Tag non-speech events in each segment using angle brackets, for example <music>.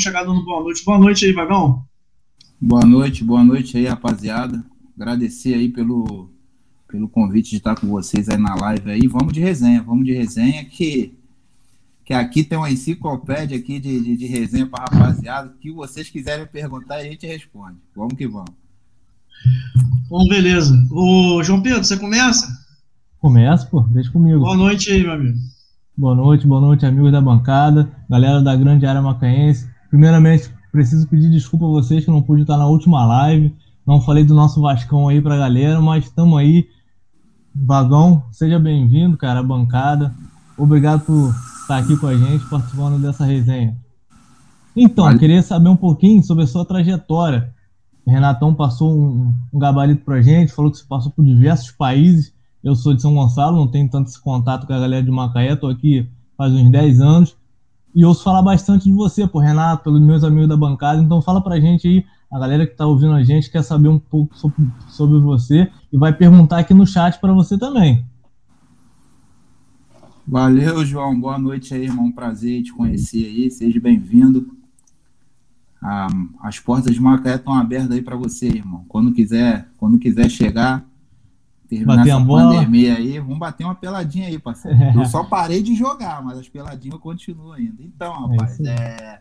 vamos chegar dando boa noite. Boa noite aí, Vagão. Boa noite, boa noite aí, rapaziada. Agradecer aí pelo, pelo convite de estar com vocês aí na live aí. Vamos de resenha, vamos de resenha que, que aqui tem uma enciclopédia aqui de, de, de resenha para rapaziada. O que vocês quiserem perguntar, a gente responde. Vamos que vamos. Bom, beleza. Ô, João Pedro, você começa? Começa, pô, deixa comigo. Boa noite aí, meu amigo. Boa noite, boa noite, amigos da bancada, galera da grande área macaense. Primeiramente, preciso pedir desculpa a vocês que não pude estar na última live. Não falei do nosso Vascão aí pra galera, mas estamos aí. Vagão, seja bem-vindo, cara, a bancada. Obrigado por estar aqui com a gente, participando dessa resenha. Então, vale. queria saber um pouquinho sobre a sua trajetória. O Renatão passou um, um gabarito pra gente, falou que você passou por diversos países. Eu sou de São Gonçalo, não tenho tanto esse contato com a galera de Macaé, tô aqui faz uns 10 anos. E ouço falar bastante de você, por Renato, pelos meus amigos da bancada. Então fala pra gente aí, a galera que tá ouvindo a gente quer saber um pouco sobre, sobre você e vai perguntar aqui no chat para você também. Valeu, João. Boa noite aí, irmão. Prazer te conhecer aí. Seja bem-vindo. Ah, as portas de Macaé estão abertas aí para você, irmão. Quando quiser, quando quiser chegar, terminar bater essa pandemia aí, vamos bater uma peladinha aí, parceiro. <laughs> Eu só parei de jogar, mas as peladinhas eu continuo ainda. Então, é rapaz, é, é...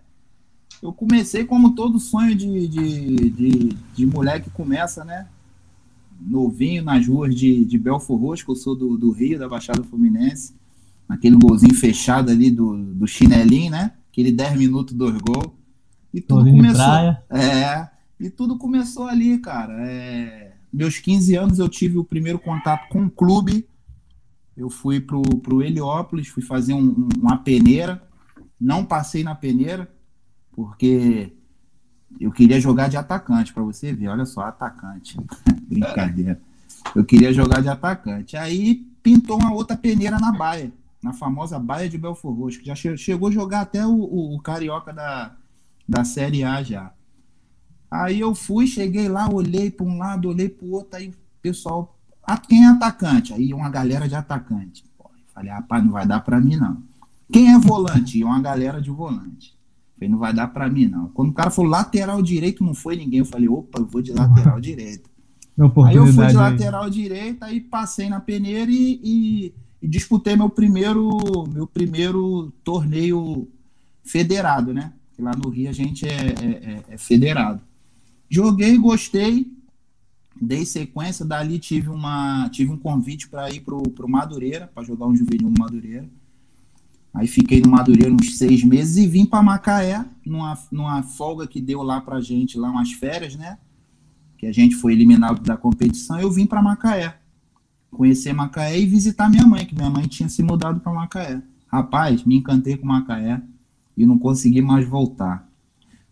eu comecei como todo sonho de, de, de, de mulher que começa, né? Novinho nas ruas de, de Belfor Roxo, eu sou do, do Rio, da Baixada Fluminense. Naquele golzinho fechado ali do, do chinelinho, né? Aquele 10 minutos, dois gols. E tudo Golzinho começou. É, e tudo começou ali, cara. É meus 15 anos eu tive o primeiro contato com o clube. Eu fui pro, pro Heliópolis, fui fazer um, uma peneira. Não passei na peneira, porque eu queria jogar de atacante, para você ver. Olha só, atacante. <laughs> Brincadeira. Eu queria jogar de atacante. Aí pintou uma outra peneira na baia, na famosa baia de Belfor Roxo, que já chegou a jogar até o, o, o carioca da, da Série A já. Aí eu fui, cheguei lá, olhei para um lado, olhei para o outro, aí o pessoal, ah, quem é atacante? Aí uma galera de atacante. Pô, falei, rapaz, não vai dar para mim não. Quem é volante? E uma galera de volante. Falei, não vai dar para mim não. Quando o cara falou lateral direito, não foi ninguém. Eu falei, opa, eu vou de lateral direito. Aí eu fui de lateral direito, aí passei na peneira e, e, e, disputei meu primeiro, meu primeiro torneio federado, né? Lá no Rio a gente é, é, é, é federado. Joguei, gostei, dei sequência, dali tive, uma, tive um convite para ir pro, pro Madureira, para jogar um juvenil no Madureira. Aí fiquei no Madureira uns seis meses e vim para Macaé, numa, numa folga que deu lá pra gente, lá umas férias, né? Que a gente foi eliminado da competição, eu vim para Macaé. Conhecer Macaé e visitar minha mãe, que minha mãe tinha se mudado para Macaé. Rapaz, me encantei com Macaé e não consegui mais voltar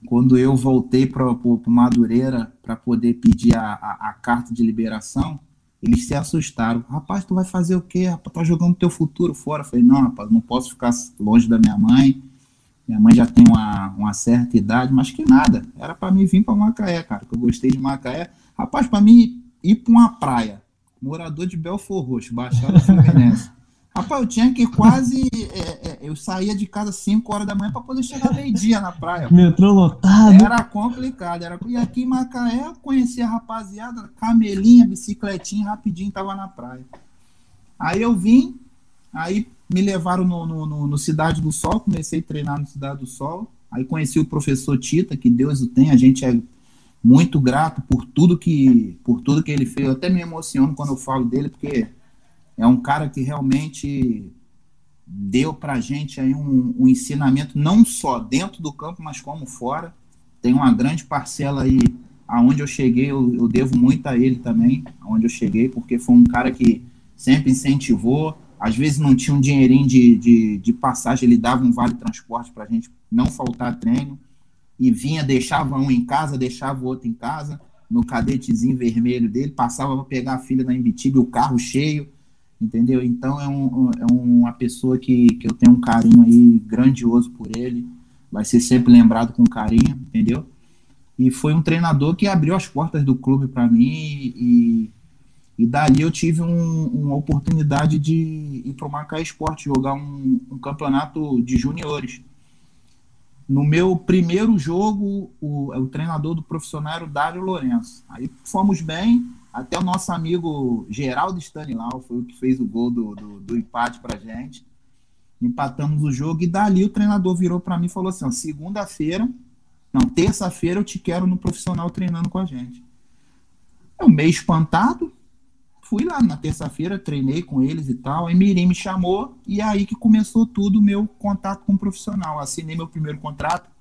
quando eu voltei para o Madureira para poder pedir a, a, a, carta de liberação, eles se assustaram. Rapaz, tu vai fazer o quê? Rapaz, tá jogando teu futuro fora. Eu falei, não, rapaz, não posso ficar longe da minha mãe. Minha mãe já tem uma, uma certa idade, mas que nada. Era para mim vir para Macaé, cara, que eu gostei de Macaé. Rapaz, para mim ir para uma praia, morador de Belfor Roxo, Baixada Fluminense. Rapaz, eu tinha que quase. É, é, eu saía de casa 5 horas da manhã para poder chegar meio-dia na praia. Metrô lotado. Era complicado. Era... E aqui em Macaé eu conhecia a rapaziada, camelinha, bicicletinha, rapidinho tava na praia. Aí eu vim, aí me levaram no, no, no, no Cidade do Sol, comecei a treinar no Cidade do Sol. Aí conheci o professor Tita, que Deus o tem, a gente é muito grato por tudo que por tudo que ele fez. Eu até me emociono quando eu falo dele, porque é um cara que realmente deu para a gente aí um, um, ensinamento não só dentro do campo, mas como fora. Tem uma grande parcela aí aonde eu cheguei, eu, eu devo muito a ele também, aonde eu cheguei, porque foi um cara que sempre incentivou. Às vezes não tinha um dinheirinho de, de, de passagem, ele dava um vale transporte para a gente não faltar treino. E vinha, deixava um em casa, deixava o outro em casa, no cadetezinho vermelho dele, passava para pegar a filha na Imbitiba, o carro cheio entendeu? Então é, um, é uma pessoa que, que eu tenho um carinho aí grandioso por ele, vai ser sempre lembrado com carinho, entendeu? E foi um treinador que abriu as portas do clube para mim e, e dali eu tive um, uma oportunidade de ir para o Macaé Esporte, jogar um, um campeonato de juniores. No meu primeiro jogo, o, o treinador do profissional era o Dário Lourenço. Aí fomos bem, até o nosso amigo Geraldo Stanilau foi o que fez o gol do, do, do empate pra gente. Empatamos o jogo e dali o treinador virou para mim e falou assim: segunda-feira, não, terça-feira eu te quero no profissional treinando com a gente. Eu meio espantado, fui lá na terça-feira, treinei com eles e tal. Aí Mirim me chamou e é aí que começou tudo o meu contato com o profissional. Assinei meu primeiro contrato.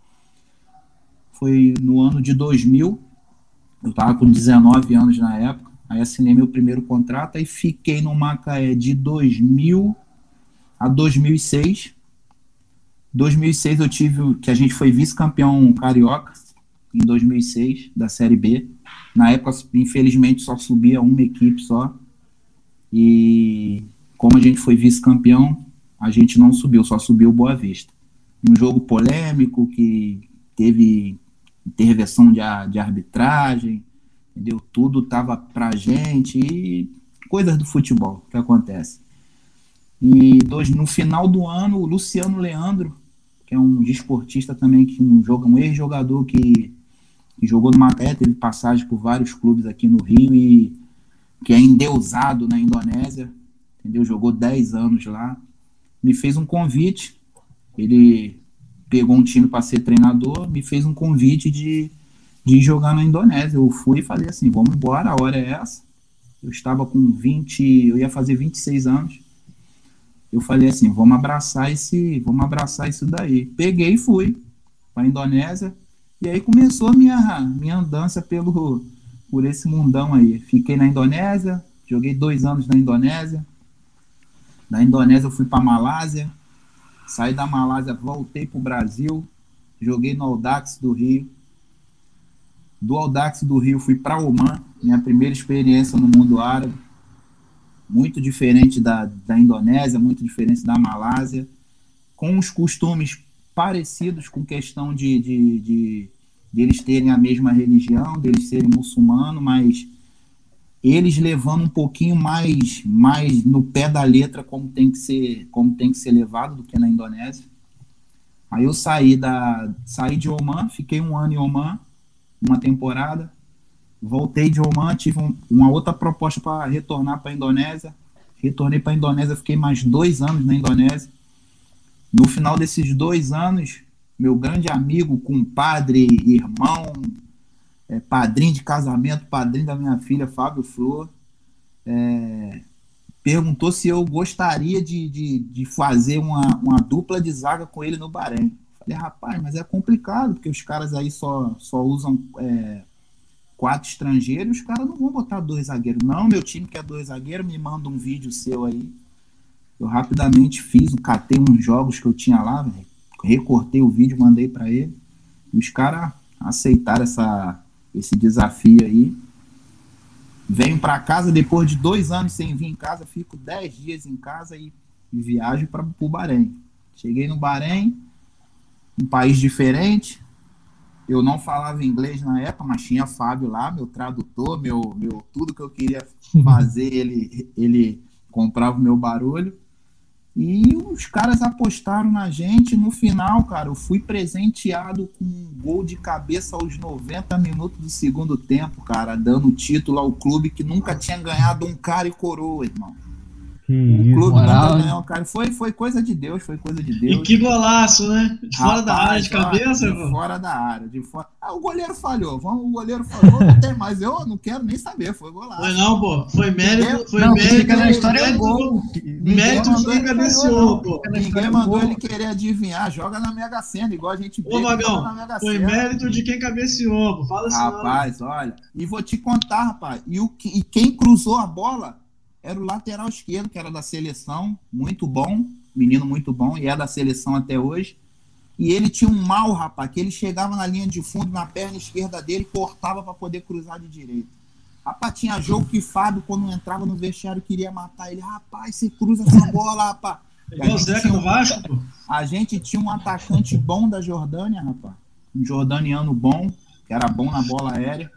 Foi no ano de 2000. Eu estava com 19 anos na época. Aí assinei meu primeiro contrato e fiquei no Macaé de 2000 a 2006. 2006 eu tive que a gente foi vice-campeão carioca em 2006 da Série B. Na época, infelizmente, só subia uma equipe só. E como a gente foi vice-campeão, a gente não subiu, só subiu Boa Vista. Um jogo polêmico que teve intervenção de, de arbitragem, entendeu? Tudo tava pra gente e coisas do futebol que acontece. E dois, no final do ano, o Luciano Leandro, que é um desportista também, que um, joga, um ex-jogador que que jogou no Macaé, teve passagem por vários clubes aqui no Rio e que é endeusado na Indonésia, entendeu? Jogou 10 anos lá. Me fez um convite, ele pegou um time para ser treinador, me fez um convite de, de jogar na Indonésia. Eu fui e falei assim: vamos embora, a hora é essa. Eu estava com 20, eu ia fazer 26 anos. Eu falei assim: vamos abraçar esse, vamos abraçar isso daí. Peguei e fui para a Indonésia e aí começou a minha, minha andança pelo, por esse mundão aí. Fiquei na Indonésia, joguei dois anos na Indonésia. Da Indonésia eu fui para Malásia. Saí da Malásia, voltei para o Brasil. Joguei no Audax do Rio. Do Audax do Rio fui para Oman, minha primeira experiência no mundo árabe. Muito diferente da, da Indonésia, muito diferente da Malásia. Com os costumes parecidos com questão de, de, de, de eles terem a mesma religião, deles serem muçulmanos, mas eles levando um pouquinho mais, mais no pé da letra como tem que ser, como tem que ser levado do que na Indonésia. Aí eu saí da, saí de Oman, fiquei um ano em Oman, uma temporada, voltei de Oman, tive um, uma outra proposta para retornar para a Indonésia, retornei para a Indonésia, fiquei mais dois anos na Indonésia. No final desses dois anos, meu grande amigo, compadre, irmão, é, padrinho de casamento, padrinho da minha filha, Fábio Flor, é, perguntou se eu gostaria de, de, de fazer uma, uma dupla de zaga com ele no Bahrein. Falei, rapaz, mas é complicado, porque os caras aí só, só usam é, quatro estrangeiros, os caras não vão botar dois zagueiros. Não, meu time quer dois zagueiros, me manda um vídeo seu aí eu rapidamente fiz, catei uns jogos que eu tinha lá, véio, recortei o vídeo, mandei para ele. E os caras aceitaram essa, esse desafio aí. Venho para casa depois de dois anos sem vir em casa, fico dez dias em casa e, e viajo para o Bahrein. Cheguei no Bahrein, um país diferente. Eu não falava inglês na época, mas tinha Fábio lá, meu tradutor, meu, meu tudo que eu queria fazer, ele, ele comprava o meu barulho. E os caras apostaram na gente. No final, cara, eu fui presenteado com um gol de cabeça aos 90 minutos do segundo tempo, cara, dando título ao clube que nunca tinha ganhado um cara e coroa, irmão. Que o clube moral, ganhou, cara. Foi, foi coisa de Deus, foi coisa de Deus. E que golaço, né? De fora Rapaz, da área, de cabeça, De fora da área, de fora. Ah, o goleiro falhou. Vamos, o goleiro falhou, não tem mais. Eu não quero nem saber, foi golaço. Foi não, pô. Foi mérito. Foi não, mérito. Na história é gol. Mérito de quem cabeceou, pô. Ninguém mandou ele querer adivinhar. Joga na Mega Sena, igual a gente Ô, Magão, foi mérito de quem cabeceou, pô. Fala assim. Rapaz, olha. E vou te contar, rapaz. E, o, e quem cruzou a bola era o lateral esquerdo, que era da seleção, muito bom, menino muito bom, e é da seleção até hoje. E ele tinha um mal, rapaz, que ele chegava na linha de fundo, na perna esquerda dele, cortava para poder cruzar de direita. Rapaz, tinha jogo que Fábio, quando entrava no vestiário, queria matar ele. Rapaz, você cruza essa bola, rapaz. a, gente tinha um, Vasco, a gente tinha um atacante bom da Jordânia, rapaz. Um jordaniano bom, que era bom na bola aérea.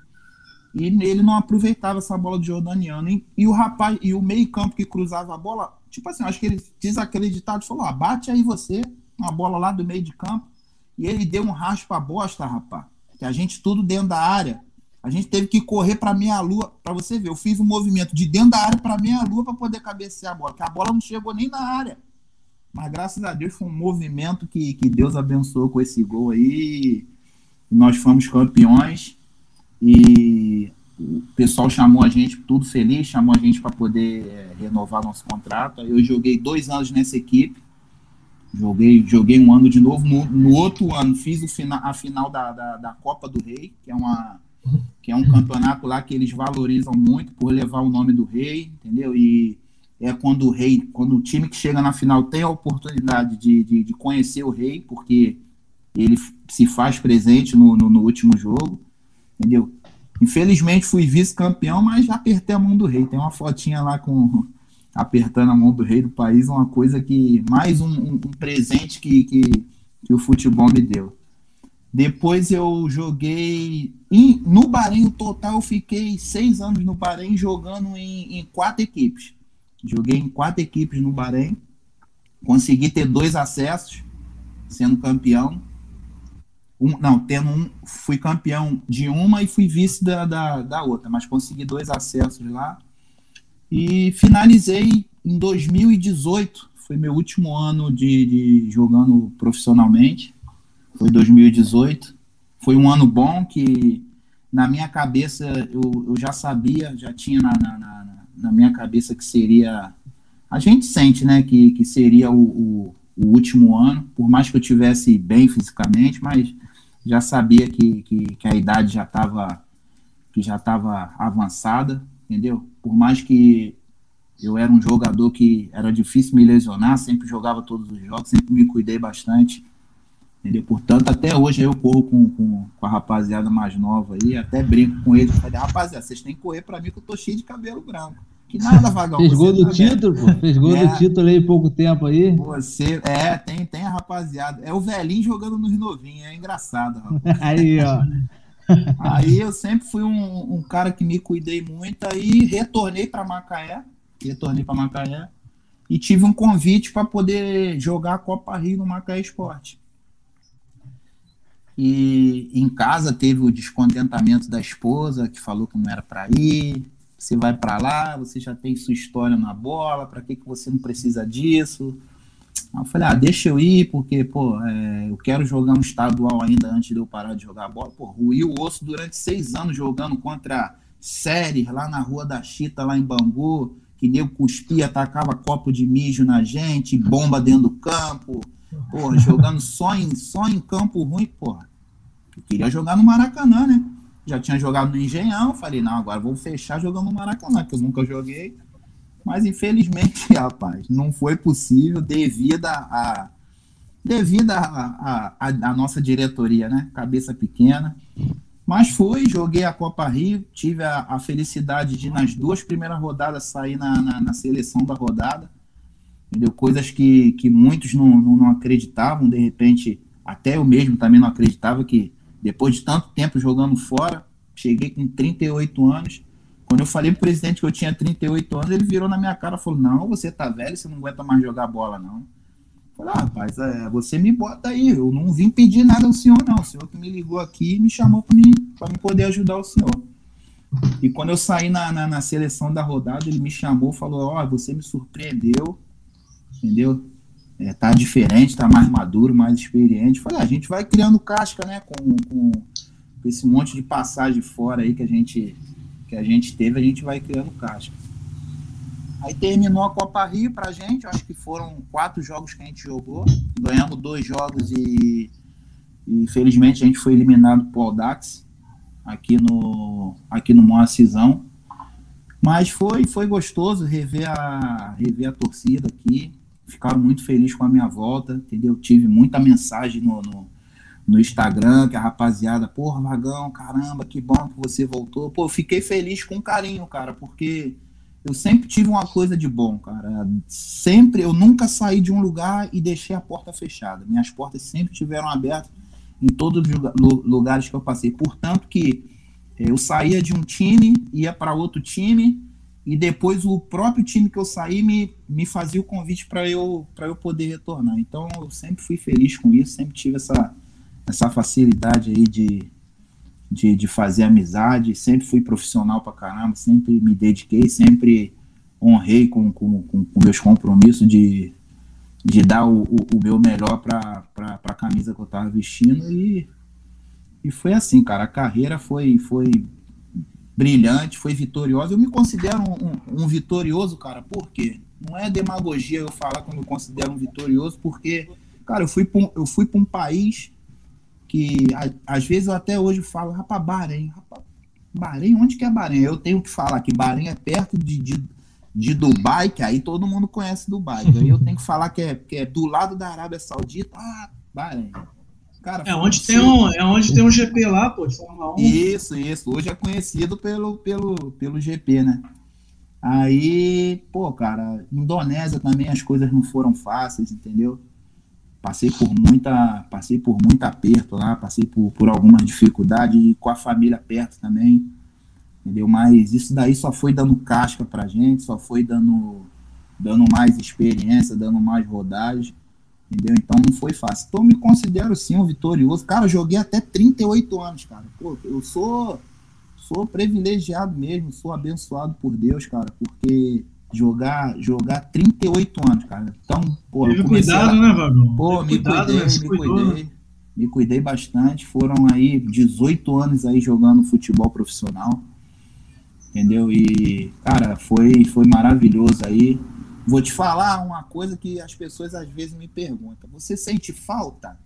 E ele não aproveitava essa bola de Jordaniano. E, e o rapaz, e o meio-campo que cruzava a bola, tipo assim, acho que ele desacreditado falou: ah, bate aí você, uma bola lá do meio de campo. e ele deu um raspa bosta, rapaz. Que a gente tudo dentro da área. A gente teve que correr para meia lua, para você ver. Eu fiz um movimento de dentro da área para meia lua para poder cabecear a bola, que a bola não chegou nem na área. Mas graças a Deus foi um movimento que, que Deus abençoou com esse gol aí. Nós fomos campeões e o pessoal chamou a gente, tudo feliz, chamou a gente para poder é, renovar nosso contrato. Eu joguei dois anos nessa equipe, joguei, joguei um ano de novo. No, no outro ano fiz o fina, a final da, da, da, Copa do Rei, que é, uma, que é um campeonato lá que eles valorizam muito por levar o nome do rei, entendeu? E é quando o rei, quando o time que chega na final tem a oportunidade de, de, de conhecer o rei, porque ele se faz presente no, no, no último jogo, entendeu? Infelizmente fui vice-campeão, mas já apertei a mão do rei. Tem uma fotinha lá com apertando a mão do rei do país, uma coisa que. Mais um, um, presente que, que, que, o futebol me deu. Depois eu joguei. Em, no Bahrein, o total eu fiquei seis anos no Bahrein jogando em, em quatro equipes. Joguei em quatro equipes no Bahrein. Consegui ter dois acessos, sendo campeão. Um, não, tendo um, fui campeão de uma e fui vice da, da, da outra, mas consegui dois acessos lá. E finalizei em 2018, foi meu último ano de, de jogando profissionalmente. Foi 2018. Foi um ano bom que na minha cabeça eu, eu já sabia, já tinha na, na, na, na minha cabeça que seria. A gente sente, né, que, que seria o, o, o último ano, por mais que eu tivesse bem fisicamente, mas já sabia que, que, que a idade já estava que já estava avançada, entendeu? Por mais que eu era um jogador que era difícil me lesionar, sempre jogava todos os jogos, sempre me cuidei bastante, entendeu? Portanto, até hoje eu corro com, com, com a rapaziada mais nova aí, até brinco com eles, falei, rapaziada, vocês têm que correr para mim que eu tô cheio de cabelo branco. Que nada, Vagão. Fez gol do tá título, pô. Fez gol é, do título aí pouco tempo aí. Você, é, tem, tem a rapaziada. É o velhinho jogando nos novinhos, é engraçado, rapaz. <laughs> aí, ó. <laughs> Aí eu sempre fui um, um cara que me cuidei muito, aí retornei para Macaé, retornei para Macaé e tive um convite para poder jogar a Copa Rio no Macaé Esporte. E em casa teve o descontentamento da esposa, que falou que não era para ir, você vai para lá, você já tem sua história na bola, para que, que você não precisa disso? Eu falei, ah, deixa eu ir, porque, pô, é, eu quero jogar um estadual ainda antes de eu parar de jogar bola. Pô, ruí o osso durante seis anos jogando contra séries lá na Rua da Chita, lá em Bangu, que nego cuspia, atacava copo de mijo na gente, bomba dentro do campo, porra, jogando só em, só em campo ruim, porra. Eu queria jogar no Maracanã, né? Já tinha jogado no Engenhão, falei, não, agora vou fechar jogando no Maracanã, que eu nunca joguei. Mas infelizmente, <laughs> rapaz, não foi possível devido a, devido a, a, a, nossa diretoria, né? Cabeça pequena. Mas fui, joguei a Copa Rio, tive a, a felicidade de nas duas primeiras rodadas sair na, na, na seleção da rodada. Entendeu? Coisas que, que muitos não, não, não acreditavam, de repente, até eu mesmo também não acreditava que depois de tanto tempo jogando fora, cheguei com 38 anos. Quando eu falei pro presidente que eu tinha 38 anos, ele virou na minha cara e falou: Não, você tá velho, você não aguenta mais jogar bola, não. Eu falei, ah, rapaz, é, você me bota aí. Eu não vim pedir nada ao senhor, não. O senhor que me ligou aqui e me chamou para mim, me poder ajudar o senhor. E quando eu saí na, na, na seleção da rodada, ele me chamou falou: Ó, oh, você me surpreendeu, entendeu? É, tá diferente, tá mais maduro, mais experiente. Falei, ah, a gente vai criando casca, né? Com, com, esse monte de passagem fora aí que a gente que a gente teve, a gente vai criando casca. Aí terminou a Copa Rio pra gente, acho que foram quatro jogos que a gente jogou. Ganhamos dois jogos e, e felizmente a gente foi eliminado pro Audax aqui no aqui no Moacizão. Mas foi foi gostoso rever a rever a torcida aqui ficaram muito felizes com a minha volta, entendeu? Tive muita mensagem no, no, no Instagram, que a rapaziada, porra, Vagão, caramba, que bom que você voltou. Pô, fiquei feliz com carinho, cara, porque eu sempre tive uma coisa de bom, cara. Sempre, eu nunca saí de um lugar e deixei a porta fechada. Minhas portas sempre estiveram abertas em todos os lugares que eu passei. Portanto, que eu saía de um time, ia para outro time, e depois o próprio time que eu saí me, me fazia o convite para eu, eu poder retornar. Então eu sempre fui feliz com isso, sempre tive essa, essa facilidade aí de, de, de fazer amizade. Sempre fui profissional pra caramba, sempre me dediquei, sempre honrei com, com, com, com meus compromissos de, de dar o, o, o meu melhor para a camisa que eu estava vestindo e, e foi assim, cara. A carreira foi, foi brilhante, foi vitoriosa. Eu me considero um, um, um vitorioso, cara, por quê? Não é demagogia eu falar que eu me considero um vitorioso, porque, cara, eu fui para eu fui um país que a, às vezes eu até hoje falo, rapaz, Bahrein, rapaz, Bahrein, onde que é Bahrein? Eu tenho que falar que Bahrein é perto de, de de Dubai, que aí todo mundo conhece Dubai. Aí eu tenho que falar que é, que é do lado da Arábia Saudita, ah, Bahrein. Cara, é onde, tem um, é onde tem um GP lá, pô, de Fórmula 1. Isso, isso. Hoje é conhecido pelo, pelo, pelo GP, né? Aí, pô, cara, Indonésia também as coisas não foram fáceis, entendeu? Passei por muita, passei por muito aperto lá, passei por, por algumas dificuldades e com a família perto também entendeu? Mas isso daí só foi dando casca pra gente, só foi dando, dando mais experiência, dando mais rodagem, entendeu? Então não foi fácil. Então eu me considero sim um vitorioso. Cara, eu joguei até 38 anos, cara. Pô, eu sou, sou privilegiado mesmo, sou abençoado por Deus, cara, porque jogar, jogar 38 anos, cara. Então, pô, Teve cuidado, a... né, Vagão? Pô, me cuidado, cuidei, né? me cuidei. Me cuidei bastante. Foram aí 18 anos aí jogando futebol profissional entendeu? E, cara, foi, foi maravilhoso aí. Vou te falar uma coisa que as pessoas às vezes me perguntam: você sente falta?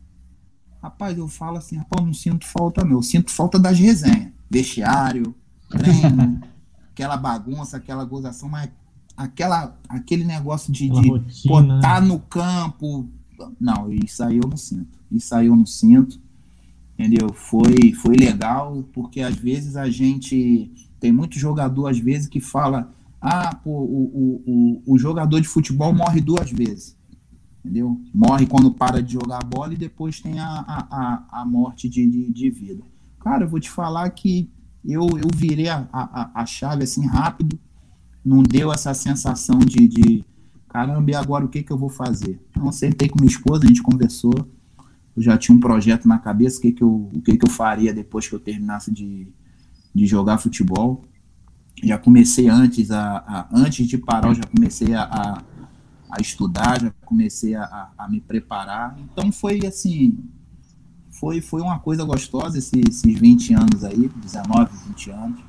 Rapaz, eu falo assim, rapaz, não sinto falta, não. Eu sinto falta das resenhas. Vestiário, treino, <laughs> aquela bagunça, aquela gozação, mas aquela, aquele negócio de, de botar né? no campo. Não, isso aí eu não sinto. Isso aí eu não sinto. Entendeu? Foi, foi legal, porque às vezes a gente tem muito jogador, às vezes, que fala: ah, pô, o, o, o, o jogador de futebol morre duas vezes. Entendeu? Morre quando para de jogar a bola e depois tem a, a, a morte de, de, de vida. Cara, eu vou te falar que eu, eu virei a, a, a chave assim rápido, não deu essa sensação de, de caramba, e agora o que, que eu vou fazer? Eu sentei com minha esposa, a gente conversou, eu já tinha um projeto na cabeça, o que, que, eu, o que, que eu faria depois que eu terminasse de, de jogar futebol. Já comecei antes, a, a antes de parar, eu já comecei a, a, a estudar, já comecei a, a, me preparar. Então foi assim, foi, foi uma coisa gostosa esses, esses 20 anos aí, 19, 20 anos.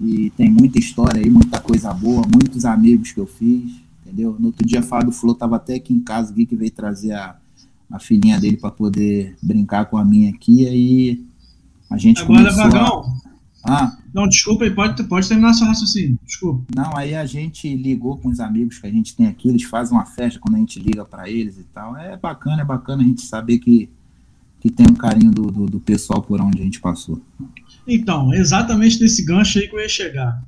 E tem muita história aí, muita coisa boa, muitos amigos que eu fiz, entendeu? No outro dia, Fábio Flor estava até aqui em casa, vi que veio trazer a, a filhinha dele para poder brincar com a minha aqui, aí a gente Agora, Vagão. A... Ah. Não, desculpa aí, pode, pode terminar seu raciocínio. Desculpa. Não, aí a gente ligou com os amigos que a gente tem aqui, eles fazem uma festa quando a gente liga para eles e tal. É bacana, é bacana a gente saber que, que tem um carinho do, do, do pessoal por onde a gente passou. Então, exatamente nesse gancho aí que eu ia chegar.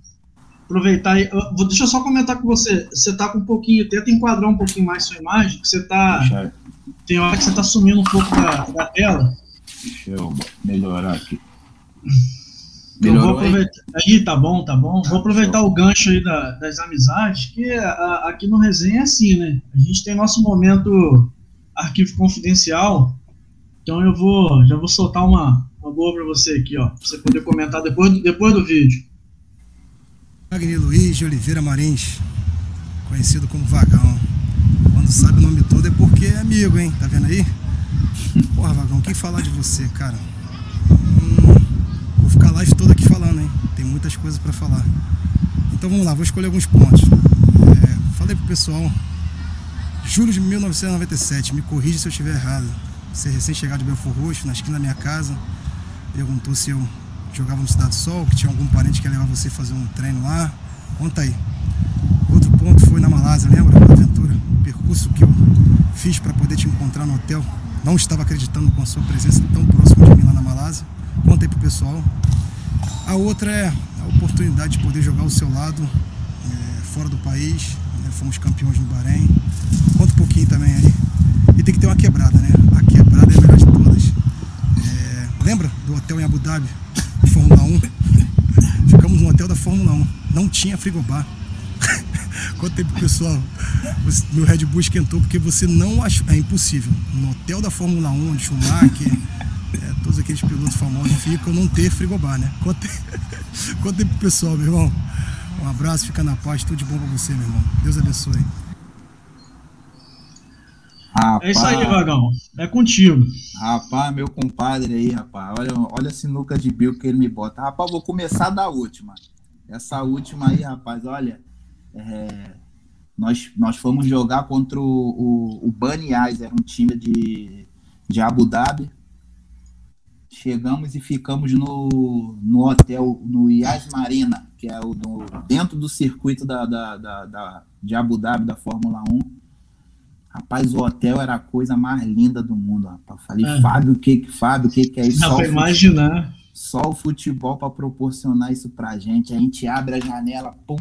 Aproveitar aí. Eu, deixa eu só comentar com você. Você tá com um pouquinho. Tenta enquadrar um pouquinho mais sua imagem, que você tá. Tem hora que você tá sumindo um pouco da, da tela. Deixa eu melhorar aqui. Melhorou vou aproveitar. Aí? aí, tá bom, tá bom. Vou aproveitar o gancho aí da, das amizades, que a, aqui no Resenha é assim, né? A gente tem nosso momento arquivo confidencial. Então eu vou, já vou soltar uma, uma boa para você aqui, ó, pra você poder comentar depois, do, depois do vídeo. Wagner Luiz de Oliveira Marins, conhecido como Vagão. Quando sabe o nome todo é porque é amigo, hein? Tá vendo aí? Porra, Vagão, quem falar de você, cara? Vou ficar a live toda aqui falando, hein? Tem muitas coisas para falar. Então vamos lá, vou escolher alguns pontos. É, falei pro pessoal, julho de 1997, me corrija se eu estiver errado. Você recém-chegado de Belfor Roxo, na esquina da minha casa, perguntou se eu jogava no Cidade Sol, que tinha algum parente que ia levar você fazer um treino lá. Conta aí. Outro ponto foi na Malásia, lembra? Aventura. O percurso que eu fiz para poder te encontrar no hotel não estava acreditando com a sua presença tão próxima de mim lá na Malásia. Contei pro pessoal. A outra é a oportunidade de poder jogar ao seu lado, é, fora do país. Né? Fomos campeões no Bahrein. Conta um pouquinho também aí. E tem que ter uma quebrada, né? A quebrada é a melhor de todas. É, lembra do hotel em Abu Dhabi, Fórmula 1? <laughs> Ficamos no hotel da Fórmula 1. Não tinha frigobar. <laughs> Quanto tempo, pessoal? Meu Red Bull esquentou porque você não achou. É impossível. No hotel da Fórmula 1, de Schumacher, todos aqueles pilotos famosos ficam, não ter frigobar, né? Quanto tempo, quanto tempo pessoal, meu irmão? Um abraço, fica na paz, tudo de bom pra você, meu irmão. Deus abençoe. Rapaz, é isso aí, Vagão. É contigo. Rapaz, meu compadre aí, rapaz. Olha, olha a sinuca de bico que ele me bota. Rapaz, vou começar da última. Essa última aí, rapaz, olha. É, nós, nós fomos jogar contra o, o, o Bunny Eyes, era um time de, de Abu Dhabi. Chegamos e ficamos no, no hotel, no Yas Marina, que é o do, dentro do circuito da, da, da, da, de Abu Dhabi, da Fórmula 1. Rapaz, o hotel era a coisa mais linda do mundo, rapaz. Falei, é. Fábio, o que Fábio, o que que é isso? Dá pra imaginar. Só o futebol para proporcionar isso pra gente. A gente abre a janela, pum,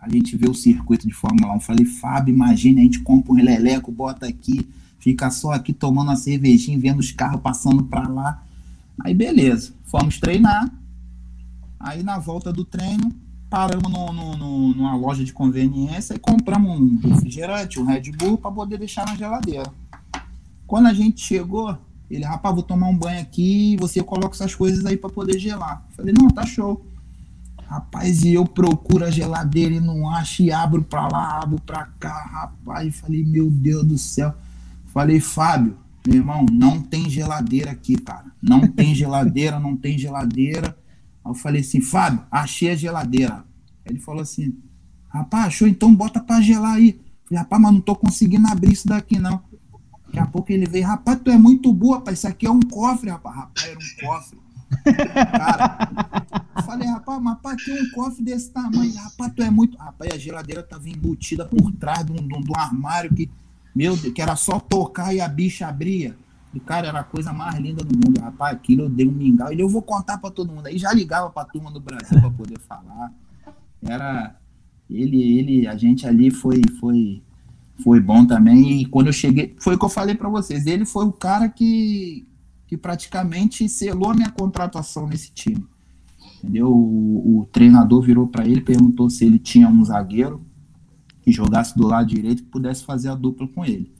a gente vê o circuito de Fórmula 1. Falei, Fábio, imagina, a gente compra um leleco, bota aqui, fica só aqui tomando uma cervejinha, vendo os carros passando para lá. Aí beleza, fomos treinar. Aí na volta do treino, paramos no, no, no, numa loja de conveniência e compramos um refrigerante, um Red Bull, para poder deixar na geladeira. Quando a gente chegou, ele, rapaz, vou tomar um banho aqui você coloca essas coisas aí para poder gelar. falei, não, tá show. Rapaz, e eu procuro a geladeira e não acho, e abro para lá, abro para cá, rapaz. Falei, meu Deus do céu. Falei, Fábio, meu irmão, não tem geladeira aqui, cara. Não tem geladeira, não tem geladeira. Aí eu falei assim, Fábio, achei a geladeira. Ele falou assim, rapaz, achou? Então bota pra gelar aí. Falei, rapaz, mas não tô conseguindo abrir isso daqui, não. Daqui a pouco ele veio, rapaz, tu é muito boa, rapaz. Isso aqui é um cofre, rapaz. Rapaz, era um cofre. Cara, eu falei, rapaz, mas rapaz, tem um cofre desse tamanho. Rapaz, tu é muito. Rapaz, a geladeira tava embutida por trás de um, de um armário que, meu Deus, que era só tocar e a bicha abria. E, cara, era a coisa mais linda do mundo. Rapaz, aquilo eu dei um mingau. Ele, eu vou contar para todo mundo. Aí já ligava pra turma do Brasil para poder falar. Era. Ele, ele, a gente ali foi, foi, foi bom também. E quando eu cheguei, foi o que eu falei para vocês. Ele foi o cara que, que praticamente selou a minha contratação nesse time. Entendeu? O, o treinador virou para ele, perguntou se ele tinha um zagueiro que jogasse do lado direito que pudesse fazer a dupla com ele.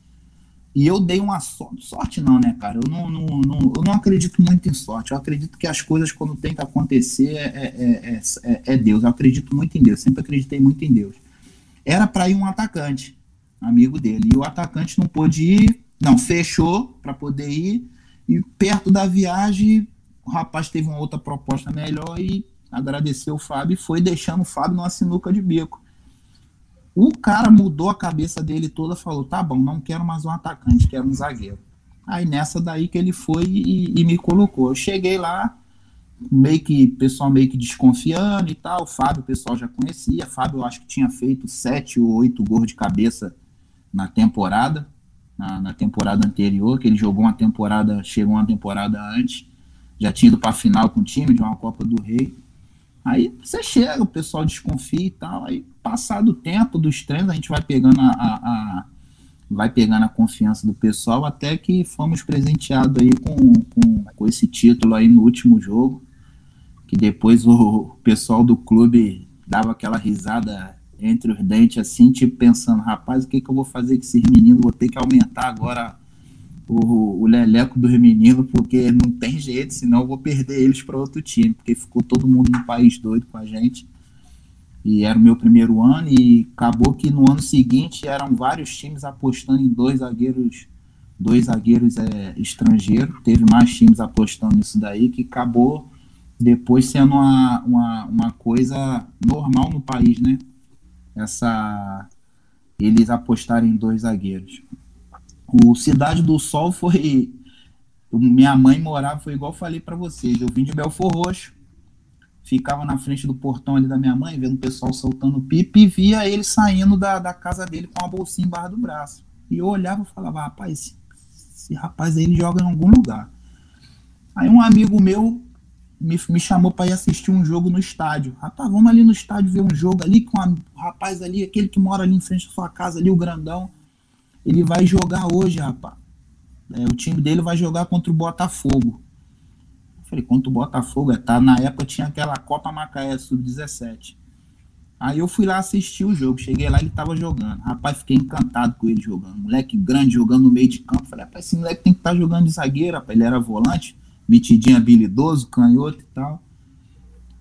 E eu dei uma sorte, sorte não, né, cara? Eu não, não, não, eu não acredito muito em sorte. Eu acredito que as coisas, quando tem que acontecer, é, é, é, é Deus. Eu acredito muito em Deus, sempre acreditei muito em Deus. Era para ir um atacante, amigo dele. E o atacante não pôde ir, não, fechou para poder ir. E perto da viagem, o rapaz teve uma outra proposta melhor e agradeceu o Fábio e foi deixando o Fábio numa sinuca de bico. O cara mudou a cabeça dele toda, falou: tá bom, não quero mais um atacante, quero um zagueiro. Aí nessa daí que ele foi e, e me colocou. Eu cheguei lá, meio que pessoal meio que desconfiando e tal. O Fábio, o pessoal já conhecia. Fábio, eu acho que tinha feito sete ou oito gols de cabeça na temporada, na, na, temporada anterior, que ele jogou uma temporada, chegou uma temporada antes, já tinha ido para final com o time de uma Copa do Rei. Aí você chega, o pessoal desconfia e tal. Aí, passado o tempo dos treinos, a gente vai pegando a, a, a vai pegando a confiança do pessoal até que fomos presenteados aí com, com, com, esse título aí no último jogo. Que depois o pessoal do clube dava aquela risada entre os dentes, assim, tipo pensando, rapaz, o que, que eu vou fazer com esses meninos? Vou ter que aumentar agora o, o leleco dos meninos, porque não tem jeito, senão eu vou perder eles para outro time, porque ficou todo mundo no país doido com a gente. E era o meu primeiro ano, e acabou que no ano seguinte eram vários times apostando em dois zagueiros, dois zagueiros é, estrangeiros. Teve mais times apostando nisso daí, que acabou depois sendo uma, uma, uma coisa normal no país, né? Essa eles apostarem em dois zagueiros. O Cidade do Sol foi. Minha mãe morava, foi igual falei para vocês. Eu vim de Belfor Roxo, ficava na frente do portão ali da minha mãe, vendo o pessoal soltando pipa e via ele saindo da, da casa dele com a bolsinha embaixo do braço. E eu olhava e falava: rapaz, esse, esse rapaz aí ele joga em algum lugar. Aí um amigo meu me, me chamou para ir assistir um jogo no estádio. Rapaz, vamos ali no estádio ver um jogo ali com o rapaz ali, aquele que mora ali em frente da sua casa, ali, o grandão. Ele vai jogar hoje, rapaz. É, o time dele vai jogar contra o Botafogo. Falei, contra o Botafogo? É, tá, na época tinha aquela Copa Macaé Sub-17. Aí eu fui lá assistir o jogo. Cheguei lá, ele tava jogando. Rapaz, fiquei encantado com ele jogando. Moleque grande jogando no meio de campo. Falei, rapaz, esse moleque tem que estar tá jogando de zagueiro, rapaz. Ele era volante, metidinho habilidoso, canhoto e tal.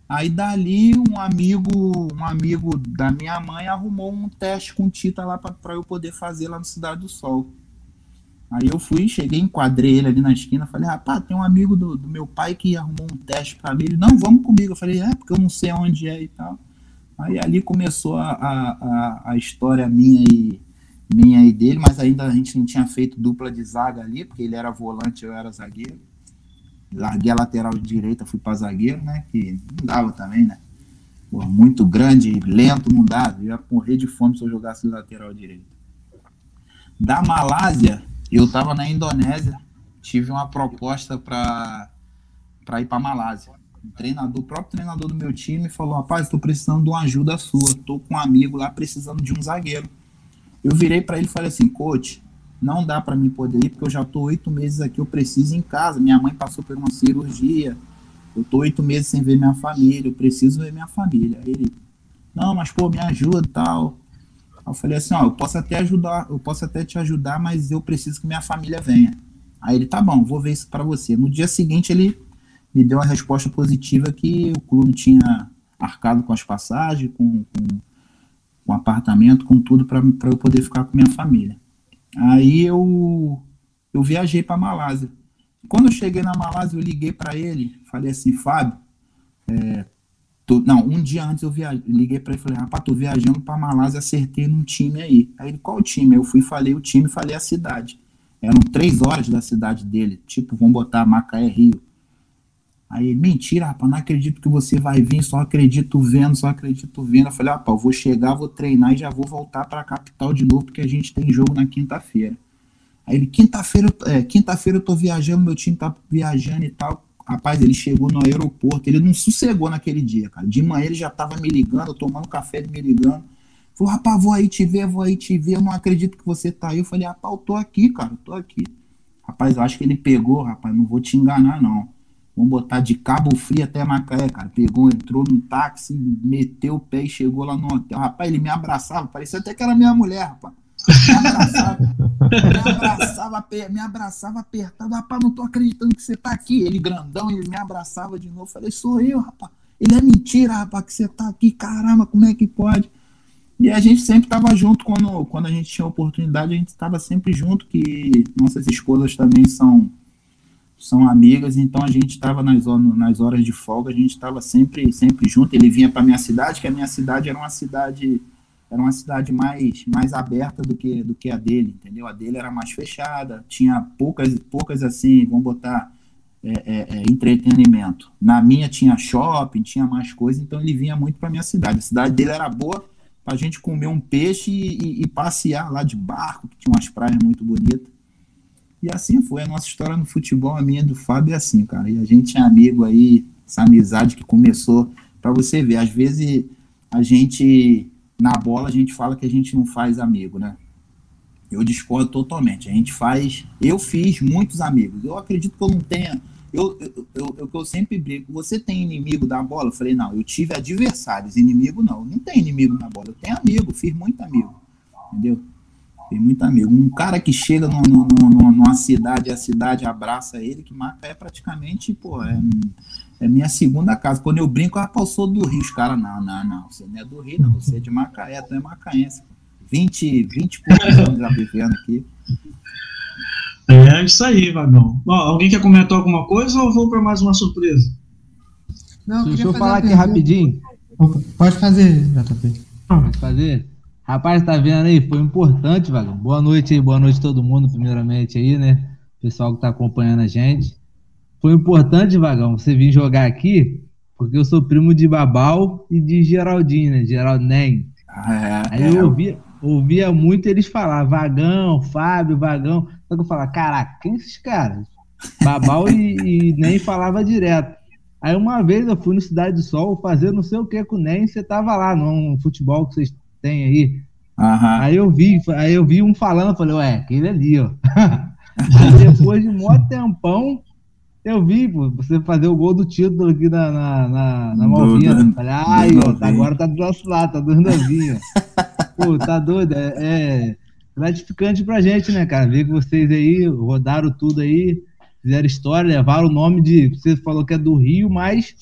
Aí dali um amigo, um amigo da minha mãe arrumou um teste com Tita lá para eu poder fazer lá no Cidade do Sol. Aí eu fui, cheguei, enquadrei ele ali na esquina, falei, rapaz, tem um amigo do, do meu pai que arrumou um teste para mim. Ele, não, vamos comigo. Eu falei, é, porque eu não sei onde é e tal. Aí ali começou a, a, a história minha e, minha e dele, mas ainda a gente não tinha feito dupla de zaga ali, porque ele era volante, eu era zagueiro. Larguei a lateral direita, fui para zagueiro, né? Que não dava também, né? Pô, muito grande, lento, não dava. Eu ia morrer de fome se eu jogasse lateral direito. Da Malásia, eu estava na Indonésia, tive uma proposta para ir para Malásia treinador, o próprio treinador do meu time falou: rapaz, estou precisando de uma ajuda sua. Estou com um amigo lá precisando de um zagueiro. Eu virei para ele e falei assim: coach, não dá para mim poder ir porque eu já estou oito meses aqui, eu preciso ir em casa. Minha mãe passou por uma cirurgia, eu estou oito meses sem ver minha família, eu preciso ver minha família. Aí ele: não, mas pô, me ajuda tal. Eu falei assim: ó, eu posso até ajudar, eu posso até te ajudar, mas eu preciso que minha família venha. Aí ele: tá bom, vou ver isso para você. No dia seguinte ele me deu a resposta positiva que o clube tinha arcado com as passagens, com, com, com apartamento, com tudo para eu poder ficar com minha família. Aí eu, eu viajei para Malásia. Quando eu cheguei na Malásia, eu liguei para ele, falei assim, Fábio, é, tô, não, um dia antes eu viajei, liguei para ele, falei, rapaz, tô viajando para Malásia, acertei num time aí. Aí ele, qual time? Eu fui, falei o time, falei a cidade. Eram três horas da cidade dele, tipo, vamos botar Macaé, Rio. Aí, mentira, rapaz, não acredito que você vai vir, só acredito vendo, só acredito vendo. Eu falei, rapaz, vou chegar, vou treinar e já vou voltar para a capital de novo, porque a gente tem jogo na quinta-feira. Aí ele, quinta-feira, é, quinta-feira eu tô viajando, meu time tá viajando e tal. Rapaz, ele chegou no aeroporto, ele não sossegou naquele dia, cara. De manhã ele já tava me ligando, tomando café, me ligando. Falou, rapaz, vou aí te ver, vou aí te ver, eu não acredito que você tá aí. Eu falei, rapaz, eu tô aqui, cara, eu tô aqui. Rapaz, eu acho que ele pegou, rapaz, não vou te enganar, não. Vamos botar de Cabo Frio até Macaé, cara. Pegou, entrou num táxi, meteu o pé e chegou lá no hotel. Rapaz, ele me abraçava, parecia até que era minha mulher, rapaz. Me abraçava, me abraçava, me abraçava apertado. Rapaz, não tô acreditando que você tá aqui. Ele grandão, ele me abraçava de novo. Falei, sou eu, rapaz. Ele é mentira, rapaz, que você tá aqui. Caramba, como é que pode? E a gente sempre estava junto quando, quando a gente tinha oportunidade, a gente estava sempre junto, que nossas escolas também são são amigas, então a gente estava nas, nas horas de folga, a gente estava sempre, sempre junto. Ele vinha para minha cidade, que a minha cidade era uma cidade era uma cidade mais, mais aberta do que, do que a dele, entendeu? A dele era mais fechada, tinha poucas, poucas assim, vamos botar é, é, é, entretenimento. Na minha tinha shopping, tinha mais coisas, então ele vinha muito para minha cidade. A cidade dele era boa para a gente comer um peixe e, e, e passear lá de barco, que tinha umas praias muito bonitas. E assim foi a nossa história no futebol, a minha do Fábio é assim, cara. E a gente é amigo aí, essa amizade que começou, para você ver, às vezes a gente, na bola, a gente fala que a gente não faz amigo, né? Eu discordo totalmente. A gente faz. Eu fiz muitos amigos. Eu acredito que eu não tenha. Eu, eu, eu, eu, sempre brigo. Você tem inimigo da bola? Eu falei, não, eu tive adversários. Inimigo não. Não tem inimigo na bola. Eu tenho amigo, fiz muito amigo. Entendeu? Tem muito amigo. Um cara que chega no, no, no, numa cidade, a cidade abraça ele, que mata é praticamente, pô, é, é minha segunda casa. Quando eu brinco, ah, eu sou do Rio. Os caras, não, não, não, você não é do Rio, não, você é de Macaé, tu é macaense. 20, 20 anos já vivendo aqui. É isso aí, Vagão. Bom, alguém quer comentar alguma coisa ou vou para mais uma surpresa? Não, Deixa eu falar aqui rapidinho. Pode fazer, JP. Pode fazer? Rapaz, tá vendo aí? Foi importante, Vagão. Boa noite aí, boa noite a todo mundo, primeiramente aí, né? Pessoal que tá acompanhando a gente. Foi importante, Vagão, você vir jogar aqui, porque eu sou primo de Babal e de Geraldinho, né? Geraldo Nem. É, aí eu é. ouvia, ouvia muito eles falar Vagão, Fábio, Vagão. Só que eu falava, caraca, quem esses caras? Babal e, e Nem falava direto. Aí uma vez eu fui no Cidade do Sol fazer não sei o que com o Nem, você tava lá num futebol que vocês tem aí. Uhum. Aí eu vi, aí eu vi um falando, falei, ué, aquele ali, ó. <laughs> depois de um maior tempão, Eu vi, pô, você fazer o gol do título aqui na, na, na, na Malvina. Falei, ai, ó, agora tá do nosso lado, tá do pô, tá doido? É, é, gratificante pra gente, né, cara? Ver que vocês aí rodaram tudo aí, fizeram história, levaram o nome de. Você falou que é do Rio, mas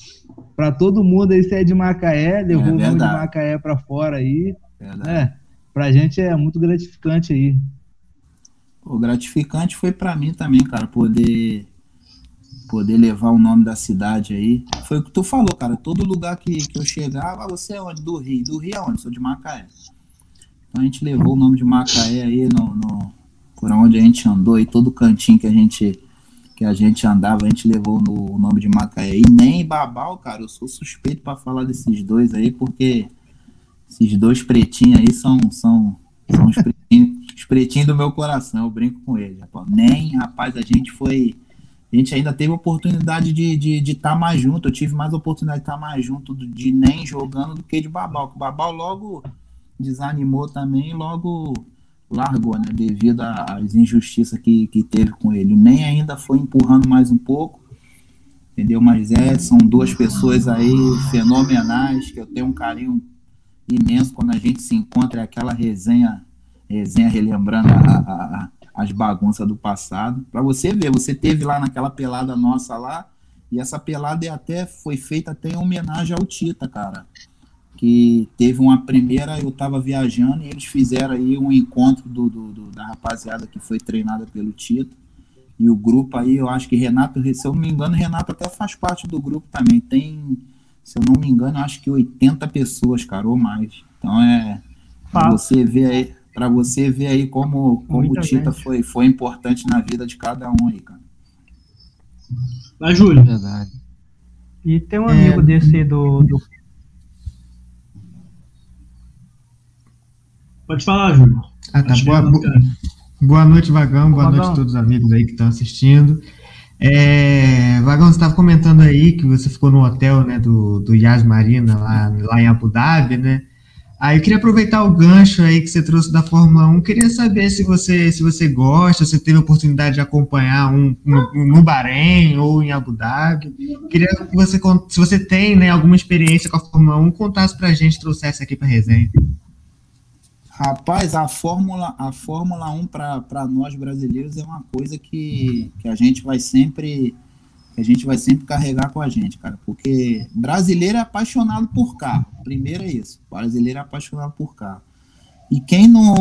para todo mundo aí, você é de Macaé, levou é o nome de Macaé para fora aí. Verdade. É, pra gente é muito gratificante aí. O gratificante foi para mim também, cara, poder poder levar o nome da cidade aí. Foi o que tu falou, cara. Todo lugar que, que eu chegava, você é onde? Do Rio. Do Rio é onde? Sou de Macaé. Então a gente levou o nome de Macaé aí no, no, por onde a gente andou e todo cantinho que a gente que a gente andava, a gente levou no, o nome de Macaé. E nem Babal, cara, eu sou suspeito para falar desses dois aí, porque esses dois pretinhos aí são, são, são os pretinhos, os pretinhos do meu coração, eu brinco com eles. Nem, rapaz, a gente foi a gente ainda teve oportunidade de estar de, de tá mais junto. Eu tive mais oportunidade de estar tá mais junto de nem jogando do que de Babal. O Babal logo desanimou também logo largou, né? Devido às injustiças que, que teve com ele. Nem ainda foi empurrando mais um pouco. Entendeu? Mas é, são duas pessoas aí fenomenais que eu tenho um carinho imenso quando a gente se encontra, é aquela resenha, resenha relembrando a, a, a as bagunças do passado. Para você ver, você teve lá naquela pelada nossa lá, e essa pelada até foi feita até em homenagem ao Tita, cara. Que teve uma primeira, eu tava viajando e eles fizeram aí um encontro do, do, do da rapaziada que foi treinada pelo Tita. E o grupo aí, eu acho que Renato, se eu não me engano, Renato até faz parte do grupo também. Tem, se eu não me engano, acho que 80 pessoas, cara, ou mais. Então é. Você vê aí, para você ver aí como, como o Tita foi, foi importante na vida de cada um aí, cara. Vai, Júlio. Verdade. E tem um amigo é... desse do, do. Pode falar, Júlio. Ah, tá. Boa, é boa noite, Vagão. Boa Vagão. noite a todos os amigos aí que estão assistindo. É, Vagão, você estava comentando aí que você ficou no hotel né, do, do Yas Marina, lá, lá em Abu Dhabi, né? Aí eu queria aproveitar o gancho aí que você trouxe da Fórmula 1. Queria saber se você, se você gosta, se teve a oportunidade de acompanhar um no, no Bahrein ou em Abu Dhabi. Queria que você, se você tem né, alguma experiência com a Fórmula 1, contasse pra gente, trouxesse aqui pra resenha. Rapaz, a Fórmula, a Fórmula 1 para nós brasileiros é uma coisa que, que a gente vai sempre que a gente vai sempre carregar com a gente, cara, porque brasileiro é apaixonado por carro. Primeiro é isso, brasileiro é apaixonado por carro. E quem não,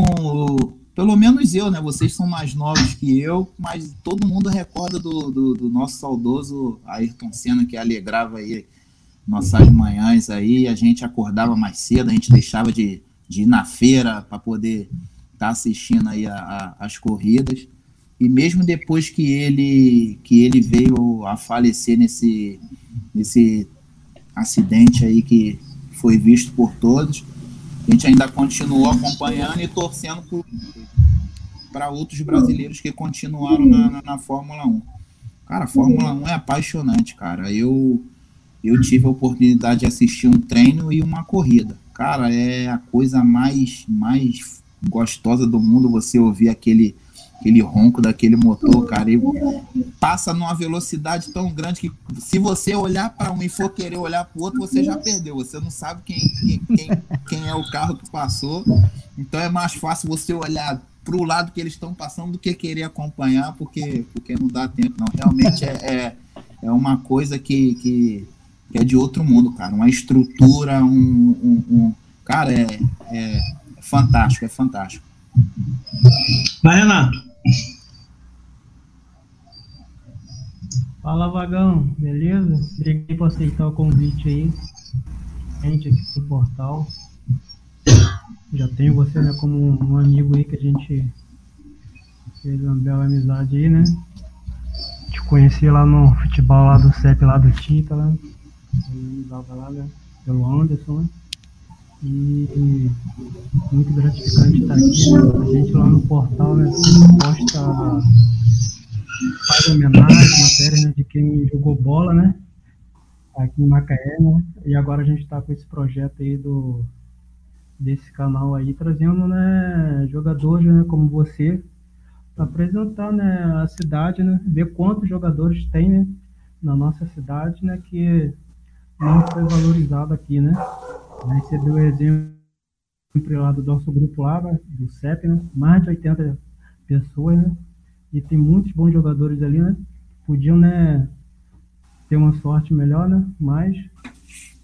pelo menos eu, né? Vocês são mais novos que eu, mas todo mundo recorda do, do, do nosso saudoso Ayrton Senna que alegrava aí nossas manhãs aí, a gente acordava mais cedo, a gente deixava de, de ir na feira para poder estar tá assistindo aí a, a, as corridas. E mesmo depois que ele, que ele veio a falecer nesse, nesse acidente aí que foi visto por todos, a gente ainda continuou acompanhando e torcendo para outros brasileiros que continuaram na, na, na, Fórmula 1. Cara, a Fórmula 1 é apaixonante, cara. Eu, eu tive a oportunidade de assistir um treino e uma corrida. Cara, é a coisa mais, mais gostosa do mundo você ouvir aquele aquele ronco daquele motor, cara, e passa numa velocidade tão grande que se você olhar para um e for querer olhar para o outro, você já perdeu. Você não sabe quem, quem, quem, é o carro que passou. Então é mais fácil você olhar para o lado que eles estão passando do que querer acompanhar, porque, porque não dá tempo, não. Realmente é, é, é uma coisa que, que, que, é de outro mundo, cara. Uma estrutura, um. um, um cara, é, é fantástico, é fantástico. Vai, Renato. Fala, Vagão, beleza? Obrigado por aceitar o convite aí. Gente aqui no portal. Já tenho você né, como um amigo aí que a gente fez uma bela amizade aí, né? Te conheci lá no futebol lá do CEP, lá do Tita, lá. lá, né? Pelo Anderson, né? E muito gratificante estar aqui. A gente lá no portal, né, posta, faz homenagem, matéria né, de quem jogou bola, né? Aqui em Macaé, né? E agora a gente está com esse projeto aí do desse canal aí, trazendo né, jogadores né, como você, para apresentar né, a cidade, né? Ver quantos jogadores tem, né? na nossa cidade, né, que não foi valorizado aqui, né? Aí você deu o exemplo lá do nosso grupo lá, né, do CEP, né? Mais de 80 pessoas, né? E tem muitos bons jogadores ali, né? Podiam, né, ter uma sorte melhor, né? Mas,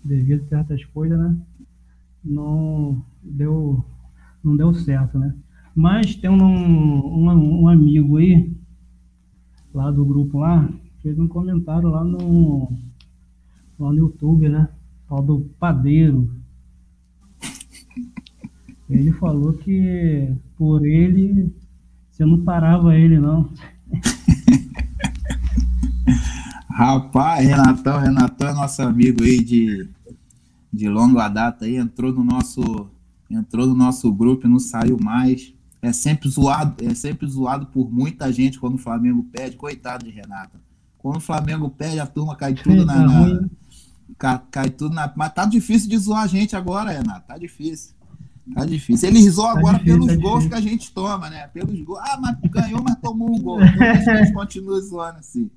devido a certas coisas, né? Não deu, não deu certo, né? Mas tem um, um, um amigo aí, lá do grupo lá, fez um comentário lá no, lá no YouTube, né? Tal do padeiro. Ele falou que por ele você não parava ele, não. <laughs> Rapaz, Renatão, Renatão é nosso amigo aí de, de longa data aí, entrou no nosso entrou no nosso grupo e não saiu mais. É sempre zoado, é sempre zoado por muita gente quando o Flamengo perde, coitado de Renata. Quando o Flamengo perde, a turma cai tudo na, na cai, cai, tudo na, mas tá difícil de zoar a gente agora, Renato, tá difícil. Tá difícil. Ele zoou tá agora difícil, pelos tá gols difícil. que a gente toma, né? Pelos gols. Ah, mas ganhou, mas tomou um gol. Então a gente continua zoando assim.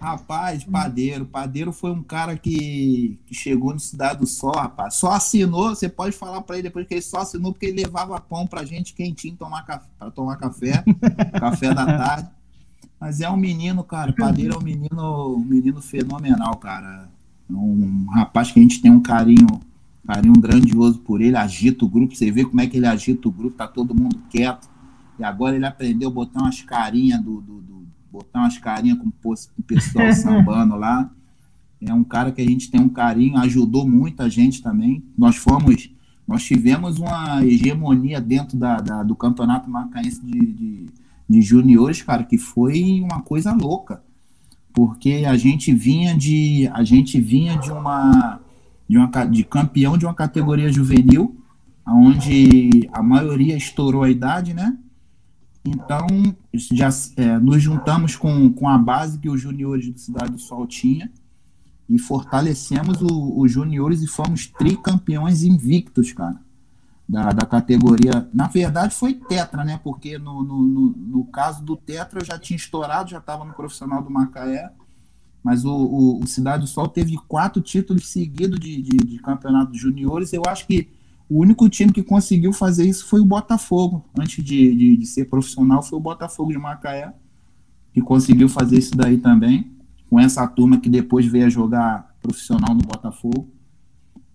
Rapaz, Padeiro. Padeiro foi um cara que, que chegou no Cidade do Sol, rapaz. Só assinou, você pode falar para ele depois que ele só assinou porque ele levava pão pra gente quentinho tomar para tomar café, <laughs> café da tarde. Mas é um menino, cara. Padeiro é um menino, um menino fenomenal, cara. Um rapaz que a gente tem um carinho, carinho grandioso por ele, agita o grupo, você vê como é que ele agita o grupo, tá todo mundo quieto. E agora ele aprendeu a botar umas carinhas do, do, do botar umas carinhas com o pessoal <laughs> sambando lá. É um cara que a gente tem um carinho, ajudou muita gente também. Nós fomos, nós tivemos uma hegemonia dentro da, da do campeonato macaense de, de, de juniores, cara, que foi uma coisa louca, porque a gente vinha de, a gente vinha de uma, de uma de campeão de uma categoria juvenil, onde a maioria estourou a idade, né? Então, já é, nos juntamos com, com a base que os juniores do Cidade do Sol tinha e fortalecemos os juniores e fomos tricampeões invictos, cara, da, da categoria. Na verdade, foi tetra, né? Porque no, no, no, no caso do tetra eu já tinha estourado, já estava no profissional do Macaé, mas o, o, o, Cidade do Sol teve quatro títulos seguidos de, de, de campeonato de juniores. Eu acho que o único time que conseguiu fazer isso foi o Botafogo. Antes de, de, de, ser profissional, foi o Botafogo de Macaé, que conseguiu fazer isso daí também. Com essa turma que depois veio a jogar profissional no Botafogo.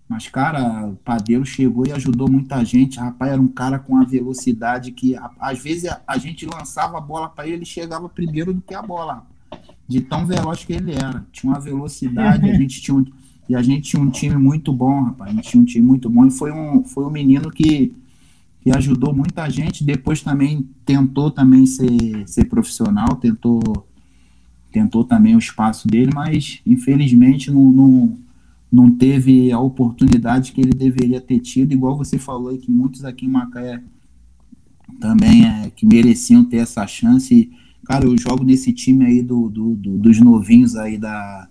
Mas, cara, o Padeiro chegou e ajudou muita gente. Rapaz, era um cara com a velocidade que, às vezes, a, a gente lançava a bola para ele, ele chegava primeiro do que a bola. De tão veloz que ele era. Tinha uma velocidade, a gente tinha um e a gente tinha um time muito bom, rapaz. A gente tinha um time muito bom. E foi um, foi um menino que, que ajudou muita gente. Depois também tentou também ser, ser profissional, tentou, tentou também o espaço dele, mas infelizmente não, não, não teve a oportunidade que ele deveria ter tido, igual você falou aí, que muitos aqui em Macaé também é, que mereciam ter essa chance. Cara, eu jogo nesse time aí do, do, do dos novinhos aí da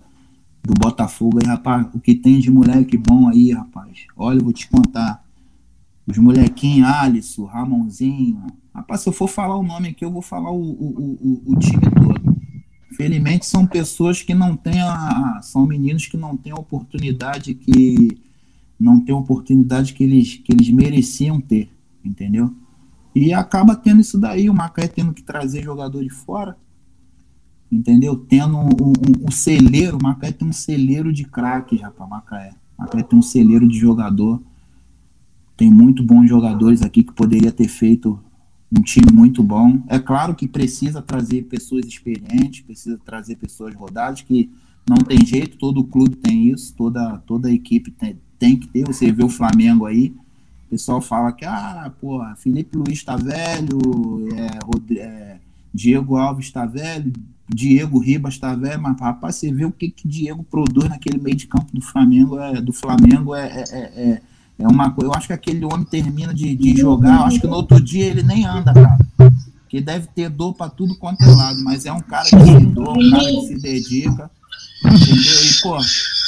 do Botafogo aí, rapaz, o que tem de moleque bom aí, rapaz. Olha, eu vou te contar. Os molequinhos, Alisson, Ramonzinho. Rapaz, se eu for falar o nome aqui, eu vou falar o, o, o, o time todo. Felizmente são pessoas que não têm a. São meninos que não têm a oportunidade que. Não têm a oportunidade que eles, que eles mereciam ter, entendeu? E acaba tendo isso daí, o Macaé tendo que trazer jogador de fora entendeu? Tendo um, um, um celeiro, Macaé tem um celeiro de craques, rapaz, Macaé. Macaé tem um celeiro de jogador. Tem muito bons jogadores aqui que poderia ter feito um time muito bom. É claro que precisa trazer pessoas experientes, precisa trazer pessoas rodadas, que não tem jeito, todo clube tem isso, toda, toda equipe tem, tem que ter. Você vê o Flamengo aí, o pessoal fala que, ah, porra, Felipe Luiz tá velho, é, é, Diego Alves tá velho, Diego Ribas tá velho, mas rapaz, você vê o que que Diego produz naquele meio de campo do Flamengo, é, do Flamengo é, é, é, é uma coisa. Eu acho que aquele homem termina de, de jogar, eu acho que no outro dia ele nem anda, cara. Que deve ter dor para tudo quanto é lado, mas é um cara que se um cara que se dedica. Entendeu? E, pô,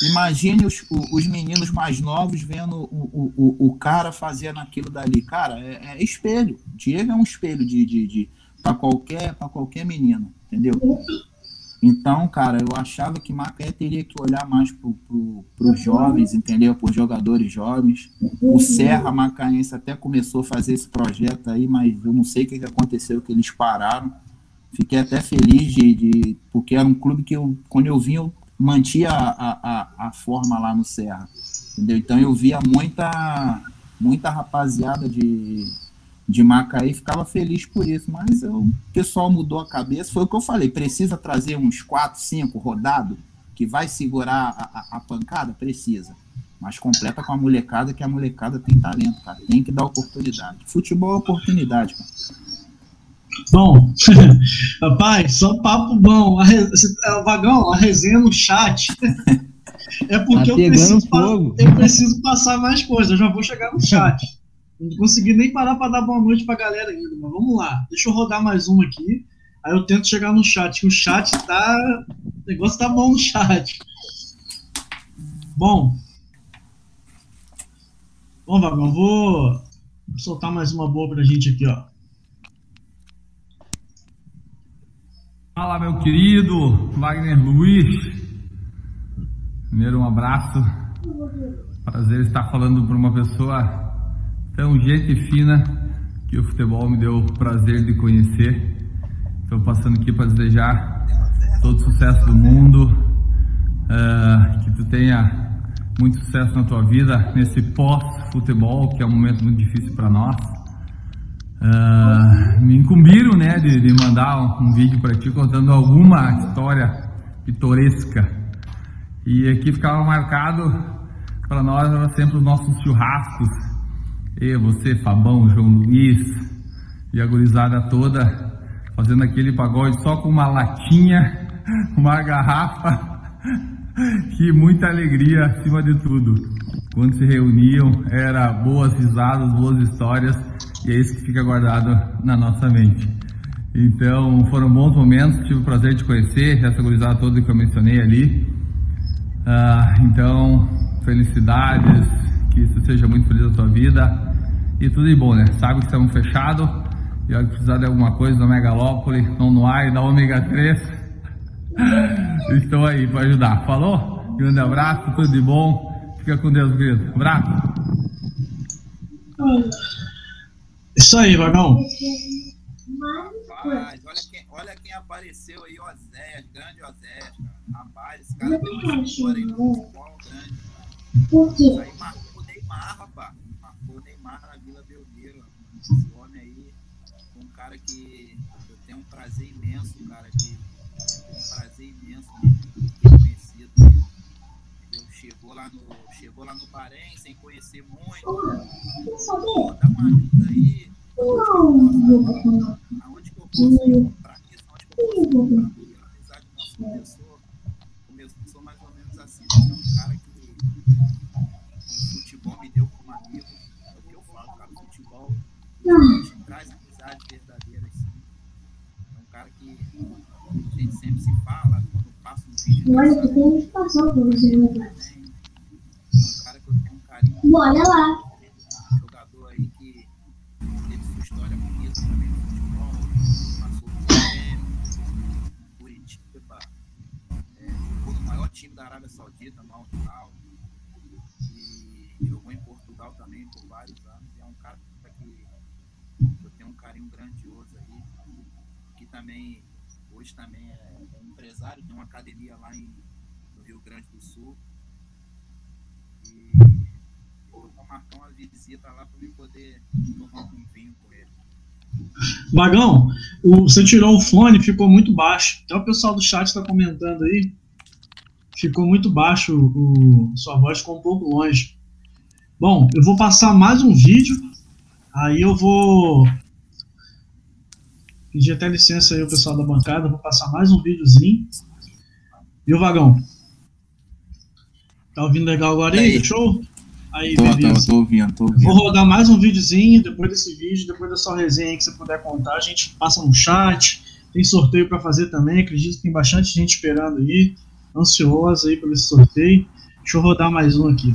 imagine os, os meninos mais novos vendo o, o, o cara fazendo aquilo dali. Cara, é, é espelho. Diego é um espelho de, de, de para qualquer, qualquer menino entendeu? Então, cara, eu achava que Macaé teria que olhar mais para pro, os jovens, entendeu? Para os jogadores jovens. O Serra Macaense até começou a fazer esse projeto aí, mas eu não sei o que aconteceu, que eles pararam. Fiquei até feliz de, de porque era um clube que eu, quando eu vim, eu mantia a, a, a forma lá no Serra, entendeu? Então eu via muita, muita rapaziada de de Macaé ficava feliz por isso, mas eu, o pessoal mudou a cabeça. Foi o que eu falei: precisa trazer uns 4, 5 rodado que vai segurar a, a, a, pancada? Precisa. Mas completa com a molecada, que a molecada tem talento, cara. Tem que dar oportunidade. Futebol é oportunidade, cara. Bom, <laughs> rapaz, só papo bom. A re... É, vagão, a resenha no chat. <laughs> É porque tá eu, preciso, eu preciso passar mais coisas. Eu já vou chegar no chat. <laughs> Não consegui nem parar para dar boa noite pra galera ainda, mas vamos lá. Deixa eu rodar mais um aqui. Aí eu tento chegar no chat, que o chat tá. O negócio tá bom no chat. Bom. Bom, Vagão, vou soltar mais uma boa pra gente aqui, ó. Fala, meu querido Wagner Luiz. Primeiro, um abraço. Prazer estar falando para uma pessoa tão gente fina que o futebol me deu o prazer de conhecer. Estou passando aqui para desejar todo sucesso do mundo, uh, que tu tenha muito sucesso na tua vida nesse pós-futebol, que é um momento muito difícil para nós. Uh, me incumbiram né, de, de mandar um, vídeo para ti contando alguma história pitoresca. E aqui ficava marcado para nós sempre os nossos churrascos eu, você, Fabão, João Luiz e a gurizada toda fazendo aquele pagode só com uma latinha, <laughs> uma garrafa <laughs> que muita alegria acima de tudo. Quando se reuniam, era boas risadas, boas histórias e é isso que fica guardado na nossa mente. Então, foram bons momentos, tive o prazer de conhecer essa gurizada toda que eu mencionei ali. Ah, então, felicidades, que isso seja muito feliz na tua vida e tudo de bom, né? Sabe que estamos fechados. E se precisar de alguma coisa da Megalópole, não no ar, da Ômega 3, <laughs> estou aí para ajudar. Falou? Grande abraço, tudo de bom. Fica com Deus, querido. Abraço. Isso aí, Vagão. Rapaz, olha quem, olha quem apareceu aí, Osés, grande Osés. Rapaz, esse cara tem uma história aí no futebol grande. Por quê? Isso aí marcou o Neymar, rapaz. Esse homem aí foi um cara que eu tenho um prazer imenso, cara, de um prazer imenso de ter conhecido. Ele chegou lá no, chegou lá no Bahrein sem conhecer muito. Pô, dá uma ajuda aí. Aonde que eu posso encontrar isso? Aonde que eu a começou, mais ou menos assim. É um cara que o futebol me deu como amigo. É o que eu falo, cara. Futebol gente traz amizade verdadeira assim. É um cara que a gente sempre se fala quando passa um vídeo. Olha, tu tem espaço pra você né, É um cara que eu tenho um carinho. Olha lá. Jogador aí que teve sua história bonita também no futebol. Passou por Grêmio, Curitiba. É, ficou no maior time da Arábia Saudita, no Al Hilal. E jogou em Portugal também por vários anos. É um cara carinho grandioso aí, que também, hoje também é, é empresário, tem uma academia lá em, no Rio Grande do Sul. E eu vou marcar uma visita lá para eu poder tomar um vinho com ele. Vagão, o, você tirou o fone, ficou muito baixo. Até o pessoal do chat está comentando aí. Ficou muito baixo, o, sua voz ficou um pouco longe. Bom, eu vou passar mais um vídeo. Aí eu vou Pedir até licença aí o pessoal da bancada, vou passar mais um videozinho. E o Vagão? Tá ouvindo legal agora aí? Show? Aí, tô, beleza. Tô, tô, ouvindo, tô ouvindo. Vou rodar mais um videozinho, depois desse vídeo, depois da sua resenha aí que você puder contar, a gente passa no chat. Tem sorteio para fazer também, acredito que tem bastante gente esperando aí, ansiosa aí pelo sorteio. Deixa eu rodar mais um aqui.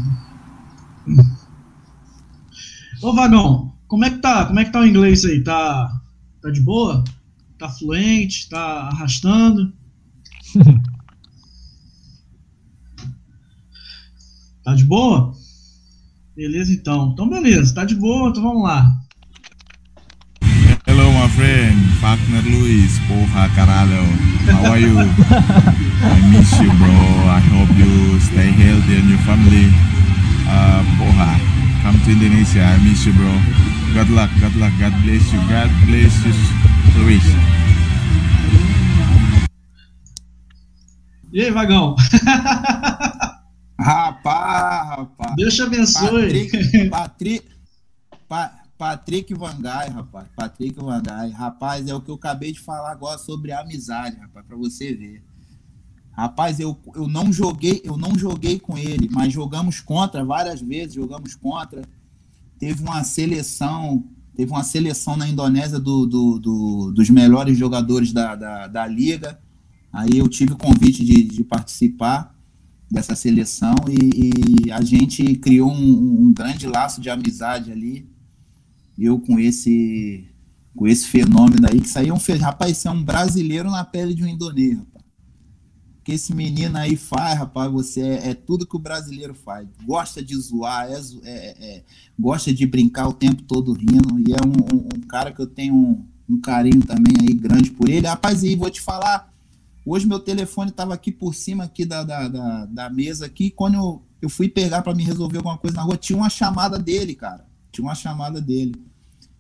Ô Vagão, como é que tá? Como é que tá o inglês aí? Tá Tá de boa? Tá fluente? Tá arrastando? <laughs> tá de boa? Beleza, então. Então, beleza, tá de boa, então vamos lá. Hello, my friend. Wagner Luis. Porra, caralho. How are you? I miss you, bro. I hope you stay healthy and your family. Uh, porra, come to Indonesia. I miss you, bro. God luck, God luck. God bless you. God bless you, Luis. E aí, Vagão? Rapaz, rapaz. Deus te abençoe. Patrick, Patrick, pa, Patrick Vangai, rapaz. Patrick Vangai. Rapaz, é o que eu acabei de falar agora sobre amizade, rapaz, para você ver. Rapaz, eu, eu não joguei, eu não joguei com ele, mas jogamos contra várias vezes, jogamos contra. Teve uma seleção, teve uma seleção na Indonésia do, do, do dos melhores jogadores da, da, da liga. Aí eu tive o convite de, de participar dessa seleção e, e a gente criou um, um, grande laço de amizade ali. Eu com esse com esse fenômeno aí, que isso aí é um rapaz, isso é um brasileiro na pele de um indonês, rapaz. Que esse menino aí faz, rapaz, você é, é tudo que o brasileiro faz. Gosta de zoar, é, é, é gosta de brincar o tempo todo rindo, e é um, um, um cara que eu tenho um, um carinho também aí grande por ele. Rapaz, e vou te falar, Hoje meu telefone estava aqui por cima aqui da, da, da, da mesa aqui. Quando eu, eu fui pegar para me resolver alguma coisa na rua, tinha uma chamada dele, cara. Tinha uma chamada dele.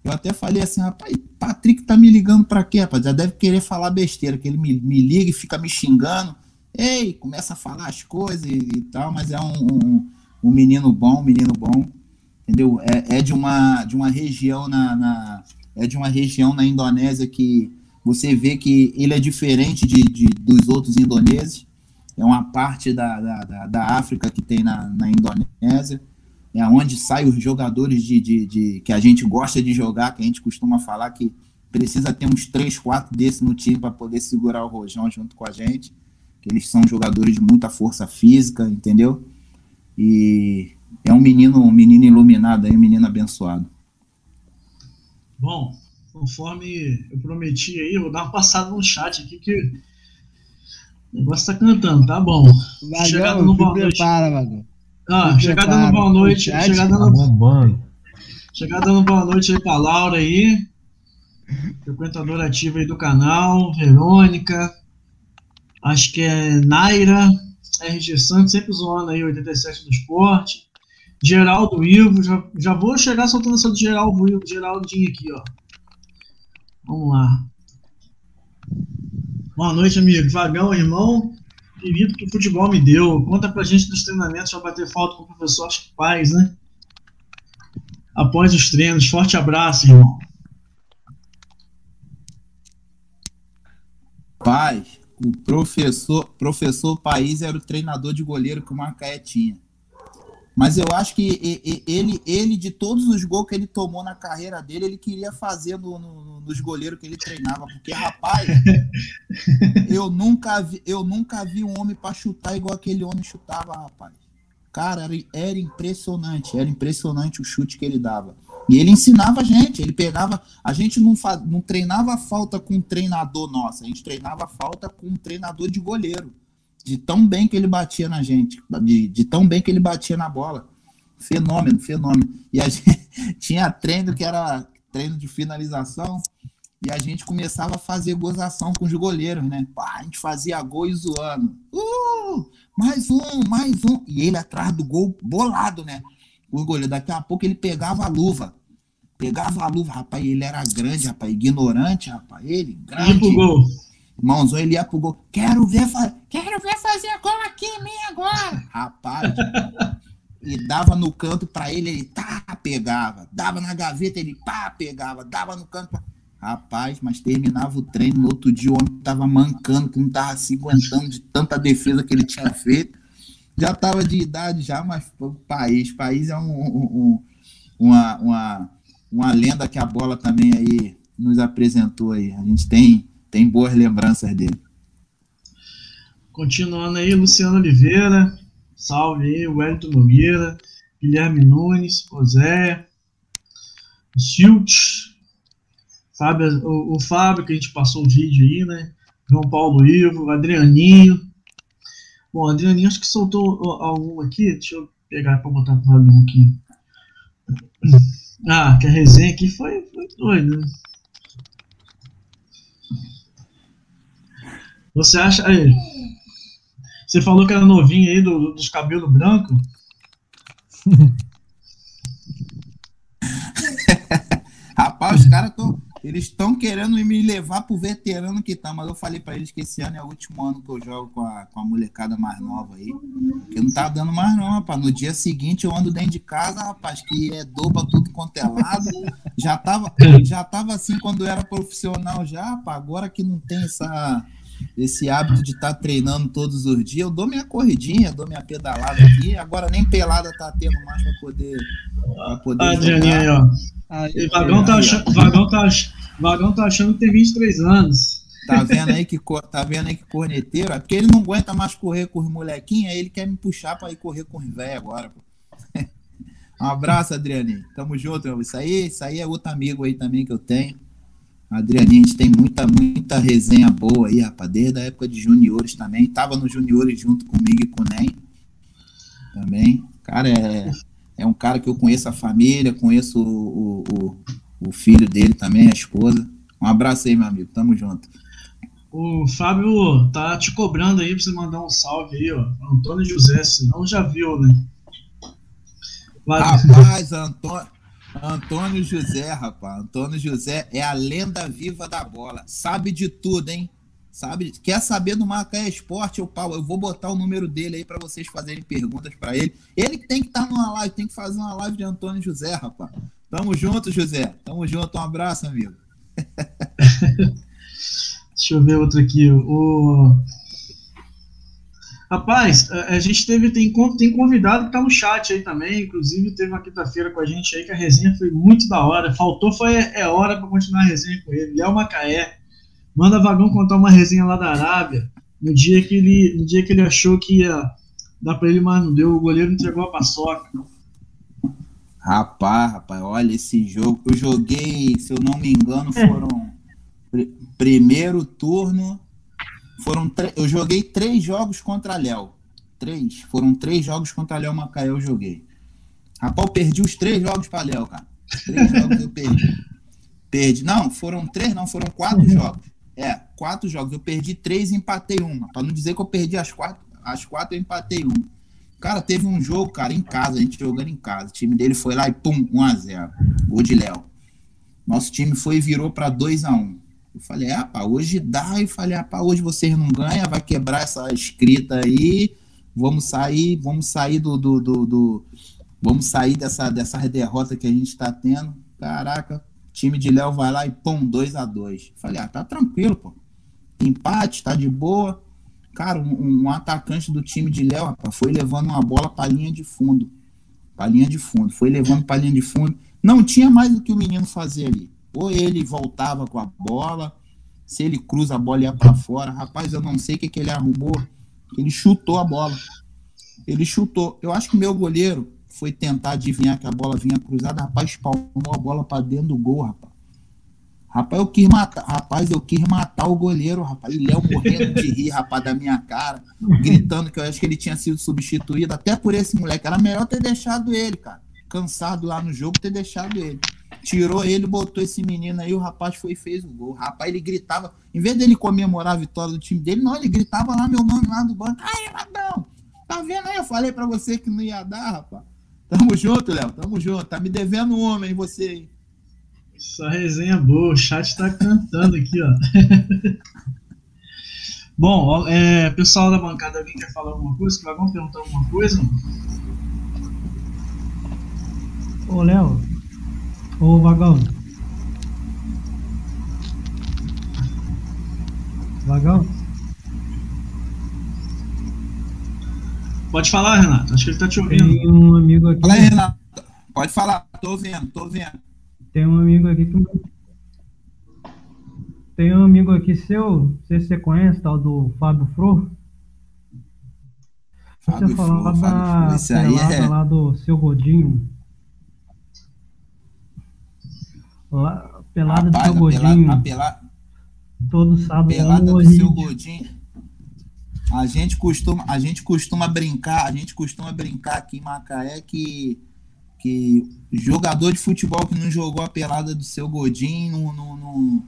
Eu até falei assim, rapaz, Patrick tá me ligando para quê, rapaz? Já deve querer falar besteira, que ele me, me liga e fica me xingando. Ei, começa a falar as coisas e, e tal, mas é um, um, um, menino bom, um menino bom, entendeu? É, é de uma de uma região na, na é de uma região na Indonésia que você vê que ele é diferente de, de dos outros indonésios. É uma parte da, da, da África que tem na, na Indonésia. É onde saem os jogadores de, de, de, que a gente gosta de jogar, que a gente costuma falar que precisa ter uns três, quatro desses no time para poder segurar o Rojão junto com a gente. Que eles são jogadores de muita força física, entendeu? E é um menino, um menino iluminado aí, um menino abençoado. Bom, conforme eu prometi aí, eu vou dar uma passada no chat aqui que o negócio tá cantando, tá bom. Vagão, dando boa noite. Prepara, Ah, chegar dando boa noite. Chegar dando, tá bombando. chegar dando boa noite aí pra Laura aí. Frequentadora ativa aí do canal, Verônica. Acho que é Naira, RG Santos, sempre zoando aí 87 do esporte. Geraldo Ivo, já, já vou chegar soltando essa do Geraldo Ivo, Geraldinho aqui, ó. Vamos lá. Boa noite, amigo. Vagão, irmão. Querido que o futebol me deu. Conta pra gente dos treinamentos para bater falta com o professor, acho que faz, né? Após os treinos. Forte abraço, irmão. Paz, o professor, professor País era o treinador de goleiro que o Macaé tinha. Mas eu acho que ele, ele, de todos os gols que ele tomou na carreira dele, ele queria fazer no, no, nos goleiros que ele treinava. Porque, rapaz, <laughs> eu nunca vi, eu nunca vi um homem para chutar igual aquele homem chutava, rapaz. Cara, era, era impressionante, era impressionante o chute que ele dava. E ele ensinava a gente, ele pegava. A gente não, não treinava falta com um treinador nosso, a gente treinava falta com um treinador de goleiro de tão bem que ele batia na gente, de, de tão bem que ele batia na bola. Fenômeno, fenômeno. E a <laughs> gente tinha treino que era treino de finalização, e a gente começava a fazer gozação com os goleiros, né? Pá, a gente fazia gol e zoando. Uh, mais um, mais um. E ele atrás do gol, bolado, né? O goleiro, daqui a pouco ele pegava a luva. Pegava a luva, rapaz, ele era grande, rapaz, ignorante, rapaz, ele, grande. E pro gol. Irmãozão, ele ia pro gol. Quero ver, quero ver fazer gol aqui em mim agora. Rapaz, <laughs> e dava no canto para ele, ele tá, pegava. Dava na gaveta, ele pá, pegava. Dava no canto. Rapaz, mas terminava o treino. No outro dia o homem tava mancando, que não tava se aguentando de tanta defesa que ele tinha feito. Já tava de idade já, mas o país. País é um, um, uma, uma, uma lenda que a bola também aí nos apresentou aí. A gente tem tem boas lembranças dele. Continuando aí, Luciano Oliveira, salve aí, Wellington Nogueira, Guilherme Nunes, José, Schilt, Fábio, o, o, Fábio, que a gente passou o vídeo aí, né? João Paulo Ivo, Adrianinho. Bom, Adrianinho acho que soltou algum aqui. Deixa eu pegar para botar para o aqui. <clears throat> Ah, que a resenha aqui foi, foi doida. Né? Você acha. Aí, você falou que era novinho aí do, dos cabelos brancos. <laughs> Rapaz, os caras eles estão querendo me levar pro veterano que tá, mas eu falei para eles que esse ano é o último ano que eu jogo com a, com a molecada mais nova aí. Porque não tá dando mais não, rapaz. No dia seguinte eu ando dentro de casa, rapaz, que é dobra tudo quanto é lado. Já tava, já tava assim quando era profissional já, rapaz. Agora que não tem essa, esse hábito de estar tá treinando todos os dias, eu dou minha corridinha, dou minha pedalada aqui. Agora nem pelada tá tendo mais para poder, pra poder Adrianinho aí, ó. Aí, Vagão, tá achando, Vagão, tá, Vagão tá achando que tem 23 anos. Tá vendo aí que, tá vendo aí que corneteiro? É porque ele não aguenta mais correr com os molequinhos, aí ele quer me puxar para ir correr com os velhos agora. <laughs> um abraço, Adrianinho. Tamo junto, meu. Isso aí, isso aí é outro amigo aí também que eu tenho. Adrianinho, a gente tem muita, muita resenha boa aí, rapaz, desde a época de juniores também. Tava no juniores junto comigo e com o Nen. Também. Cara, é, é um cara que eu conheço a família, conheço o, o, o filho dele também, a esposa. Um abraço aí, meu amigo. Tamo junto. O Fábio tá te cobrando aí pra você mandar um salve aí, ó. Antônio José, senão já viu, né? Rapaz, Antônio, Antônio José, rapaz. Antônio José é a lenda viva da bola. Sabe de tudo, hein? Sabe? Quer saber do Macaé Esporte, eu, pau, eu vou botar o número dele aí para vocês fazerem perguntas para ele. Ele tem que estar tá numa live, tem que fazer uma live de Antônio José, rapaz. Tamo junto, José. Tamo junto. Um abraço, amigo. <laughs> Deixa eu ver outro aqui. O... Rapaz, a gente teve tem, tem convidado que tá no chat aí também, inclusive teve uma quinta-feira com a gente aí que a resenha foi muito da hora. Faltou foi é hora para continuar a resenha com ele. Léo Macaé, Manda Vagão contar uma resenha lá da Arábia. No dia que ele, no dia que ele achou que ia dar para ele, mas não deu. O goleiro entregou a paçoca. Rapaz, rapaz, olha esse jogo. Eu joguei, se eu não me engano, é. foram pr primeiro turno. Foram eu joguei três jogos contra a Léo. Três. Foram três jogos contra a Léo Macaé eu joguei. Rapaz, eu perdi os três jogos para Léo, cara. Três <laughs> jogos eu perdi. Perdi. Não, foram três, não, foram quatro jogos. É, quatro jogos. Eu perdi três e empatei uma. Para não dizer que eu perdi as quatro, as quatro eu empatei uma. Cara, teve um jogo, cara, em casa, a gente jogando em casa. O time dele foi lá e pum, 1x0. Gol de Léo. Nosso time foi e virou para 2x1. Eu falei, ah, hoje dá. E falei, ah, hoje vocês não ganham, vai quebrar essa escrita aí. Vamos sair, vamos sair do. do, do, do vamos sair dessa, dessa derrota que a gente está tendo. Caraca, time de Léo vai lá e pum, 2 a 2 Falei, ah, tá tranquilo, pô. Empate, tá de boa. Cara, um, um atacante do time de Léo, rapaz, foi levando uma bola pra linha de fundo. Pra linha de fundo. Foi levando pra linha de fundo. Não tinha mais o que o menino fazer ali. Ou ele voltava com a bola, se ele cruza a bola ia pra fora. Rapaz, eu não sei o que, que ele arrumou. Ele chutou a bola. Ele chutou. Eu acho que o meu goleiro foi tentar adivinhar que a bola vinha cruzada, rapaz, espalmou a bola para dentro do gol, rapaz. Rapaz, eu quis matar, rapaz, eu quis matar o goleiro, rapaz. E Léo morrendo de rir, rapaz, da minha cara, gritando que eu acho que ele tinha sido substituído, até por esse moleque. Era melhor ter deixado ele, cara. Cansado lá no jogo, ter deixado ele. Tirou ele, botou esse menino aí, o rapaz foi e fez o gol. Rapaz, ele gritava, em vez dele comemorar a vitória do time dele, não, ele gritava lá, meu mano, lá do banco. Ai, Radão, tá vendo aí? Eu falei pra você que não ia dar, rapaz. Tamo junto, Léo. Tamo junto. Tá me devendo um homem, você, hein? Só resenha boa. O chat tá cantando aqui, ó. <laughs> Bom, é, pessoal da bancada, alguém quer falar alguma coisa? Que vão perguntar alguma coisa? Ô, Léo. Ô, Vagão. Vagão? Pode falar, Renato. Acho que ele está te ouvindo. Tem um amigo aqui. Fala aí, Renato. Pode falar. Tô ouvindo, tô ouvindo. Tem um amigo aqui que. Tem um amigo aqui seu, não sei se você conhece, tal do Fábio Fro. Fábio você falar da pelada é... lá do seu Godinho. Lá, pelada Rapaz, do seu Godinho. Pelada, Todo sábado. Pelada do seu Godinho. A gente costuma, a gente costuma brincar, a gente costuma brincar aqui em Macaé que que jogador de futebol que não jogou a pelada do seu Godinho não, não, não,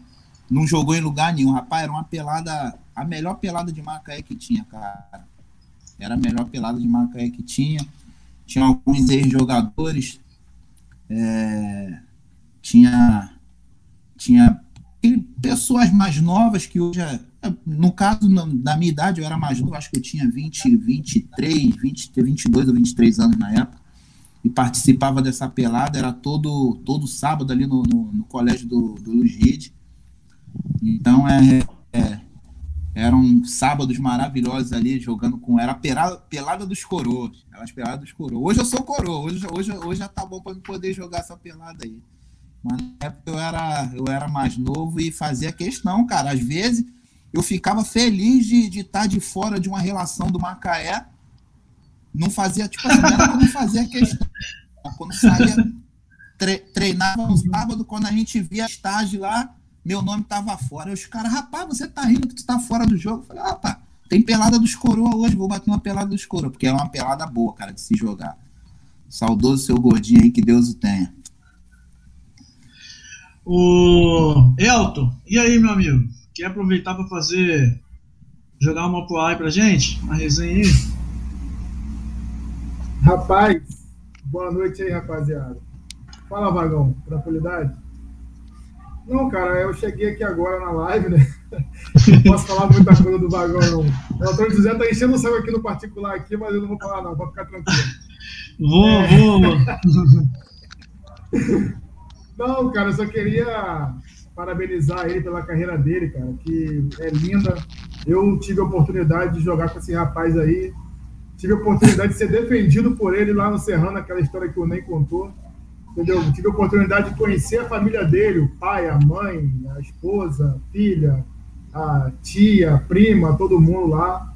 não jogou em lugar nenhum. Rapaz, era uma pelada, a melhor pelada de Macaé que tinha, cara. Era a melhor pelada de Macaé que tinha. Tinha alguns ex-jogadores. É, tinha, tinha pessoas mais novas que hoje, é, no caso, na minha idade, eu era mais novo, acho que eu tinha 20, 23, 20, 22 ou 23 anos na época, e participava dessa pelada, era todo, todo sábado ali no, no, no colégio do, do Luiz Ride. Então, é, é, eram sábados maravilhosos ali, jogando com. Era a pelada, pelada dos coroas. Elas peladas dos coroas. Hoje eu sou coroa, hoje, hoje, hoje já tá bom para poder jogar essa pelada aí. Mas na época eu era, eu era mais novo e fazia questão, cara. Às vezes eu ficava feliz de, de estar de fora de uma relação do Macaé. Não fazia, tipo assim, não fazia questão. Quando saía, tre, treinava no sábado, quando a gente via estágio lá, meu nome tava fora. Os caras, rapaz, você tá rindo que tu tá fora do jogo. Eu falei, pá, tem pelada dos coroa hoje, vou bater uma pelada dos coroa, porque é uma pelada boa, cara, de se jogar. Saudoso seu gordinho aí, que Deus o tenha. O Elton, e aí, meu amigo? Quer aproveitar para fazer. jogar uma pro aí pra gente? Uma resenha aí? Rapaz, boa noite aí, rapaziada. Fala, Vagão, tranquilidade? Não, cara, eu cheguei aqui agora na live, né? <laughs> Não posso falar muita coisa do Vagão, não. O Antônio José tá enchendo o saco aqui no particular aqui, mas eu não vou falar, não, pode ficar tranquilo. Vou, é... vou. <laughs> Não, cara, eu só queria parabenizar ele pela carreira dele, cara, que é linda. Eu tive a oportunidade de jogar com esse rapaz aí. Tive a oportunidade de ser defendido por ele lá no Serrano, aquela história que o Ney contou. Entendeu? Tive a oportunidade de conhecer a família dele, o pai, a mãe, a esposa, a filha, a tia, a prima, todo mundo lá.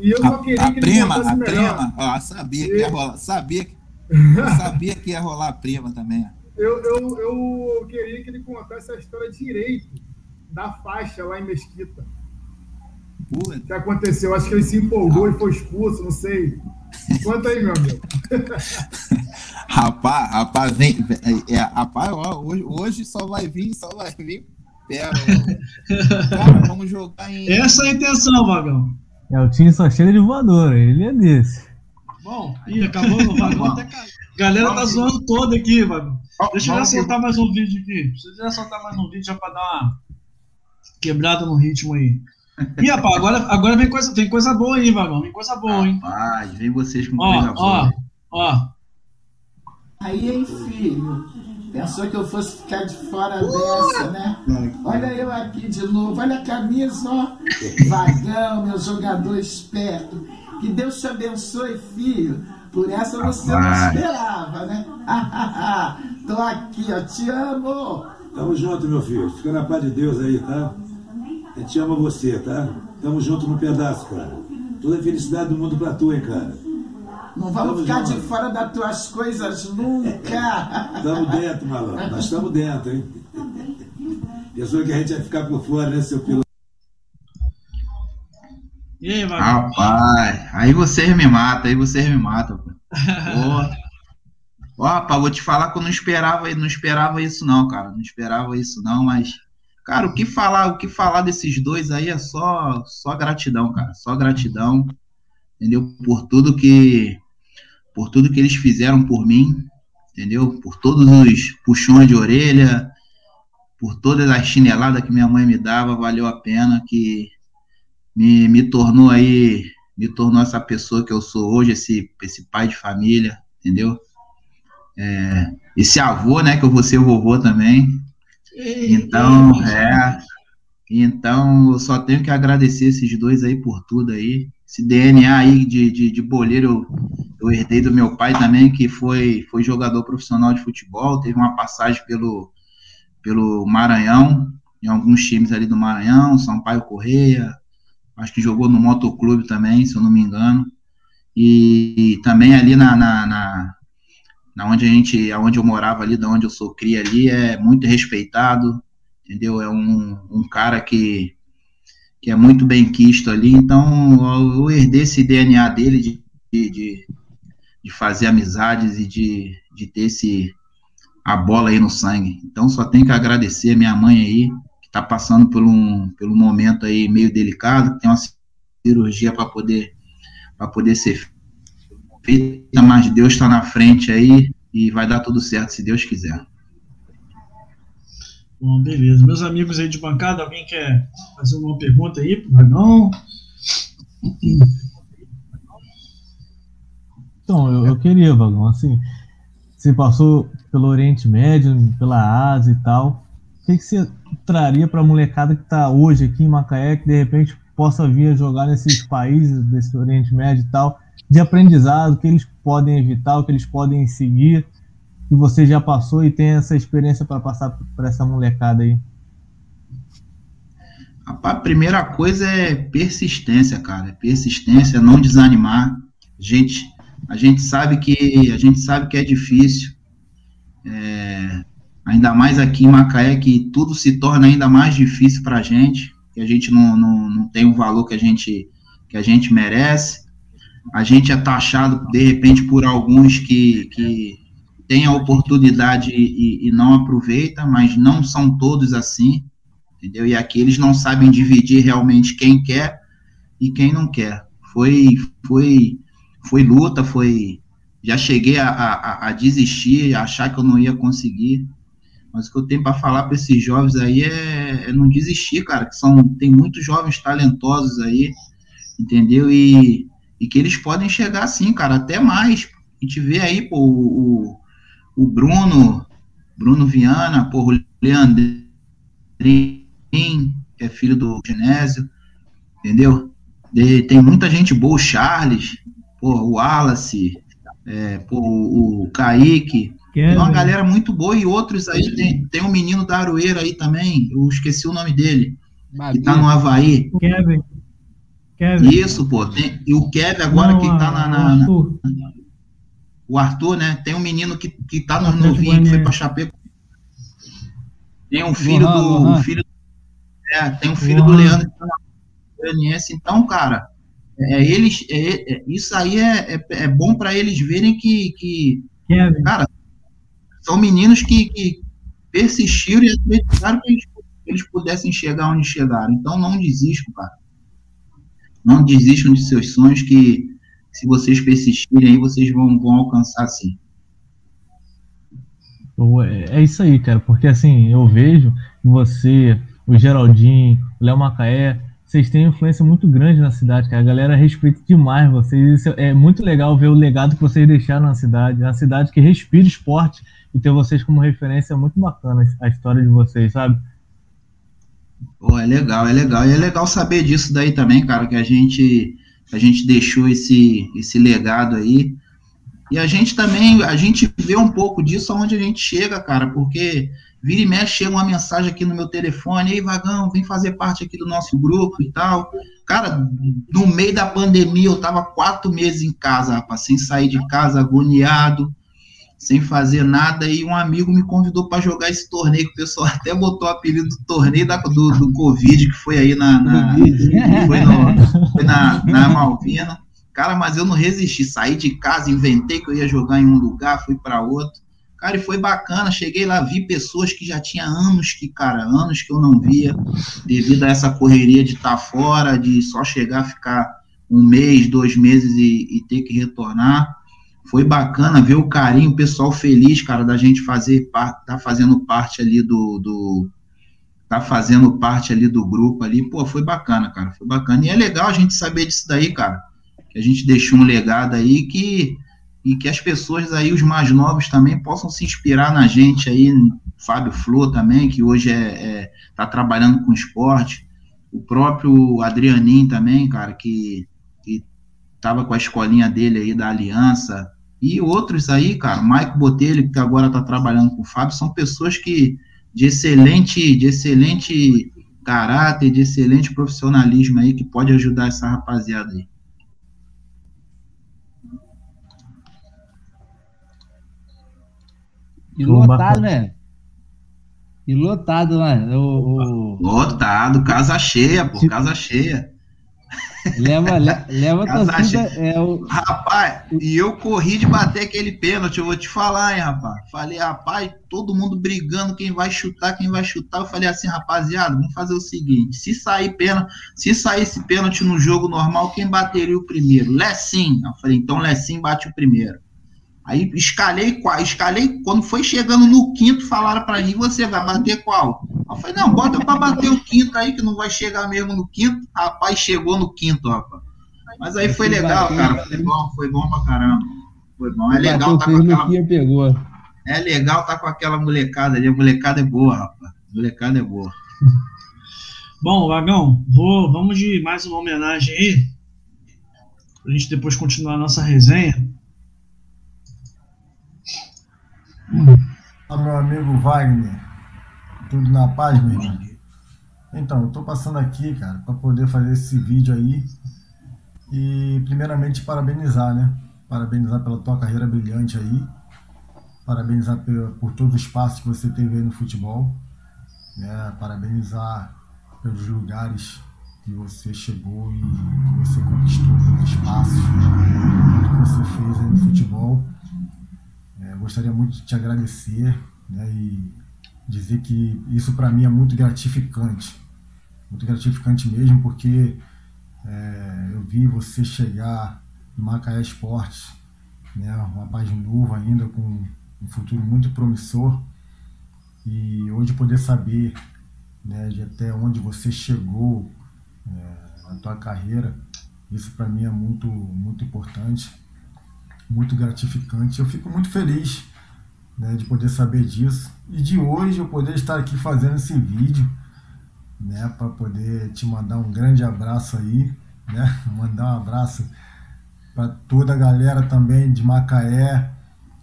E eu só queria a, a que ele prima, a melhor. prima, ó, sabia que ia rolar, sabia, <laughs> sabia que ia rolar a prima também eu, eu, eu queria que ele contasse a história direito da faixa lá em Mesquita. O que aconteceu? Acho que ele se empolgou ah. e foi expulso, não sei. Conta aí, meu amigo. <laughs> rapaz, rapaz, vem. É, é, rapaz, ó, hoje, hoje só vai vir, só vai vir. Pera, Cara, vamos jogar em. Essa é a intenção, Vagão. É, o time só chega de voadora, ele é desse. Bom, ih, acabou o Vagão até caiu. Galera tá zoando todo aqui, Vagão. Deixa eu já soltar mais um vídeo aqui. Deixa eu já soltar mais um vídeo já pra dar uma quebrada no ritmo aí. Ih, rapaz, agora, agora vem, coisa, vem coisa boa aí, Vagão. Vem coisa boa, hein? Rapaz, vem vocês com ó, coisa ó, boa. Ó, ó. Aí, hein, filho? Pensou que eu fosse ficar de fora dessa, né? Olha eu aqui de novo, olha a camisa, ó. Vagão, meu jogador esperto. Que Deus te abençoe, filho. Por essa você não esperava, né? Tô aqui, ó, te amo! Tamo junto, meu filho. Fica na paz de Deus aí, tá? A gente ama você, tá? Tamo junto no pedaço, cara. Toda a felicidade do mundo pra tu, hein, cara. Não vamos tamo ficar junto. de fora das tuas coisas nunca. <laughs> tamo dentro, malandro. Nós estamos dentro, hein? Pensou que a gente ia ficar por fora, né, seu piloto? E aí, Rapaz, aí vocês me matam, aí vocês me matam. <laughs> Porra. Ó, pá, vou te falar que eu não esperava, não esperava isso não, cara. Não esperava isso não, mas cara, o que falar, o que falar desses dois aí é só só gratidão, cara. Só gratidão. Entendeu? Por tudo que por tudo que eles fizeram por mim, entendeu? Por todos os puxões de orelha, por todas as chineladas que minha mãe me dava, valeu a pena que me, me tornou aí, me tornou essa pessoa que eu sou hoje, esse, esse pai de família, entendeu? É, esse avô, né, que eu vou ser vovô também. Então, é, então eu só tenho que agradecer esses dois aí por tudo aí. Esse DNA aí de, de, de boleiro eu, eu herdei do meu pai também, que foi, foi jogador profissional de futebol, teve uma passagem pelo, pelo Maranhão, em alguns times ali do Maranhão, Sampaio Correia, acho que jogou no motoclube também, se eu não me engano. E, e também ali na, na, na, onde a gente, onde eu morava ali, da onde eu sou cria ali, é muito respeitado, entendeu? É um, um cara que, que é muito bem quisto ali, então eu herdei esse DNA dele de, de, de fazer amizades e de, de ter esse, a bola aí no sangue. Então só tem que agradecer a minha mãe aí, que está passando por um, pelo momento aí meio delicado, tem uma cirurgia para poder, poder ser feita, mas Deus está na frente aí e vai dar tudo certo se Deus quiser. Bom, beleza. Meus amigos aí de bancada, alguém quer fazer uma pergunta aí pro Dragão? Então, eu, eu queria, Vagão, assim, você passou pelo Oriente Médio, pela Ásia e tal. O que, que você traria para a molecada que está hoje aqui em Macaé, que de repente possa vir a jogar nesses países desse Oriente Médio e tal, de aprendizado, que eles podem evitar, o que eles podem seguir, que você já passou e tem essa experiência para passar para essa molecada aí? A primeira coisa é persistência, cara. É persistência, não desanimar. Gente, a gente sabe que a gente sabe que é difícil. É, ainda mais aqui em Macaé, que tudo se torna ainda mais difícil para a gente, que a gente não, não, não tem o valor que a gente, que a gente merece. A gente é taxado, de repente, por alguns que, que têm a oportunidade e, e não aproveita, mas não são todos assim, entendeu? E aqui eles não sabem dividir realmente quem quer e quem não quer. Foi, foi, foi luta, foi já cheguei a, a, a, desistir, a achar que eu não ia conseguir. Mas o que eu tenho para falar para esses jovens aí é, é, não desistir, cara. Que são, tem muitos jovens talentosos aí, entendeu? E, e que eles podem chegar assim, cara, até mais. A gente vê aí, pô, o, o Bruno, Bruno Viana, pô, o Leandrinho, que é filho do Genésio, entendeu? De, tem muita gente boa, o Charles, pô, o Wallace, é, pô, o Kaique, Kevin. tem uma galera muito boa e outros aí, tem, tem um menino da Aroeira aí também, eu esqueci o nome dele, Babi. que tá no Havaí. Kevin. Kevin. Isso, pô, tem, e o Kevin agora Não, que tá na, na, na, o Arthur, né, tem um menino que, que tá no novinho, que foi pra Chapecó. Tem um filho do. Um filho, é, tem um filho do Leandro que tá na então, cara, é, eles, é, é, isso aí é, é, é bom para eles verem que, que cara, são meninos que, que persistiram e acreditaram que eles, eles pudessem chegar onde chegaram. Então não desistam, cara. Não desistam de seus sonhos que se vocês persistirem aí, vocês vão, vão alcançar sim. É isso aí, cara, porque assim, eu vejo você, o Geraldinho, o Léo Macaé, vocês têm influência muito grande na cidade, que a galera respeita demais vocês. Isso é muito legal ver o legado que vocês deixaram na cidade. É uma cidade que respira esporte e ter vocês como referência é muito bacana a história de vocês, sabe? Pô, é legal, é legal. E é legal saber disso daí também, cara, que a gente, a gente deixou esse, esse legado aí. E a gente também, a gente vê um pouco disso aonde a gente chega, cara, porque Vira e mexe, chega uma mensagem aqui no meu telefone, ei, Vagão, vem fazer parte aqui do nosso grupo e tal. Cara, no meio da pandemia, eu tava quatro meses em casa, rapaz, sem sair de casa, agoniado, sem fazer nada, e um amigo me convidou para jogar esse torneio, que o pessoal <laughs> até botou o apelido do torneio da, do, do Covid, que foi aí na. na foi, no, foi na, na Malvina. Cara, mas eu não resisti, saí de casa, inventei que eu ia jogar em um lugar, fui para outro. Cara, e foi bacana. Cheguei lá, vi pessoas que já tinha anos que, cara, anos que eu não via, devido a essa correria de estar tá fora, de só chegar, ficar um mês, dois meses e, e, ter que retornar. Foi bacana ver o carinho, o pessoal feliz, cara, da gente fazer tá fazendo parte ali do, do tá fazendo parte ali do grupo ali. Pô, foi bacana, cara, foi bacana. E é legal a gente saber disso daí, cara. Que a gente deixou um legado aí que e que as pessoas aí, os mais novos também, possam se inspirar na gente aí, Fábio Flor também, que hoje é, é tá trabalhando com esporte, o próprio Adrianinho também, cara, que, que tava com a escolinha dele aí da Aliança, e outros aí, cara, o Maico Botelho, que agora tá trabalhando com o Fábio, são pessoas que de excelente, de excelente caráter, de excelente profissionalismo aí, que pode ajudar essa rapaziada aí. E lotado, né? E lotado lá. O, o... Lotado, casa cheia, pô, casa cheia. Leva, <laughs> leva torcida. É o... Rapaz, e eu corri de bater aquele pênalti, eu vou te falar, hein, rapaz. Falei, rapaz, todo mundo brigando, quem vai chutar, quem vai chutar. Eu falei assim, rapaziada, vamos fazer o seguinte: se sair pênalti, se sair esse pênalti no jogo normal, quem bateria o primeiro? Lessim. Eu falei, então Lessim bate o primeiro. Aí escalei, escalei, quando foi chegando no quinto, falaram para mim, você vai bater qual? Eu falei, não, bota para bater o quinto aí, que não vai chegar mesmo no quinto. Rapaz, chegou no quinto, rapaz. Mas aí foi legal, cara. Foi bom, foi bom pra caramba. Foi bom. É legal tá com aquela. Pegou. É legal tá com aquela molecada ali. A molecada é boa, rapaz. A molecada é boa. Bom, Vagão, vou, vamos de mais uma homenagem aí. Pra gente depois continuar a nossa resenha. Olá, meu amigo Wagner. Tudo na paz, meu irmão? Então, eu tô passando aqui, cara, para poder fazer esse vídeo aí. E, primeiramente, parabenizar, né? Parabenizar pela tua carreira brilhante aí. Parabenizar por, por todo o espaço que você teve aí no futebol. Né? Parabenizar pelos lugares que você chegou e que você conquistou, pelos espaços que você fez aí no futebol. Gostaria muito de te agradecer né, e dizer que isso para mim é muito gratificante. Muito gratificante mesmo, porque é, eu vi você chegar no Macaé Esportes, né, um rapaz novo ainda, com um futuro muito promissor. E hoje poder saber né, de até onde você chegou é, na tua carreira, isso para mim é muito, muito importante muito gratificante. Eu fico muito feliz né, de poder saber disso e de hoje eu poder estar aqui fazendo esse vídeo, né, para poder te mandar um grande abraço aí, né, <laughs> mandar um abraço para toda a galera também de Macaé.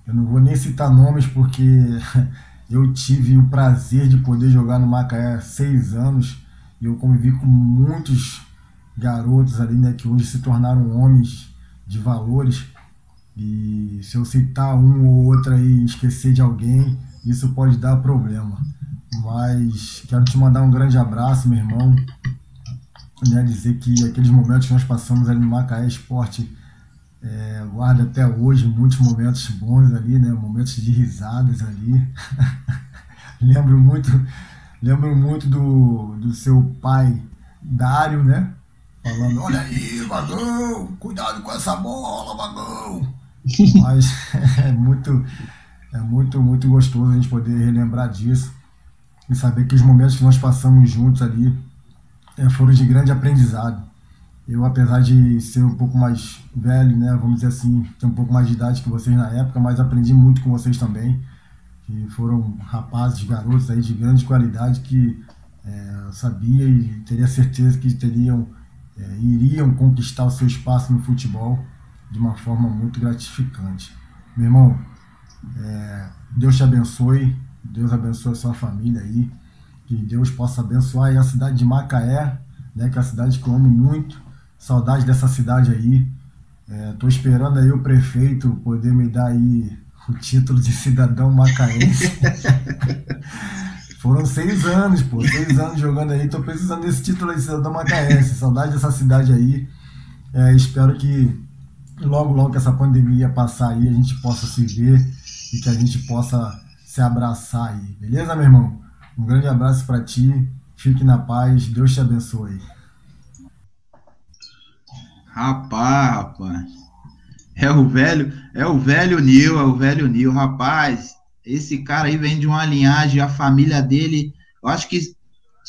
Eu não vou nem citar nomes porque <laughs> eu tive o prazer de poder jogar no Macaé há seis anos e eu convivi com muitos garotos ali, né, que hoje se tornaram homens de valores e se eu citar um ou outro aí e esquecer de alguém, isso pode dar problema. Mas quero te mandar um grande abraço, meu irmão. Né, dizer que aqueles momentos que nós passamos ali no Macaé Esporte, é, guardo até hoje muitos momentos bons ali, né, momentos de risadas ali. <laughs> lembro muito, lembro muito do, do seu pai, Dário, né? Falando, olha aí, vagão, cuidado com essa bola, vagão. Mas <laughs> é muito, é muito, muito gostoso a gente poder relembrar disso e saber que os momentos que nós passamos juntos ali é, foram de grande aprendizado. Eu, apesar de ser um pouco mais velho, né, vamos dizer assim, ter um pouco mais de idade que vocês na época, mas aprendi muito com vocês também, que foram rapazes, garotos aí de grande qualidade que é, eu sabia e teria certeza que teriam, é, iriam conquistar o seu espaço no futebol de uma forma muito gratificante. Meu irmão, é, Deus te abençoe, Deus abençoe a sua família aí, que Deus possa abençoar aí a cidade de Macaé, né, que é a cidade que eu amo muito, saudade dessa cidade aí. Estou é, esperando aí o prefeito poder me dar aí o título de cidadão macaense. <laughs> Foram seis anos, pô, seis anos jogando aí, tô precisando desse título de cidadão macaense, saudade dessa cidade aí. É, espero que logo, logo que essa pandemia passar aí, a gente possa se ver e que a gente possa se abraçar aí. Beleza, meu irmão? Um grande abraço para ti. Fique na paz. Deus te abençoe. Rapaz, rapaz. É o velho, é o velho Nil, é o velho Nil, rapaz. Esse cara aí vem de uma linhagem, a família dele, eu acho que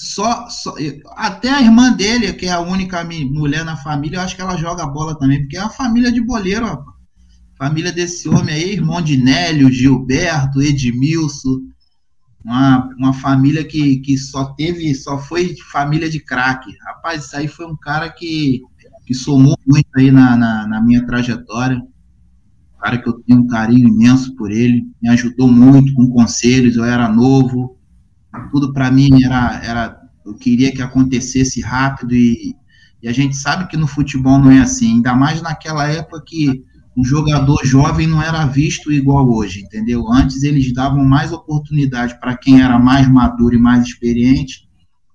só, só, até a irmã dele, que é a única mulher na família, eu acho que ela joga bola também, porque é a família de boleiro. Família desse homem aí, irmão de Nélio, Gilberto, Edmilson, uma, uma família que, que só teve, só foi família de craque. Rapaz, isso aí foi um cara que, que somou muito aí na, na, na minha trajetória. Um cara que eu tenho um carinho imenso por ele, me ajudou muito com conselhos, eu era novo, tudo para mim era, era, eu queria que acontecesse rápido e, e, a gente sabe que no futebol não é assim, ainda mais naquela época que o jogador jovem não era visto igual hoje, entendeu? Antes eles davam mais oportunidade para quem era mais maduro e mais experiente.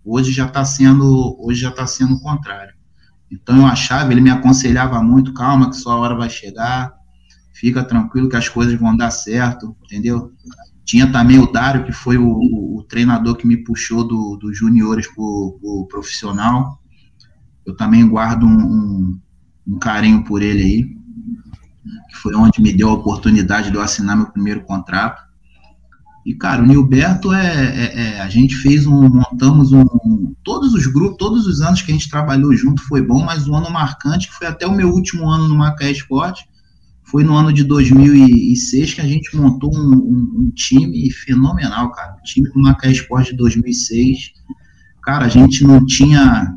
Hoje já está sendo, hoje já está sendo o contrário. Então eu achava, ele me aconselhava muito, calma que sua hora vai chegar, fica tranquilo que as coisas vão dar certo, entendeu? Tinha também o Dário, que foi o, o treinador que me puxou dos do juniores para o profissional. Eu também guardo um, um, um, carinho por ele aí, que foi onde me deu a oportunidade de eu assinar meu primeiro contrato. E, cara, o Nilberto é, é, é, A gente fez um. Montamos um. Todos os grupos, todos os anos que a gente trabalhou junto foi bom, mas um ano marcante, que foi até o meu último ano no Macaé Esporte, foi no ano de 2006 que a gente montou um, um, um time fenomenal, cara. O time do Macaé Esporte de 2006. Cara, a gente não tinha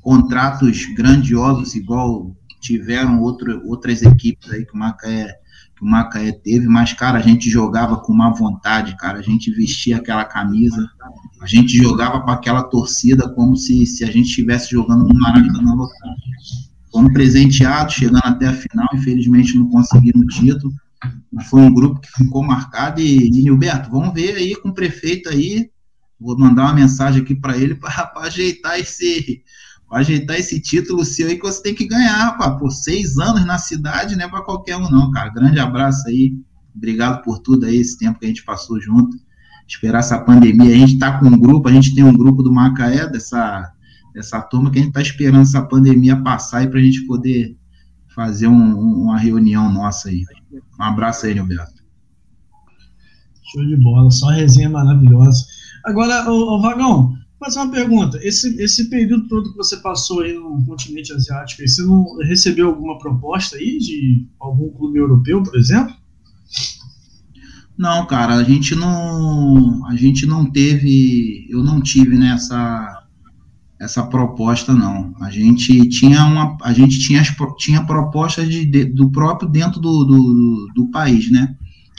contratos grandiosos igual tiveram outro, outras equipes aí que o Macaé que o Macaé teve, mas, cara, a gente jogava com uma vontade, cara, a gente vestia aquela camisa, a gente jogava para aquela torcida como se, se a gente estivesse jogando no Maracanã lotado. Fomos presenteados, chegando até a final, infelizmente não conseguimos o título, foi um grupo que ficou marcado e, e Nilberto, vamos ver aí com o prefeito aí, vou mandar uma mensagem aqui para ele para ajeitar esse para ajeitar esse título seu aí que você tem que ganhar, rapaz. Por seis anos na cidade não é para qualquer um, não, cara. Grande abraço aí. Obrigado por tudo aí, esse tempo que a gente passou junto. Esperar essa pandemia. A gente está com um grupo, a gente tem um grupo do Macaé, dessa, dessa turma, que a gente está esperando essa pandemia passar aí para a gente poder fazer um, uma reunião nossa aí. Um abraço aí, Nilberto. Show de bola, só resenha maravilhosa. Agora, o, Vagão, fazer uma pergunta. Esse, esse período todo que você passou aí no continente asiático, você não recebeu alguma proposta aí de algum clube europeu, por exemplo? Não, cara, a gente não, a gente não teve, eu não tive nessa essa proposta não. A gente tinha uma, a gente tinha tinha propostas de, de, do próprio dentro do, do, do país, né?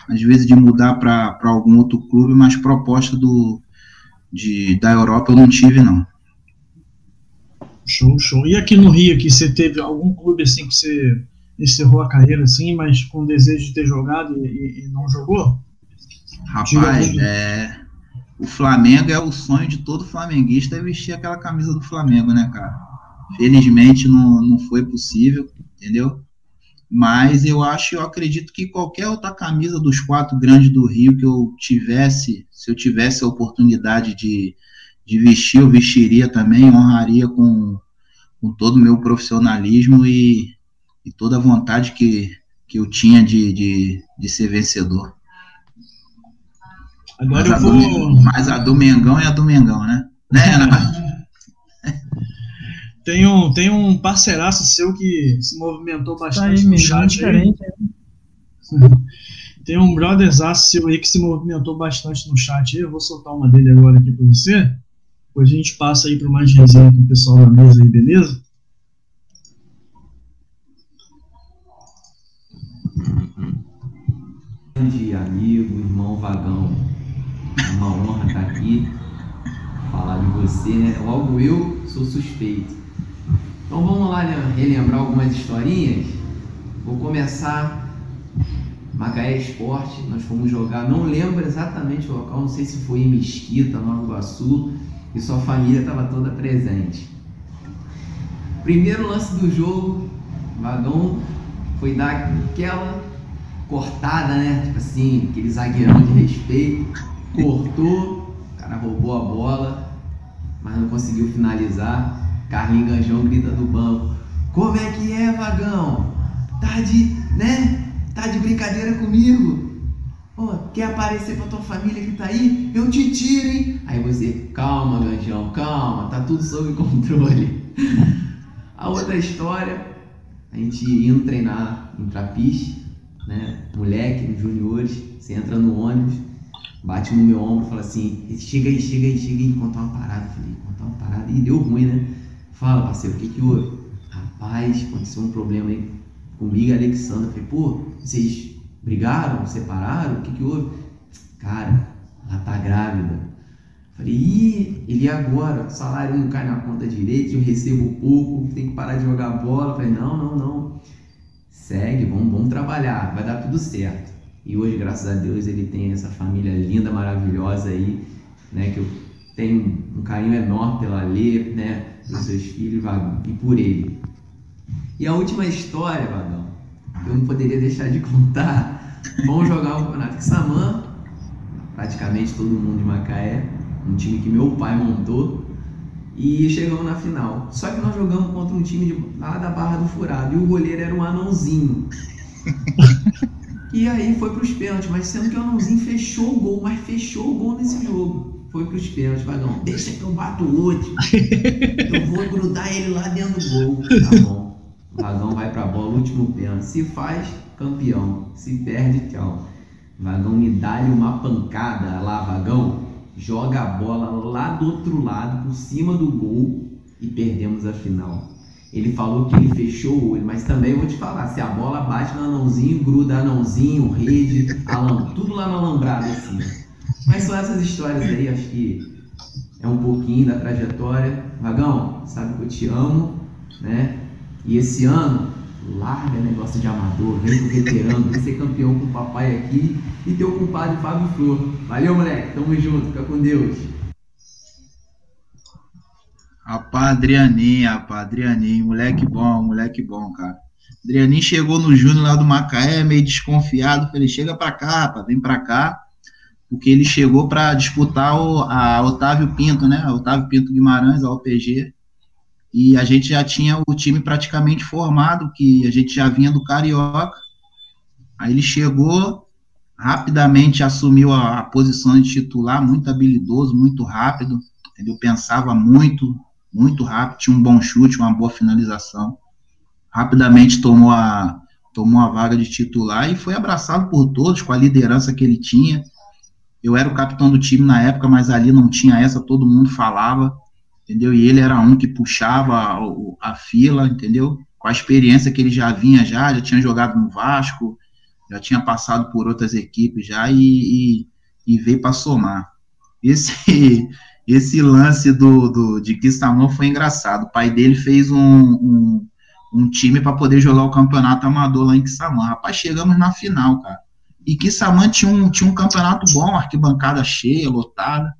Às vezes de mudar para algum outro clube, mas proposta do de, da Europa eu não tive, não. Show, show. E aqui no Rio, aqui, você teve algum clube assim que você encerrou a carreira assim, mas com desejo de ter jogado e, e não jogou? Rapaz, é, o Flamengo é o sonho de todo flamenguista é vestir aquela camisa do Flamengo, né, cara? Felizmente não, não foi possível, entendeu? Mas eu acho, eu acredito que qualquer outra camisa dos quatro grandes do Rio que eu tivesse, se eu tivesse a oportunidade de, de vestir, eu vestiria também, honraria com, com todo o meu profissionalismo e, e toda a vontade que, que eu tinha de, de, de ser vencedor. Agora mas, eu vou... do, mas a do Mengão é a do Mengão, né? Né, <laughs> Renato? Tem um, tem um parceiraço seu que se movimentou bastante tá aí, no chat aí. <laughs> Tem um brotherzaço seu aí que se movimentou bastante no chat aí. Eu vou soltar uma dele agora aqui para você. Depois a gente passa aí para mais resenha com o pessoal da mesa aí, beleza? Grande amigo, irmão Vagão. Uma honra estar aqui, falar de você, né? Logo eu sou suspeito. Então vamos lá né, relembrar algumas historinhas. Vou começar Macaé Esporte, nós fomos jogar, não lembro exatamente o local, não sei se foi em Mesquita, Nova Iguaçu, e sua família estava toda presente. Primeiro lance do jogo, Vagão foi dar aquela cortada, né? Tipo assim, aquele zagueirão de respeito, cortou, o cara roubou a bola, mas não conseguiu finalizar. Carlinhos Ganjão grita do banco: Como é que é, vagão? Tá de, né? Tá de brincadeira comigo? Pô, quer aparecer pra tua família que tá aí? Eu te tiro, hein? Aí você, calma, Ganjão, calma, tá tudo sob <laughs> controle. A outra história, a gente indo treinar em Trapiche, né? Moleque, juniores, você entra no ônibus, bate no meu ombro e fala assim: chega aí, chega aí, chega aí, contar uma parada. falei, contar uma parada. E deu ruim, né? Fala, parceiro, o que que houve? Rapaz, aconteceu um problema aí comigo e Alexandra. Falei, pô, vocês brigaram, separaram? O que que houve? Cara, ela tá grávida. Falei, ih, ele agora, o salário não cai na conta direito, eu recebo pouco, tem que parar de jogar bola. Falei, não, não, não. segue, vamos, vamos trabalhar, vai dar tudo certo. E hoje, graças a Deus, ele tem essa família linda, maravilhosa aí, né? Que eu tenho um carinho enorme pela Lê, né? Pelos seus filhos e por ele. E a última história, Vagão, que eu não poderia deixar de contar. Vamos jogar o Campeonato Xamã, praticamente todo mundo de Macaé, um time que meu pai montou, e chegamos na final. Só que nós jogamos contra um time de, lá da Barra do Furado, e o goleiro era um anãozinho. <laughs> e aí foi para os pênaltis, mas sendo que o anãozinho fechou o gol, mas fechou o gol nesse jogo foi pros pênaltis, Vagão. Deixa que eu bato o último. <laughs> Eu vou grudar ele lá dentro do gol. Tá bom. Vagão vai pra bola, último pênalti. Se faz, campeão. Se perde, tchau. Vagão me dá-lhe uma pancada lá, Vagão. Joga a bola lá do outro lado, por cima do gol. E perdemos a final. Ele falou que ele fechou o olho, mas também vou te falar, se a bola bate no anãozinho, gruda anãozinho, rede, alam, tudo lá no alambrado assim. Mas são essas histórias aí, acho que é um pouquinho da trajetória. Vagão, sabe que eu te amo, né? E esse ano, larga negócio de amador, vem com veterano, vem ser campeão com o papai aqui e teu compadre Fábio Flor. Valeu, moleque, tamo junto, fica com Deus. Rapaz, Adrianinho, rapaz, Adrianinho, moleque bom, moleque bom, cara. Adrianinho chegou no Júnior lá do Macaé, meio desconfiado, falei, chega pra cá, rapaz, vem pra cá porque ele chegou para disputar o, a Otávio Pinto, né? A Otávio Pinto Guimarães, a OPG, e a gente já tinha o time praticamente formado, que a gente já vinha do Carioca. Aí ele chegou, rapidamente assumiu a, a posição de titular, muito habilidoso, muito rápido, entendeu? Pensava muito, muito rápido, tinha um bom chute, uma boa finalização. Rapidamente tomou a, tomou a vaga de titular e foi abraçado por todos com a liderança que ele tinha eu era o capitão do time na época, mas ali não tinha essa, todo mundo falava, entendeu? E ele era um que puxava a, a fila, entendeu? Com a experiência que ele já vinha já, já tinha jogado no Vasco, já tinha passado por outras equipes já e, e, e veio para somar. Esse esse lance do, do de Kissamon foi engraçado. O pai dele fez um, um, um time para poder jogar o campeonato amador lá em Kissamã. Rapaz, chegamos na final, cara. E Kissamã tinha um, tinha um campeonato bom, arquibancada cheia, lotada.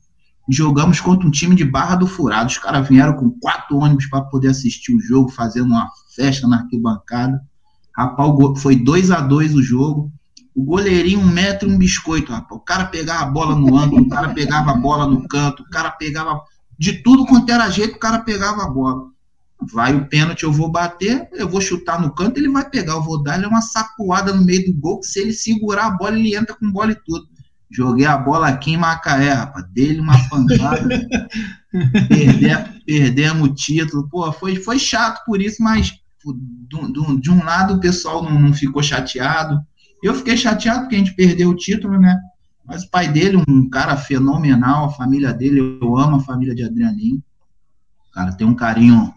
Jogamos contra um time de Barra do Furado. Os caras vieram com quatro ônibus para poder assistir o jogo, fazendo uma festa na arquibancada. Rapaz, foi 2 a 2 o jogo. O goleirinho, um metro e um biscoito, rapaz. O cara pegava a bola no ângulo, o cara pegava a bola no canto, o cara pegava. De tudo quanto era jeito, o cara pegava a bola. Vai o pênalti, eu vou bater, eu vou chutar no canto, ele vai pegar, eu vou dar ele uma sacuada no meio do gol, que se ele segurar a bola, ele entra com bola e tudo. Joguei a bola aqui em Macaé, rapaz, dele uma pancada, <laughs> perder, perdemos o título, pô, foi, foi chato por isso, mas de um lado o pessoal não, não ficou chateado, eu fiquei chateado porque a gente perdeu o título, né? Mas o pai dele, um cara fenomenal, a família dele, eu amo a família de Adrianinho. Cara, tem um carinho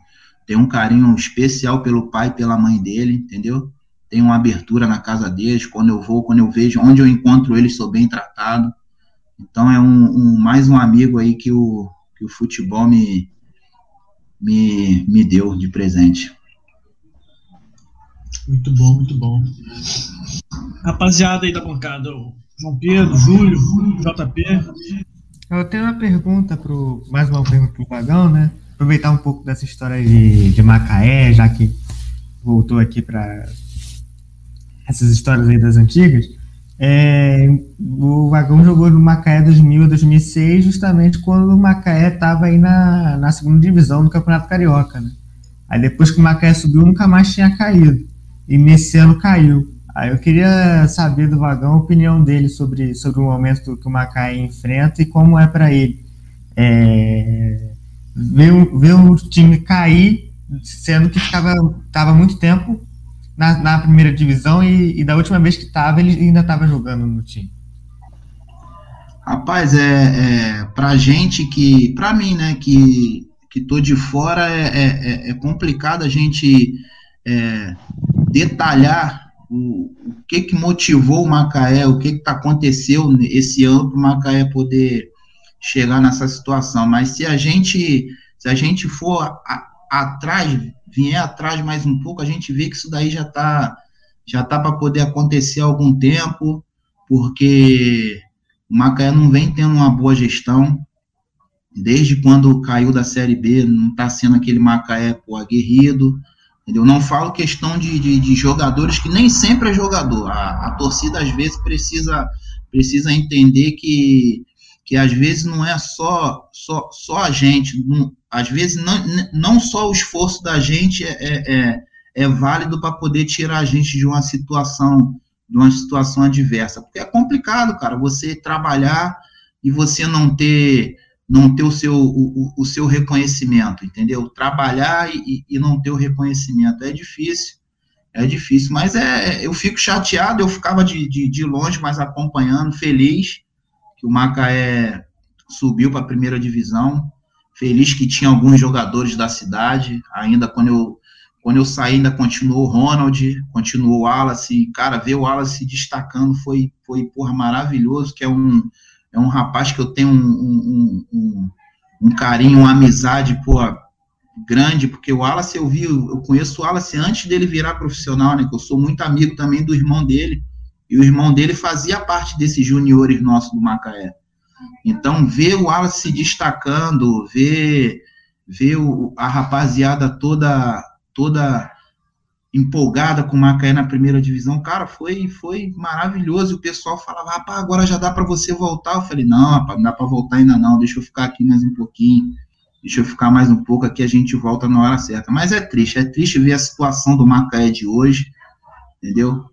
tem um carinho especial pelo pai e pela mãe dele, entendeu? Tem uma abertura na casa deles, quando eu vou, quando eu vejo, onde eu encontro eles, sou bem tratado. Então é um, um mais um amigo aí que o, que o futebol me, me, me deu de presente. Muito bom, muito bom. Rapaziada aí da bancada, João Pedro, Júlio, JP. Eu tenho uma pergunta pro. Mais uma pergunta pro Vagão, né? aproveitar um pouco dessa história de, de Macaé, já que voltou aqui para essas histórias aí das antigas. É, o Vagão jogou no Macaé 2000 a 2006, justamente quando o Macaé estava aí na, na segunda divisão do Campeonato Carioca. Né? Aí depois que o Macaé subiu, nunca mais tinha caído. E nesse ano caiu. Aí eu queria saber do Vagão a opinião dele sobre, sobre o momento que o Macaé enfrenta e como é para ele. É, ver, ver o time cair, sendo que estava tava muito tempo na, na primeira divisão e, e, da última vez que estava, ele ainda estava jogando no time. Rapaz, é, é pra gente que, pra mim, né, que, que tô de fora, é, é, é, é complicado a gente é, detalhar o, o que que motivou o Macaé, o que que tá aconteceu esse ano para o Macaé poder chegar nessa situação. Mas se a gente, se a gente for a, atrás, vier atrás mais um pouco, a gente vê que isso daí já está já tá para poder acontecer há algum tempo, porque o Macaé não vem tendo uma boa gestão. Desde quando caiu da Série B, não está sendo aquele Macaé pô, aguerrido. Entendeu? Não falo questão de, de, de, jogadores que nem sempre é jogador. A, a torcida às vezes precisa, precisa entender que, que às vezes não é só, só, só a gente, não, às vezes não, não só o esforço da gente é, é, é, é válido para poder tirar a gente de uma situação de uma situação adversa, porque é complicado, cara, você trabalhar e você não ter não ter o seu, o, o seu reconhecimento, entendeu? Trabalhar e, e, não ter o reconhecimento é difícil, é difícil, mas é, eu fico chateado, eu ficava de, de, de longe, mas acompanhando, feliz que o Macaé subiu para a primeira divisão, feliz que tinha alguns jogadores da cidade, ainda quando eu, quando eu saí, ainda continuou o Ronald, continuou o Wallace, cara, ver o Wallace se destacando foi, foi porra, maravilhoso, que é um, é um rapaz que eu tenho um, um, um, um carinho, uma amizade, porra, grande, porque o Wallace eu vi, eu conheço o Wallace antes dele virar profissional, né, que eu sou muito amigo também do irmão dele, e o irmão dele fazia parte desses juniores nossos do Macaé. Então, ver o Wallace se destacando, ver, ver o, a rapaziada toda toda empolgada com o Macaé na primeira divisão, cara, foi foi maravilhoso. E o pessoal falava, rapaz, agora já dá para você voltar. Eu falei, não, rapaz, não dá para voltar ainda não, deixa eu ficar aqui mais um pouquinho, deixa eu ficar mais um pouco aqui, a gente volta na hora certa. Mas é triste, é triste ver a situação do Macaé de hoje, entendeu?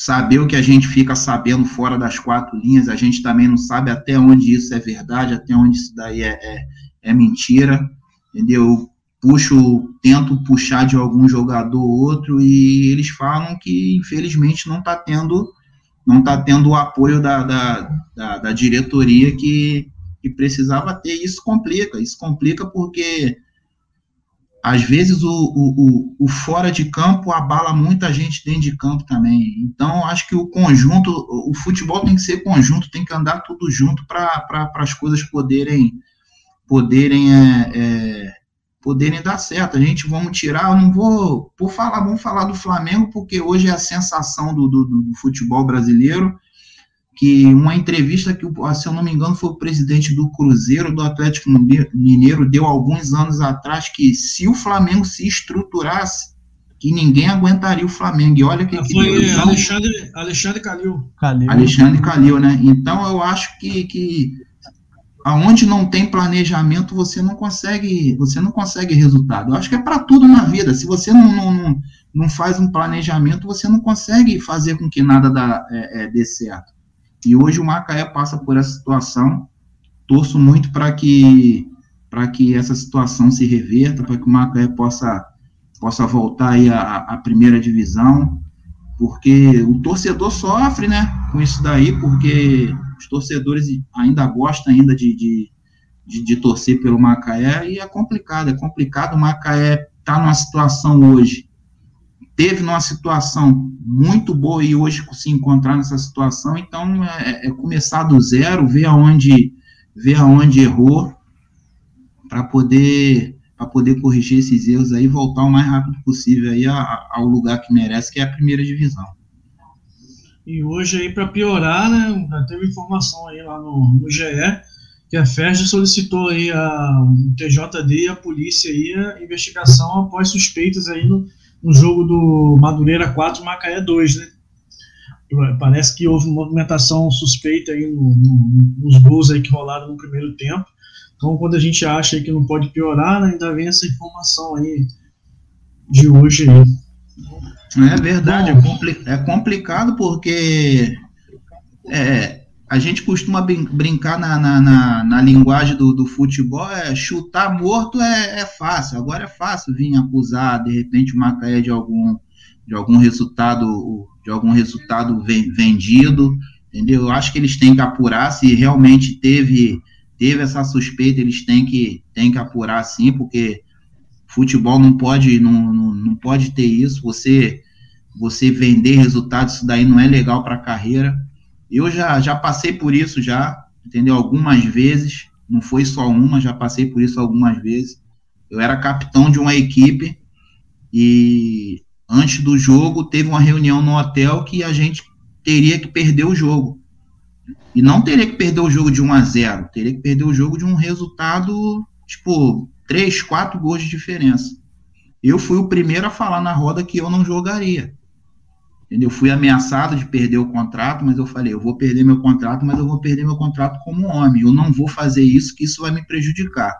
saber o que a gente fica sabendo fora das quatro linhas, a gente também não sabe até onde isso é verdade, até onde isso daí é, é, é mentira, entendeu? Puxo, tento puxar de algum jogador ou outro e eles falam que infelizmente não está tendo não tá tendo o apoio da, da, da, da diretoria que, que precisava ter. Isso complica, isso complica porque às vezes o, o, o, fora de campo abala muita gente dentro de campo também. Então, acho que o conjunto, o futebol tem que ser conjunto, tem que andar tudo junto para pra, as coisas poderem poderem é, é, poderem dar certo. A gente vamos tirar, eu não vou, por falar, vamos falar do Flamengo, porque hoje é a sensação do, do, do futebol brasileiro que uma entrevista que, se eu não me engano, foi o presidente do Cruzeiro, do Atlético Mineiro, deu alguns anos atrás, que se o Flamengo se estruturasse, que ninguém aguentaria o Flamengo. E olha que... Ah, foi que Alexandre, Alexandre Calil. Calil. Alexandre Calil, né? Então, eu acho que, que aonde não tem planejamento, você não consegue, você não consegue resultado. Eu acho que é para tudo na vida. Se você não, não, não, faz um planejamento, você não consegue fazer com que nada dá, é, é, dê certo. E hoje o Macaé passa por essa situação. Torço muito para que para que essa situação se reverta, para que o Macaé possa possa voltar aí à, à primeira divisão, porque o torcedor sofre, né, com isso daí, porque os torcedores ainda gostam ainda de, de, de, de torcer pelo Macaé e é complicado, é complicado. O Macaé está numa situação hoje teve numa situação muito boa e hoje se encontrar nessa situação, então é, é começar do zero, ver aonde, ver aonde errou, para poder para poder corrigir esses erros aí e voltar o mais rápido possível aí ao lugar que merece, que é a primeira divisão. E hoje aí, para piorar, né, já teve informação aí lá no, no GE, que a FERJ solicitou aí a, o TJD e a polícia aí a investigação após suspeitas aí no, no jogo do Madureira 4 Macaé 2, né? Parece que houve movimentação suspeita aí no, no, nos gols aí que rolaram no primeiro tempo. Então, quando a gente acha que não pode piorar, né, ainda vem essa informação aí de hoje aí. É verdade, é, compli é complicado porque é, a gente costuma brincar na, na, na, na linguagem do, do, futebol, é chutar morto é, é, fácil. Agora é fácil vir acusar, de repente, o Macaé de algum, de algum resultado, de algum resultado vendido, entendeu? Eu acho que eles têm que apurar se realmente teve, teve essa suspeita, eles têm que, têm que apurar sim, porque futebol não pode, não, não, pode ter isso. Você, você vender resultados, isso daí não é legal para a carreira eu já, já passei por isso já, entendeu? Algumas vezes, não foi só uma, já passei por isso algumas vezes. Eu era capitão de uma equipe e antes do jogo, teve uma reunião no hotel que a gente teria que perder o jogo. E não teria que perder o jogo de 1 a 0 teria que perder o jogo de um resultado, tipo, 3, 4 gols de diferença. Eu fui o primeiro a falar na roda que eu não jogaria. Entendeu? Fui ameaçado de perder o contrato, mas eu falei, eu vou perder meu contrato, mas eu vou perder meu contrato como homem. Eu não vou fazer isso, que isso vai me prejudicar.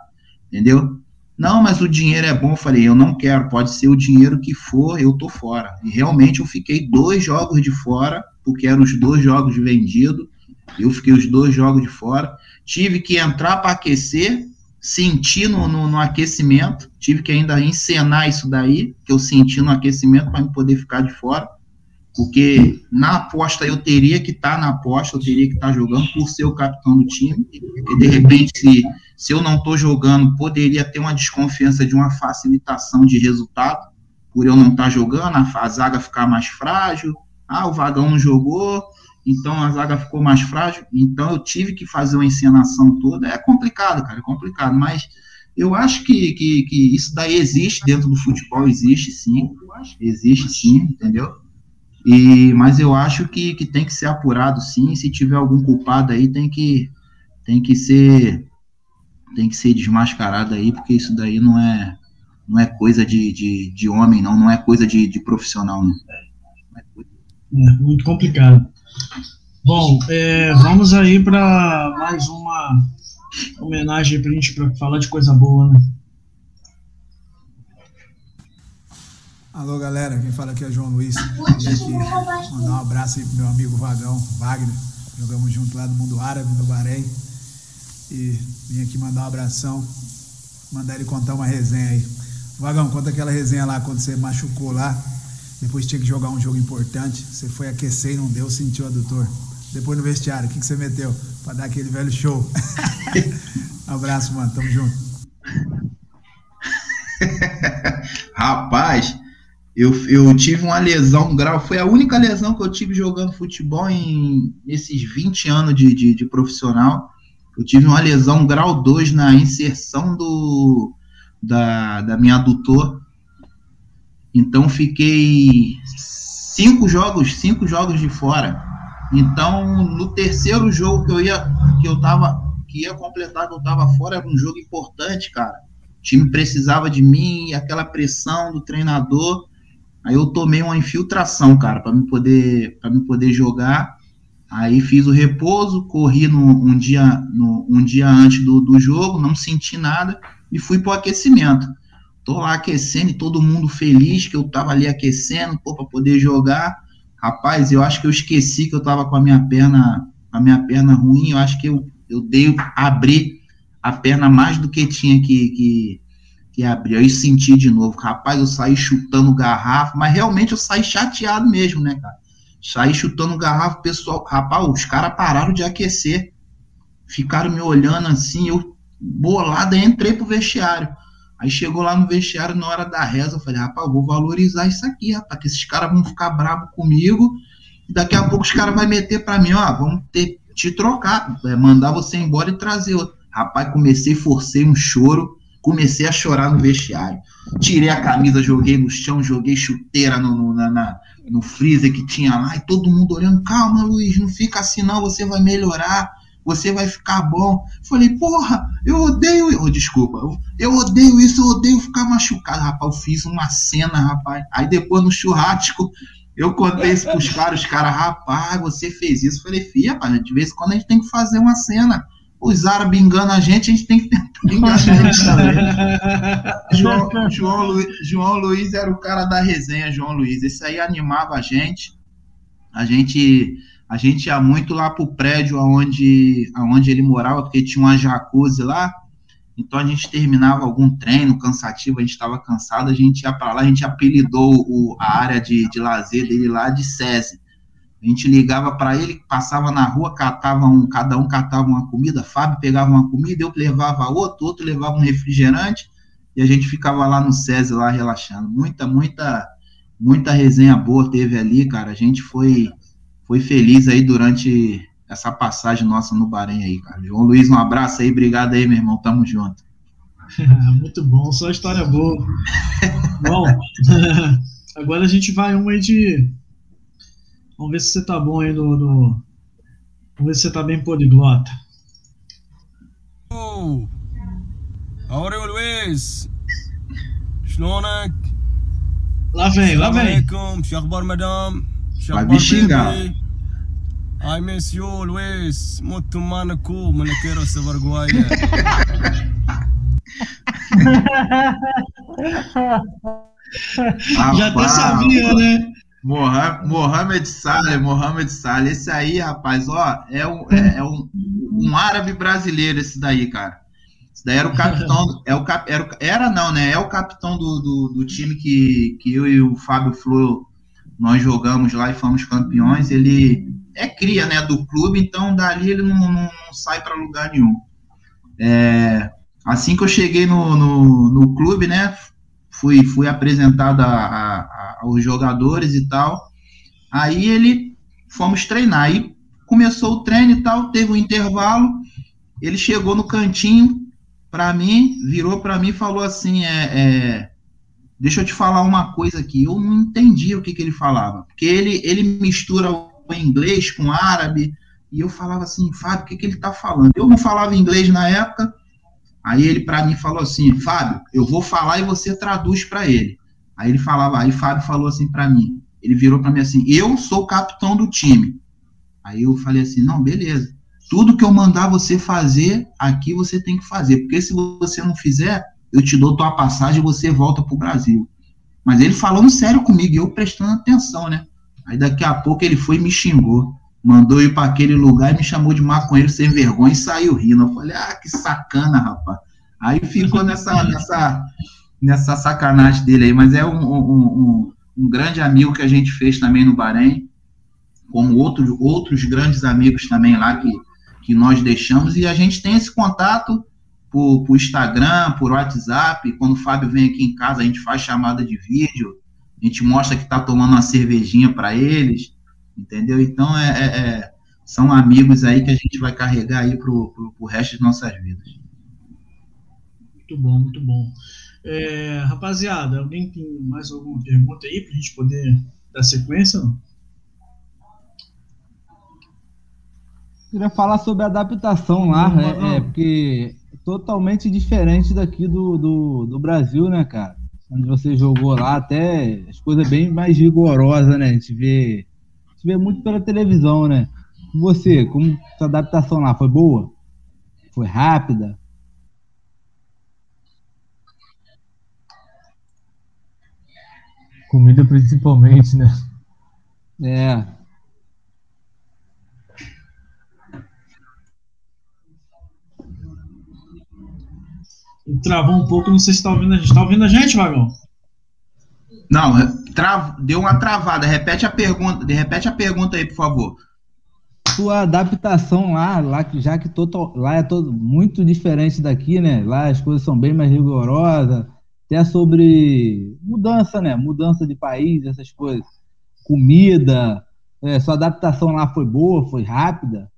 Entendeu? Não, mas o dinheiro é bom. Eu falei, eu não quero, pode ser o dinheiro que for, eu tô fora. E realmente eu fiquei dois jogos de fora, porque eram os dois jogos vendidos. Eu fiquei os dois jogos de fora. Tive que entrar para aquecer, senti no, no, no, aquecimento, tive que ainda encenar isso daí, que eu senti no aquecimento para poder ficar de fora porque na aposta eu teria que estar tá na aposta, eu teria que estar tá jogando por ser o capitão do time, e de repente, se, se eu não estou jogando, poderia ter uma desconfiança de uma facilitação de resultado, por eu não estar tá jogando, a, a zaga ficar mais frágil, ah, o Vagão não jogou, então a zaga ficou mais frágil, então eu tive que fazer uma encenação toda, é complicado, cara, é complicado, mas eu acho que, que, que isso daí existe dentro do futebol, existe sim, existe sim, entendeu? E, mas eu acho que, que tem que ser apurado sim. Se tiver algum culpado aí, tem que, tem que ser tem que ser desmascarado aí, porque isso daí não é não é coisa de, de, de homem, não, não é coisa de, de profissional, não. É muito complicado. Bom, é, vamos aí para mais uma homenagem para a gente pra falar de coisa boa, né? Alô, galera, quem fala aqui é João Luiz. Aqui mandar um abraço aí pro meu amigo Vagão, Wagner. Jogamos junto lá no Mundo Árabe, no Bahrein. E vim aqui mandar um abração, mandar ele contar uma resenha aí. Vagão, conta aquela resenha lá quando você machucou lá. Depois tinha que jogar um jogo importante. Você foi aquecer e não deu, sentiu adutor. Depois no vestiário, o que, que você meteu? Pra dar aquele velho show. <laughs> abraço, mano. Tamo junto. <laughs> Rapaz, eu, eu tive uma lesão grave, foi a única lesão que eu tive jogando futebol em esses 20 anos de, de, de profissional. Eu tive uma lesão grau 2 na inserção do, da, da minha adutor. Então fiquei cinco jogos, cinco jogos de fora. Então, no terceiro jogo que eu ia, que eu tava, que ia completar, que eu tava fora, era um jogo importante, cara. O time precisava de mim, aquela pressão do treinador. Aí eu tomei uma infiltração, cara, para me poder para me poder jogar. Aí fiz o repouso, corri no, um dia no, um dia antes do, do jogo, não senti nada e fui pro aquecimento. Tô lá aquecendo e todo mundo feliz que eu tava ali aquecendo, para poder jogar. Rapaz, eu acho que eu esqueci que eu tava com a minha perna a minha perna ruim, eu acho que eu, eu dei abri a perna mais do que tinha que, que que abriu. Aí senti de novo, rapaz, eu saí chutando garrafa, mas realmente eu saí chateado mesmo, né, cara? Saí chutando garrafa, pessoal, rapaz, os caras pararam de aquecer, ficaram me olhando assim, eu bolado, aí entrei pro vestiário. Aí chegou lá no vestiário na hora da reza, eu falei, rapaz, vou valorizar isso aqui, rapaz, que esses caras vão ficar bravos comigo, e daqui a pouco os caras vão meter para mim, ó, vamos ter, te trocar, é, mandar você embora e trazer outro. Rapaz, comecei, forcei um choro, Comecei a chorar no vestiário. Tirei a camisa, joguei no chão, joguei chuteira no, no, na, na, no freezer que tinha lá, e todo mundo olhando, calma, Luiz, não fica assim não, você vai melhorar, você vai ficar bom. Falei, porra, eu odeio, oh, desculpa, eu, eu odeio isso, eu odeio ficar machucado, rapaz. Eu fiz uma cena, rapaz. Aí depois no churrasco, eu contei isso pros caras, os caras, rapaz, você fez isso. Falei, filha, rapaz, de vez em quando a gente tem que fazer uma cena os árabes enganam a gente, a gente tem que tentar enganar a gente também. <laughs> João, João, Luiz, João Luiz era o cara da resenha, João Luiz. Esse aí animava a gente. A gente a gente ia muito lá pro prédio onde, onde ele morava, porque tinha uma jacuzzi lá. Então a gente terminava algum treino cansativo, a gente estava cansado, a gente ia para lá, a gente apelidou o, a área de, de lazer dele lá de SESI. A gente ligava para ele, passava na rua, catava um, cada um catava uma comida, Fábio pegava uma comida, eu levava outro, outro levava um refrigerante, e a gente ficava lá no SESI, lá relaxando. Muita, muita, muita resenha boa teve ali, cara. A gente foi, foi feliz aí durante essa passagem nossa no Bahrein aí, cara. João Luiz, um abraço aí, obrigado aí, meu irmão, tamo junto. <laughs> Muito bom, só história boa. <laughs> bom, <laughs> agora a gente vai uma aí de. Vamos ver se você tá bom aí no. no... Vamos ver se você tá bem poliglota. Oh. Aureo Luiz! Shlonak! Lá vem, lá vem! Alaikum, Shakbar Madame! Vai me xingar. Ai, monsieur Luiz, muito mano cu, mas não quero vergonha. <laughs> Já até sabia, né? Mohamed, Mohamed Saleh, Mohamed Saleh, esse aí, rapaz, ó, é um, é, é um, um árabe brasileiro esse daí, cara. Esse daí era o capitão, é o, cap, era, era não, né? É o capitão do, do, do, time que, que eu e o Fábio Flor nós jogamos lá e fomos campeões. Ele é cria, né, do clube, então dali ele não, não- não sai para lugar nenhum. É, assim que eu cheguei no, no, no clube, né, fui, fui apresentado a, a- a- aos jogadores e tal. Aí ele fomos treinar. Aí começou o treino e tal, teve um intervalo. Ele chegou no cantinho para mim, virou para mim e falou assim: é, é, deixa eu te falar uma coisa aqui. Eu não entendi o que, que ele falava, porque ele, ele mistura o inglês com o árabe. E eu falava assim, Fábio, o que, que ele tá falando? Eu não falava inglês na época, Aí ele para mim falou assim, Fábio, eu vou falar e você traduz para ele. Aí ele falava, aí Fábio falou assim para mim, ele virou para mim assim, eu sou o capitão do time. Aí eu falei assim, não, beleza. Tudo que eu mandar você fazer, aqui você tem que fazer, porque se você não fizer, eu te dou tua passagem e você volta pro Brasil. Mas ele falando sério comigo, e eu prestando atenção, né? Aí daqui a pouco ele foi e me xingou. Mandou ir para aquele lugar e me chamou de maconheiro sem vergonha e saiu rindo. Eu falei, ah, que sacana, rapaz. Aí ficou nessa, <laughs> nessa, nessa sacanagem dele aí. Mas é um, um, um, um grande amigo que a gente fez também no Bahrein, como outros, outros grandes amigos também lá que, que nós deixamos. E a gente tem esse contato por, por Instagram, por WhatsApp. Quando o Fábio vem aqui em casa, a gente faz chamada de vídeo. A gente mostra que está tomando uma cervejinha para eles entendeu? Então é, é, é, são amigos aí que a gente vai carregar aí pro, pro, pro resto de nossas vidas. Muito bom, muito bom. É, rapaziada, alguém tem mais alguma pergunta aí pra gente poder dar sequência? Não? Queria falar sobre a adaptação lá, Não, é, não. é, porque totalmente diferente daqui do, do, do Brasil, né, cara? Onde você jogou lá, até as coisas bem mais rigorosas, né? A gente vê, a gente vê muito pela televisão, né? E você, como sua adaptação lá foi boa? Foi rápida? Comida principalmente, né? É. Travou um pouco, não sei se tá ouvindo a gente. Tá ouvindo a gente, Vagão? Não, tra... deu uma travada. Repete a pergunta, repete a pergunta aí, por favor. Sua adaptação lá, lá que já que total, lá é todo muito diferente daqui, né? Lá as coisas são bem mais rigorosas, até sobre mudança, né? Mudança de país, essas coisas. Comida, é, sua adaptação lá foi boa, foi rápida?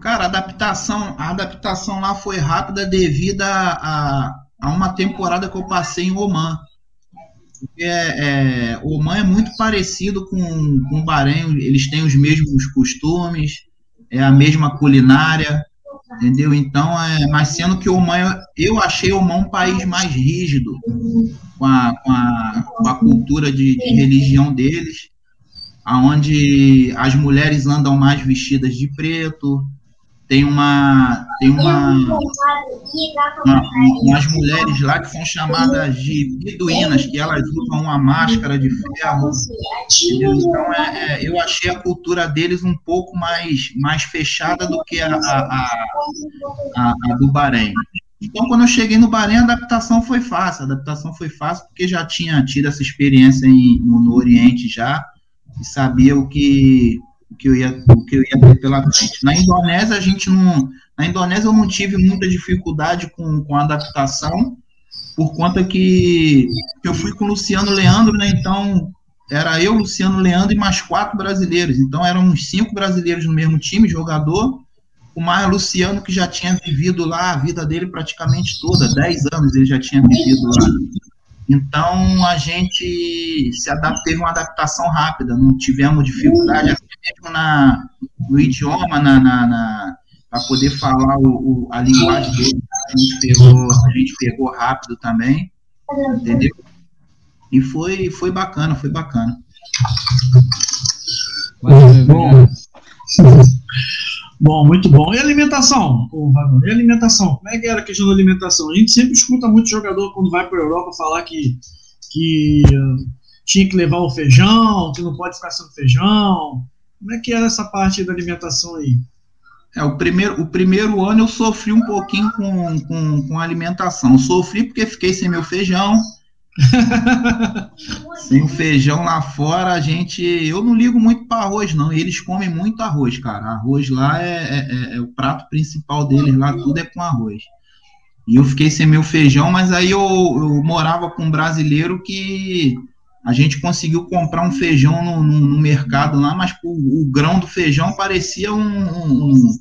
Cara, a adaptação, a adaptação lá foi rápida devido a, a, uma temporada que eu passei em Oman. É, é, Oman é muito parecido com, com o Bahrein, eles têm os mesmos costumes, é a mesma culinária, entendeu? Então, é, mas sendo que Oman, eu achei Oman um país mais rígido com a, com a, com a cultura de, de religião deles, aonde as mulheres andam mais vestidas de preto, tem uma tem uma, uma, umas mulheres lá que são chamadas de beduínas que elas usam uma máscara de ferro entendeu? então é, é, eu achei a cultura deles um pouco mais mais fechada do que a, a, a, a, do Bahrein então quando eu cheguei no Bahrein a adaptação foi fácil a adaptação foi fácil porque já tinha tido essa experiência em, no Oriente já e sabia o que que eu ia, que eu ia ter pela frente. Na Indonésia, a gente não. Na Indonésia, eu não tive muita dificuldade com, com a adaptação, por conta que, que eu fui com o Luciano Leandro, né? Então, era eu, Luciano Leandro e mais quatro brasileiros. Então, eram uns cinco brasileiros no mesmo time, jogador, o mais Luciano, que já tinha vivido lá a vida dele praticamente toda, dez anos ele já tinha vivido lá. Então a gente se adaptou, teve uma adaptação rápida, não tivemos dificuldade até mesmo na, no idioma, na, na, na para poder falar o, o, a linguagem dele. A gente, pegou, a gente pegou rápido também, entendeu? E foi, foi bacana, foi bacana. Bom, bom, muito bom. E alimentação, ô, E alimentação? Como é que era a questão da alimentação? A gente sempre escuta muito jogador quando vai para a Europa falar que, que uh, tinha que levar o feijão, que não pode ficar sem feijão. Como é que era essa parte da alimentação aí? É, o primeiro, o primeiro ano eu sofri um pouquinho com, com, com alimentação. Sofri porque fiquei sem meu feijão, <laughs> Sem o feijão lá fora, a gente. Eu não ligo muito para arroz, não. Eles comem muito arroz, cara. Arroz lá é, é, é, é, o prato principal deles, lá tudo é com arroz. E eu fiquei sem meu feijão, mas aí eu, eu morava com um brasileiro que a gente conseguiu comprar um feijão no, no, no mercado lá, mas o, o, grão do feijão parecia um. um, um,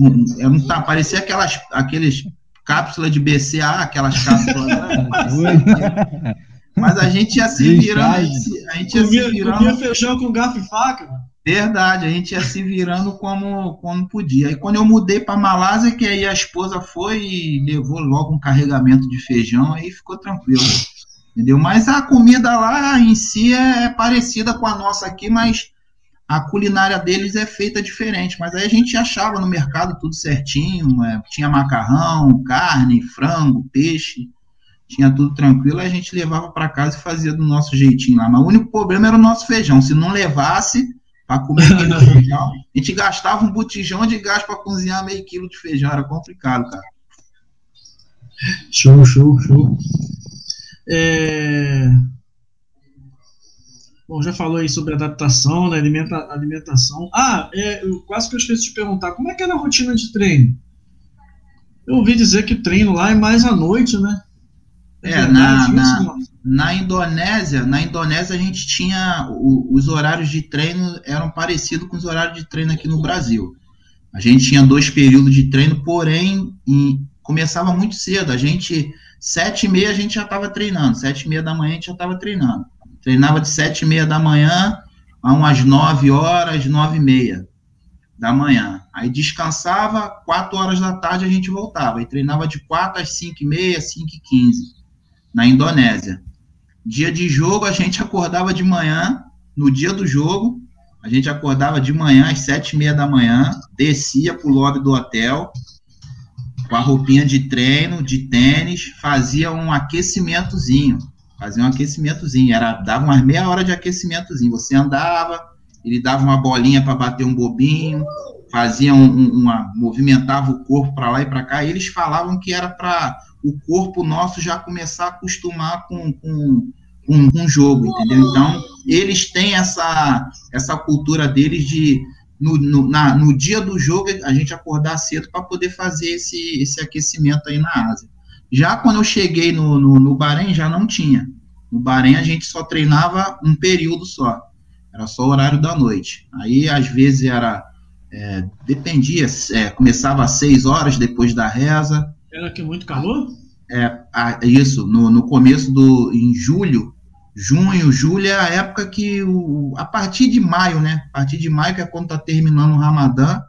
um, um tá, parecia aquelas, aqueles cápsula de BCA, aquelas cápsulas. Né? <laughs> Mas a gente ia se virando. A gente ia comia, se virando. Comia feijão com garfo e faca. Verdade, a gente ia se virando como, como podia. Aí quando eu mudei para Malásia, que aí a esposa foi e levou logo um carregamento de feijão, aí ficou tranquilo. Entendeu? Mas a comida lá em si é parecida com a nossa aqui, mas a culinária deles é feita diferente, mas aí a gente achava no mercado tudo certinho, é, tinha macarrão, carne, frango, peixe, tinha tudo tranquilo, a gente levava para casa e fazia do nosso jeitinho lá. Mas o único problema era o nosso feijão. Se não levasse para comer aquele <laughs> feijão, a gente gastava um botijão de gás para cozinhar meio quilo de feijão, era complicado, cara. Show, show, show. É... Bom, já falou aí sobre adaptação, né, alimenta, alimentação. Ah, é, eu quase que eu esqueci de perguntar, como é que era a rotina de treino? Eu ouvi dizer que treino lá é mais à noite, né? É, é na, na, na, Indonésia, na Indonésia a gente tinha o, os horários de treino eram parecidos com os horários de treino aqui no Brasil. A gente tinha dois períodos de treino, porém em, começava muito cedo. A gente sete e meia a gente já estava treinando, sete e meia da manhã a gente já estava treinando. Treinava de sete e meia da manhã a umas nove horas, nove e meia da manhã. Aí descansava, quatro horas da tarde a gente voltava. E treinava de quatro às cinco e meia, cinco e quinze, na Indonésia. Dia de jogo, a gente acordava de manhã, no dia do jogo, a gente acordava de manhã às sete e meia da manhã, descia pro lobby do hotel, com a roupinha de treino, de tênis, fazia um aquecimentozinho Fazia um aquecimentozinho, era, dava umas meia hora de aquecimentozinho. Você andava, ele dava uma bolinha para bater um bobinho, fazia um, um, uma. movimentava o corpo para lá e para cá. E eles falavam que era para o corpo nosso já começar a acostumar com, com, com o jogo, entendeu? Então, eles têm essa, essa cultura deles de. No, no, na, no dia do jogo, a gente acordar cedo para poder fazer esse, esse aquecimento aí na Ásia. Já quando eu cheguei no, no, no Bahrein, já não tinha. No Bahrein, a gente só treinava um período só. Era só o horário da noite. Aí, às vezes, era. É, dependia, é, começava às seis horas depois da reza. Era que muito calor? É, a, isso, no, no começo do. em julho, junho, julho é a época que. O, a partir de maio, né? A partir de maio, que é quando tá terminando o Ramadã,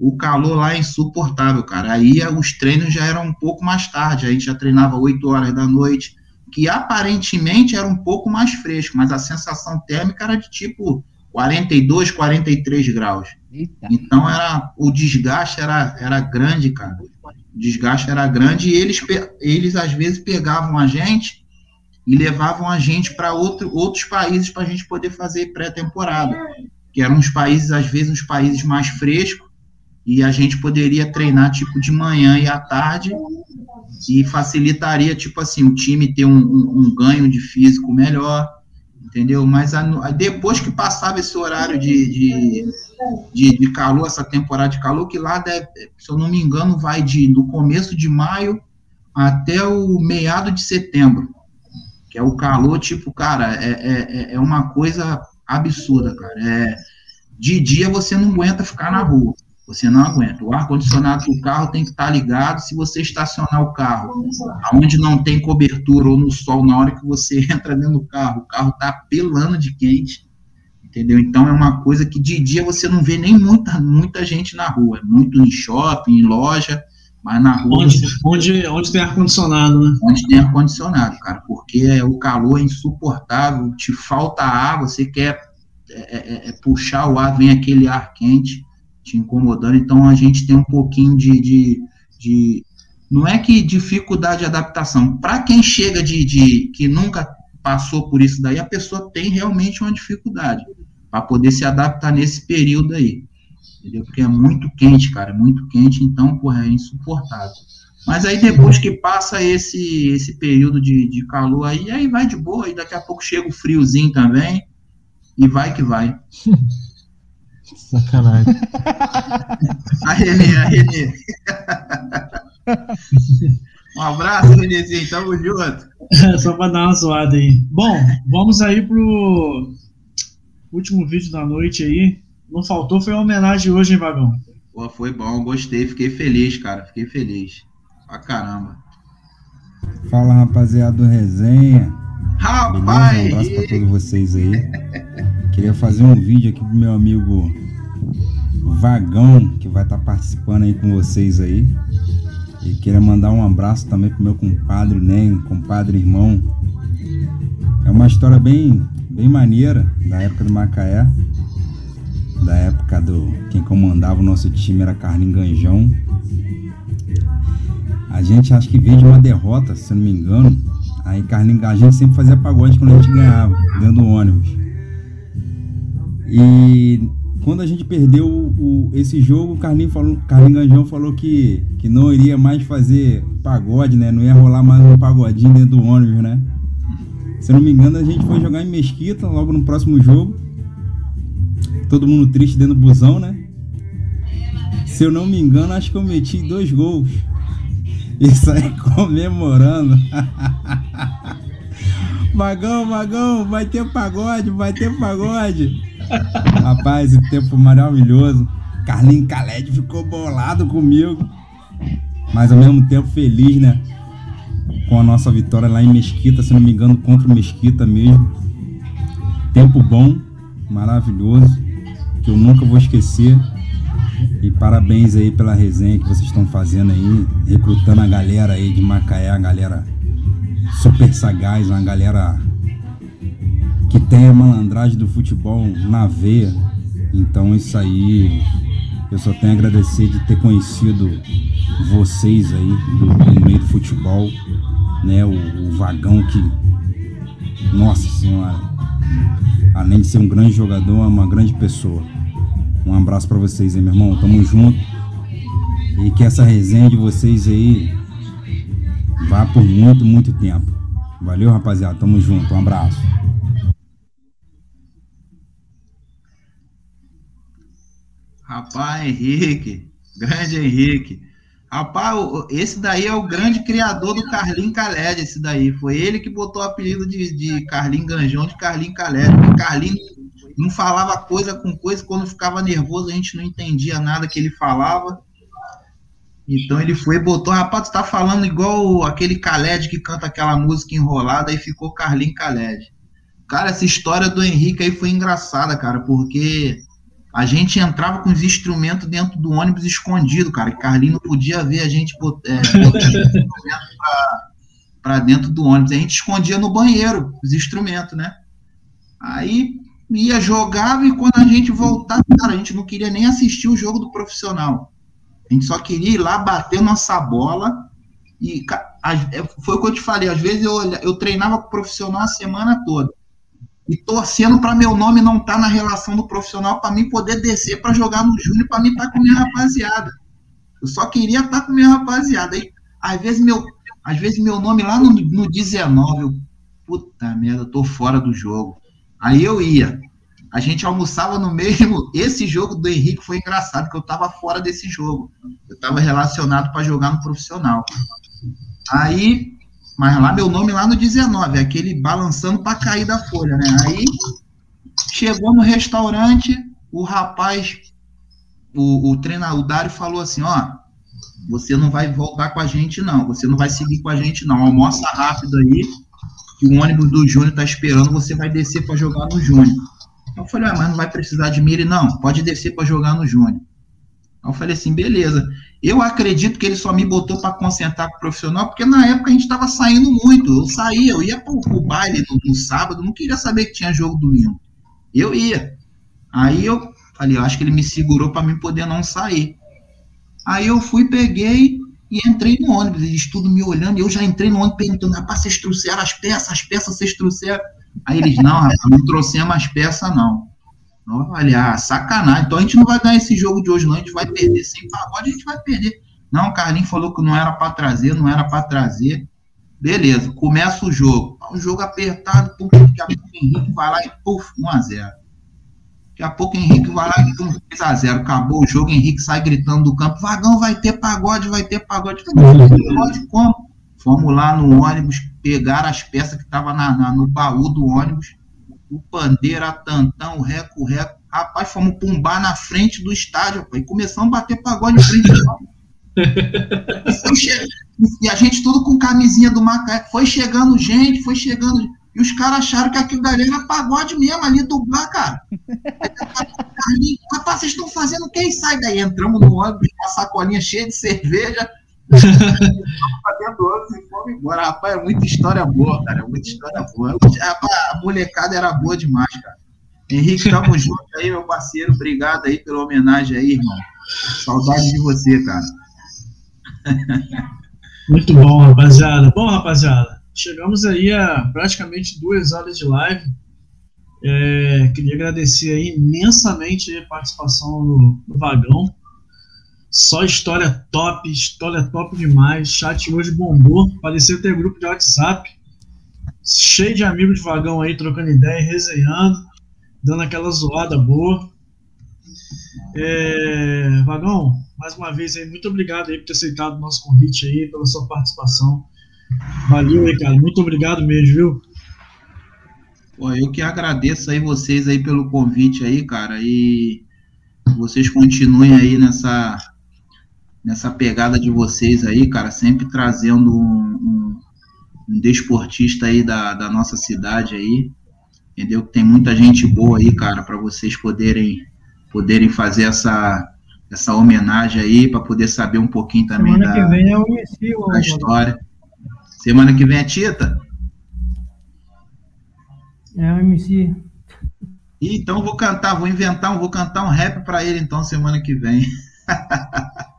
o calor lá é insuportável, cara. Aí os treinos já eram um pouco mais tarde, a gente já treinava 8 horas da noite, que aparentemente era um pouco mais fresco, mas a sensação térmica era de tipo 42, 43 graus. Eita. Então era o desgaste era, era grande, cara. O desgaste era grande e eles, eles às vezes pegavam a gente e levavam a gente para outro, outros países para a gente poder fazer pré-temporada. Que eram uns países, às vezes, uns países mais frescos, e a gente poderia treinar tipo de manhã e à tarde e facilitaria tipo assim o time ter um, um, um ganho de físico melhor entendeu? Mas a, a, depois que passava esse horário de, de, de, de, calor essa temporada de calor que lá deve, se eu não me engano vai de do começo de maio até o meado de setembro que é o calor tipo cara é, é, é uma coisa absurda cara. É de dia você não aguenta ficar na rua Você não aguenta. O ar-condicionado do carro tem que estar ligado. Se você estacionar o carro onde não tem cobertura ou no sol, na hora que você <laughs> entra dentro do carro, o carro está pelando de quente. Entendeu? Então é uma coisa que de dia você não vê nem muita, muita gente na rua. É muito em shopping, em loja, mas na rua. Onde, onde, onde tem ar-condicionado, né? Onde tem ar-condicionado, cara, porque é, o calor é insuportável, te falta água, você quer é, é, é, puxar o ar, vem aquele ar quente te incomodando, então a gente tem um pouquinho de. de, de não é que dificuldade de adaptação. Para quem chega de, de que nunca passou por isso daí, a pessoa tem realmente uma dificuldade para poder se adaptar nesse período aí. Entendeu? Porque é muito quente, cara, é muito quente, então, porra, é insuportável. Mas aí depois que passa esse esse período de, de calor aí, aí vai de boa, e daqui a pouco chega o friozinho também, e vai que vai. <laughs> Sacanagem. a Renê, a Renê. Um abraço, Renezinho, tamo junto. <laughs> Só para dar uma zoada aí. Bom, vamos aí pro último vídeo da noite aí. Não faltou, foi uma homenagem hoje, hein, Vagão? Pô, foi bom, gostei, fiquei feliz, cara, fiquei feliz. Pra caramba. Fala, rapaziada do Resenha. Rapaz! Beleza? Um abraço pra todos vocês aí. <laughs> Queria fazer um vídeo aqui pro meu amigo Vagão, que vai estar tá participando aí com vocês aí. E queria mandar um abraço também pro meu compadre Nem, compadre irmão. É uma história bem, bem maneira da época do Macaé. Da época do. Quem comandava o nosso time era Carlinhos Ganjão. A gente acho que veio de uma derrota, se não me engano. Aí Carlinhos, a gente sempre fazia pagode quando a gente ganhava, dentro do ônibus. E quando a gente perdeu o, esse jogo, o Carlinhos, falou, Carlinhos Ganjão falou que, que não iria mais fazer pagode, né? Não ia rolar mais um pagodinho dentro do ônibus, né? Se eu não me engano, a gente foi jogar em Mesquita logo no próximo jogo. Todo mundo triste dentro do busão, né? Se eu não me engano, acho que eu meti dois gols. E saí <laughs> comemorando. <laughs> Magão, Magão, vai ter pagode, vai ter pagode. Rapaz, esse tempo maravilhoso. Carlinhos Caled ficou bolado comigo. Mas ao mesmo tempo feliz, né? Com a nossa vitória lá em Mesquita, se não me engano, contra o Mesquita mesmo. Tempo bom, maravilhoso, que eu nunca vou esquecer. E parabéns aí pela resenha que vocês estão fazendo aí, recrutando a galera aí de Macaé, a galera super sagaz, uma galera que tem a malandragem do futebol na veia. Então isso aí eu só tenho a agradecer de ter conhecido vocês aí do, do meio do futebol, né? O, o, vagão que, nossa senhora, além de ser um grande jogador, é uma grande pessoa. Um abraço para vocês aí, meu irmão. Tamo junto. E que essa resenha de vocês aí vá por muito, muito tempo. Valeu, rapaziada. Tamo junto. Um abraço. Rapaz, Henrique, grande Henrique. Rapaz, esse daí é o grande criador do Carlinho Caled, esse daí. Foi ele que botou o apelido de, de Carlinho Ganjão de Carlinho Caled. Carlinho não falava coisa com coisa, quando ficava nervoso a gente não entendia nada que ele falava. Então ele foi e botou, rapaz, tu tá falando igual aquele Caled que canta aquela música enrolada e ficou Carlinho Caled. Cara, essa história do Henrique aí foi engraçada, cara, porque a gente entrava com os instrumentos dentro do ônibus escondido, cara. Carlinho não podia ver a gente é, <laughs> para dentro do ônibus. A gente escondia no banheiro os instrumentos, né? Aí ia, jogava e quando a gente voltava, cara, a gente não queria nem assistir o jogo do profissional. A gente só queria ir lá bater nossa bola. E é, foi o que eu te falei, às vezes eu, eu treinava com o profissional a semana toda e torcendo para meu nome não estar tá na relação do profissional para mim poder descer para jogar no Júnior para mim estar tá com minha rapaziada. Eu só queria estar tá com minha rapaziada. Aí, às vezes meu, às vezes meu nome lá no, no 19, eu, puta merda, eu tô fora do jogo. Aí eu ia. A gente almoçava no mesmo. Esse jogo do Henrique foi engraçado, que eu tava fora desse jogo. Eu tava relacionado para jogar no profissional. Aí mas lá meu nome lá no 19, aquele balançando para cair da folha, né? Aí chegou no restaurante, o rapaz o, o treinador, o Dário falou assim, ó, você não vai voltar com a gente não, você não vai seguir com a gente não, almoça rápido aí, que o ônibus do Júnior tá esperando, você vai descer para jogar no Júnior. Eu falei, ah, mas não vai precisar de mira, não, pode descer para jogar no Júnior. Eu falei assim, beleza. Eu acredito que ele só me botou para concentrar com o profissional, porque na época a gente estava saindo muito. Eu saía, eu ia para o baile no, no, sábado, não queria saber que tinha jogo domingo. Eu ia. Aí eu falei, eu acho que ele me segurou para mim poder não sair. Aí eu fui, peguei e entrei no ônibus. Eles tudo me olhando, e eu já entrei no ônibus perguntando, rapaz, vocês trouxeram as peças, as peças vocês trouxeram. Aí eles, não, rapaz, não trouxemos as peças, não. Eu falei, ah, sacanagem. Então a gente não vai ganhar esse jogo de hoje, não. A gente vai perder. Sem pagode, a gente vai perder. Não, o Carlinhos falou que não era para trazer, não era para trazer. Beleza, começa o jogo. O jogo apertado, porque daqui a pouco o Henrique vai lá e puf, 1x0. Daqui a pouco o Henrique vai lá e pum, 3x0. Acabou o jogo, o Henrique sai gritando do campo: Vagão vai ter pagode, vai ter pagode. Pagode como? Fomos lá no ônibus, pegar as peças que estavam no baú do ônibus o pandeiro, a tantão, o reco, o reco. Rapaz, fomos pumbar na frente do estádio, e começamos a bater pagode frente e, e a gente tudo com camisinha do Macaé. Foi chegando gente, foi chegando. E os caras acharam que aquilo dali era pagode mesmo, ali dublar, cara. Rapaz, vocês estão fazendo o que? Sai daí. Entramos no ônibus, uma sacolinha cheia de cerveja. Embora. Rapaz, é muita história boa, cara. É muita história boa. A molecada era boa demais, cara. Henrique, tamo junto aí, meu parceiro. Obrigado aí pela homenagem aí, irmão. Saudade de você, cara. Muito bom, rapaziada. Bom, rapaziada, chegamos aí a praticamente duas horas de live. É, queria agradecer aí imensamente a participação do, do Vagão. Só história top, história top demais. Chat hoje bombou. Pareceu ter grupo de WhatsApp. Cheio de amigos de vagão aí, trocando ideia, resenhando, dando aquela zoada boa. É, vagão, mais uma vez aí, muito obrigado aí por ter aceitado o nosso convite aí, pela sua participação. Valeu aí, cara. Muito obrigado mesmo, viu? Pô, eu que agradeço aí vocês aí pelo convite aí, cara. E vocês continuem aí nessa nessa pegada de vocês aí, cara, sempre trazendo um, um, um desportista aí da, da nossa cidade aí, entendeu? Tem muita gente boa aí, cara, para vocês poderem poderem fazer essa essa homenagem aí, para poder saber um pouquinho também Semana da, que vem é o MC, da história. Semana que vem é Tita? É o MC. então vou cantar, vou inventar, vou cantar um rap para ele então semana que vem. <laughs>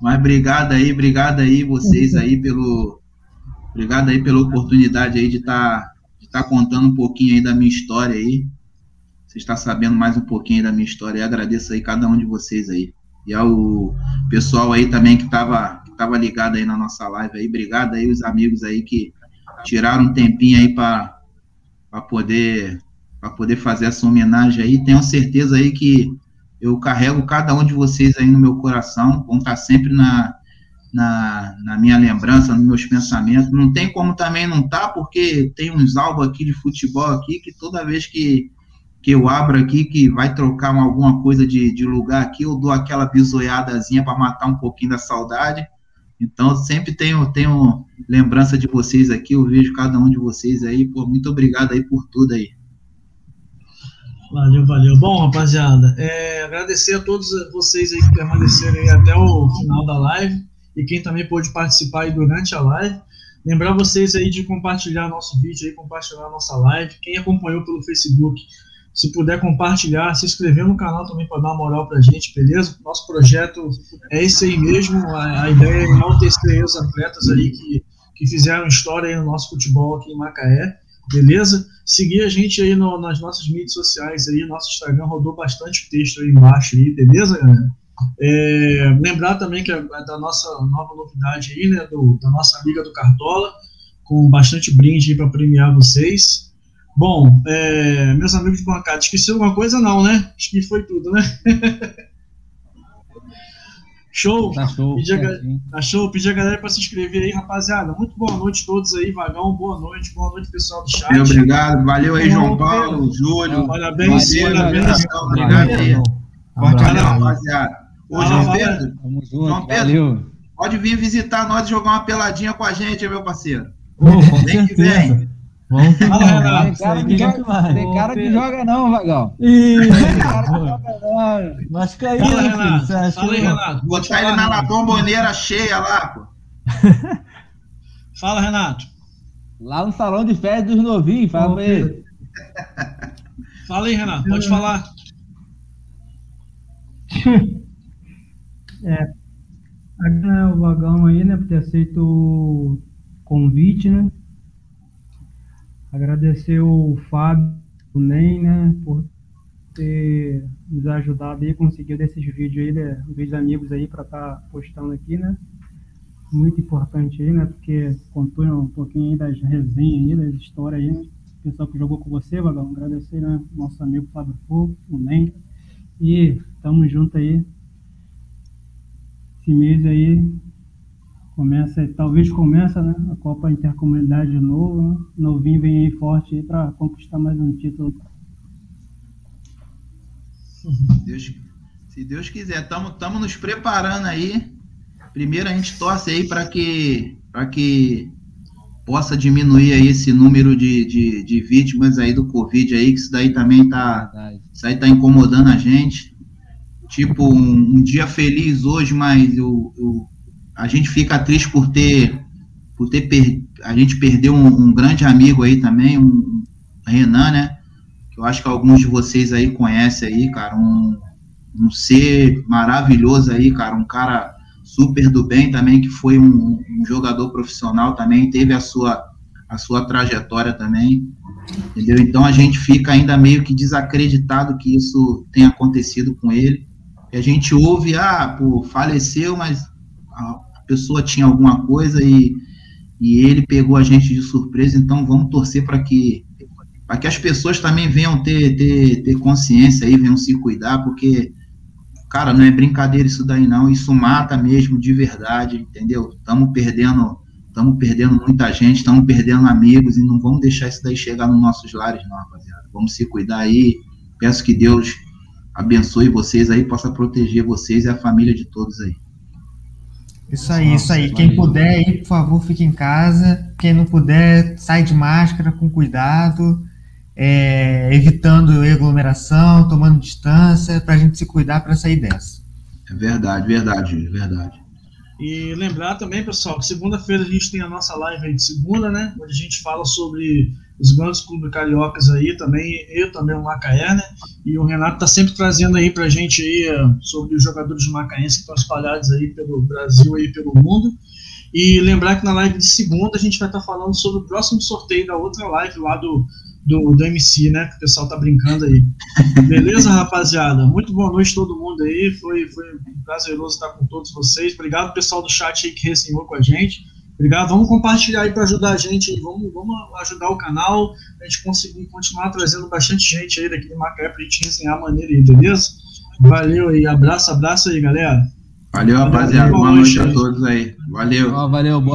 Mas obrigado aí, obrigado aí vocês aí pelo obrigado aí pela oportunidade aí de estar tá, de tá contando um pouquinho aí da minha história aí. Você está sabendo mais um pouquinho da minha história e agradeço aí cada um de vocês aí. E ao pessoal aí também que estava que tava ligado aí na nossa live aí, obrigado aí os amigos aí que tiraram um tempinho aí para poder para poder fazer essa homenagem aí. Tenho certeza aí que eu carrego cada um de vocês aí no meu coração, vão estar sempre na, na, na, minha lembrança, nos meus pensamentos. Não tem como também não estar, tá, porque tem uns álbuns aqui de futebol aqui que toda vez que, que eu abro aqui, que vai trocar alguma coisa de, de lugar aqui, eu dou aquela bisoiadazinha para matar um pouquinho da saudade. Então, sempre tenho, tenho lembrança de vocês aqui, eu vejo cada um de vocês aí. Pô, muito obrigado aí por tudo aí. Valeu, valeu. Bom, rapaziada, é, agradecer a todos vocês aí que permaneceram aí até o final da live e quem também pôde participar aí durante a live. Lembrar vocês aí de compartilhar nosso vídeo aí, compartilhar nossa live. Quem acompanhou pelo Facebook, se puder compartilhar, se inscrever no canal também para dar uma moral pra gente, beleza? Nosso projeto é esse aí mesmo. A, a ideia é enaltecer os atletas aí que, que fizeram história aí no nosso futebol aqui em Macaé beleza? Seguir a gente aí no, nas nossas mídias sociais aí, nosso Instagram rodou bastante texto aí embaixo aí, beleza, galera? É, lembrar também que é da nossa nova novidade aí, né, do, da nossa amiga do Cartola, com bastante brinde para premiar vocês. Bom, é, meus amigos de bancada, esqueci alguma coisa não, né? Acho que foi tudo, né? <laughs> Show? Tá show. Pedir a, tá show. A galera para se inscrever aí, rapaziada. Muito boa noite a todos aí, Vagão. Boa noite. Boa noite, pessoal do chat. Obrigado. Valeu aí, João Paulo, Júlio. Parabéns, parabéns. Obrigado aí. Forte abraço, rapaziada. Ô, Ah, João. Pedro. Tamo junto, João Pedro, valeu. pode vir visitar nós e jogar uma peladinha com a gente, meu parceiro. Pô, com Vem que certeza. vem. Vamos <laughs> que Tem vamos. cara que joga, tem cara que joga não, Vagão. Ih, Tem cara <laughs> que joga não. Mas caiu, Fala, né, filho? Renato. Você acha Fala aí, que- Renato. Pode Botar ele na bomboneira cheia lá, pô. <laughs> Fala, Renato. Lá no salão de festa dos novinhos, fala pra ele. Fala aí, Renato. Pode falar. É, agradecer o Vagão aí, né, por ter aceito o convite, né? Agradecer o Fábio, Ney, né, por ter nos ajudado aí, conseguiu desses vídeos aí, né, vídeos amigos aí para estar postando aqui, né? Muito importante aí, né, porque contou um pouquinho aí das resenhas aí, das histórias aí, né? O pessoal que jogou com você, Vagão, agradecer, né, nosso amigo Fábio Fogo, o Ney, e tamo junto aí, esse mês aí começa, talvez começa, né, a Copa Intercomunidade de novo, né? Novinho vem aí forte para conquistar mais um título. Deus, se Deus quiser, estamos nos preparando aí. Primeiro a gente torce aí para que, pra que possa diminuir aí esse número de, de, de vítimas aí do Covid aí, que isso daí também tá, isso aí tá incomodando a gente. Tipo, um, um dia feliz hoje, mas eu, eu- a gente fica triste por ter, por ter per, a gente perdeu um, um grande amigo aí também, um Renan, né? que eu acho que alguns de vocês aí conhecem aí, cara, um, um ser maravilhoso aí, cara, um cara super do bem também, que foi um, um jogador profissional também, teve a sua, a sua trajetória também, entendeu? Então a gente fica ainda meio que desacreditado que isso tenha acontecido com ele, e a gente ouve, ah, pô, faleceu, mas a pessoa tinha alguma coisa e, e ele pegou a gente de surpresa, então vamos torcer para que para que as pessoas também venham ter, ter, ter consciência aí, venham se cuidar, porque, cara, não é brincadeira isso daí não, isso mata mesmo de verdade, entendeu? Estamos perdendo, estamos perdendo muita gente, estamos perdendo amigos e não vamos deixar isso daí chegar nos nossos lares não, rapaziada. Vamos se cuidar aí, peço que Deus abençoe vocês aí, possa proteger vocês e a família de todos aí. Isso aí, isso aí. Quem puder aí, por favor, fique em casa. Quem não puder, sai de máscara com cuidado, é, evitando aglomeração, tomando distância, para a gente se cuidar para sair dessa. É verdade, verdade, verdade. E lembrar também, pessoal, que segunda-feira a gente tem a nossa live aí de segunda, né? Onde a gente fala sobre os grandes clubes cariocas aí também, eu também o Macaé, né? E o Renato tá sempre trazendo aí pra gente aí eh, sobre os jogadores macaenses que estão espalhados aí pelo Brasil e pelo mundo. E lembrar que na live de segunda a gente vai estar falando sobre o próximo sorteio da outra live lá do, do, do MC, né? Que o pessoal tá brincando aí. Beleza, rapaziada? Muito boa noite todo mundo aí. Foi, foi prazeroso estar com todos vocês. Obrigado, pessoal do chat aí que resenhou com a gente. Obrigado. Vamos compartilhar aí para ajudar a gente. aí. Vamos, vamos ajudar o canal. A gente conseguir continuar trazendo bastante gente aí daqui de Macaé pra gente resenhar a maneira aí, beleza? Valeu aí. Abraço, abraço aí, galera. Valeu, rapaziada. Boa noite a todos aí. Valeu. valeu, boa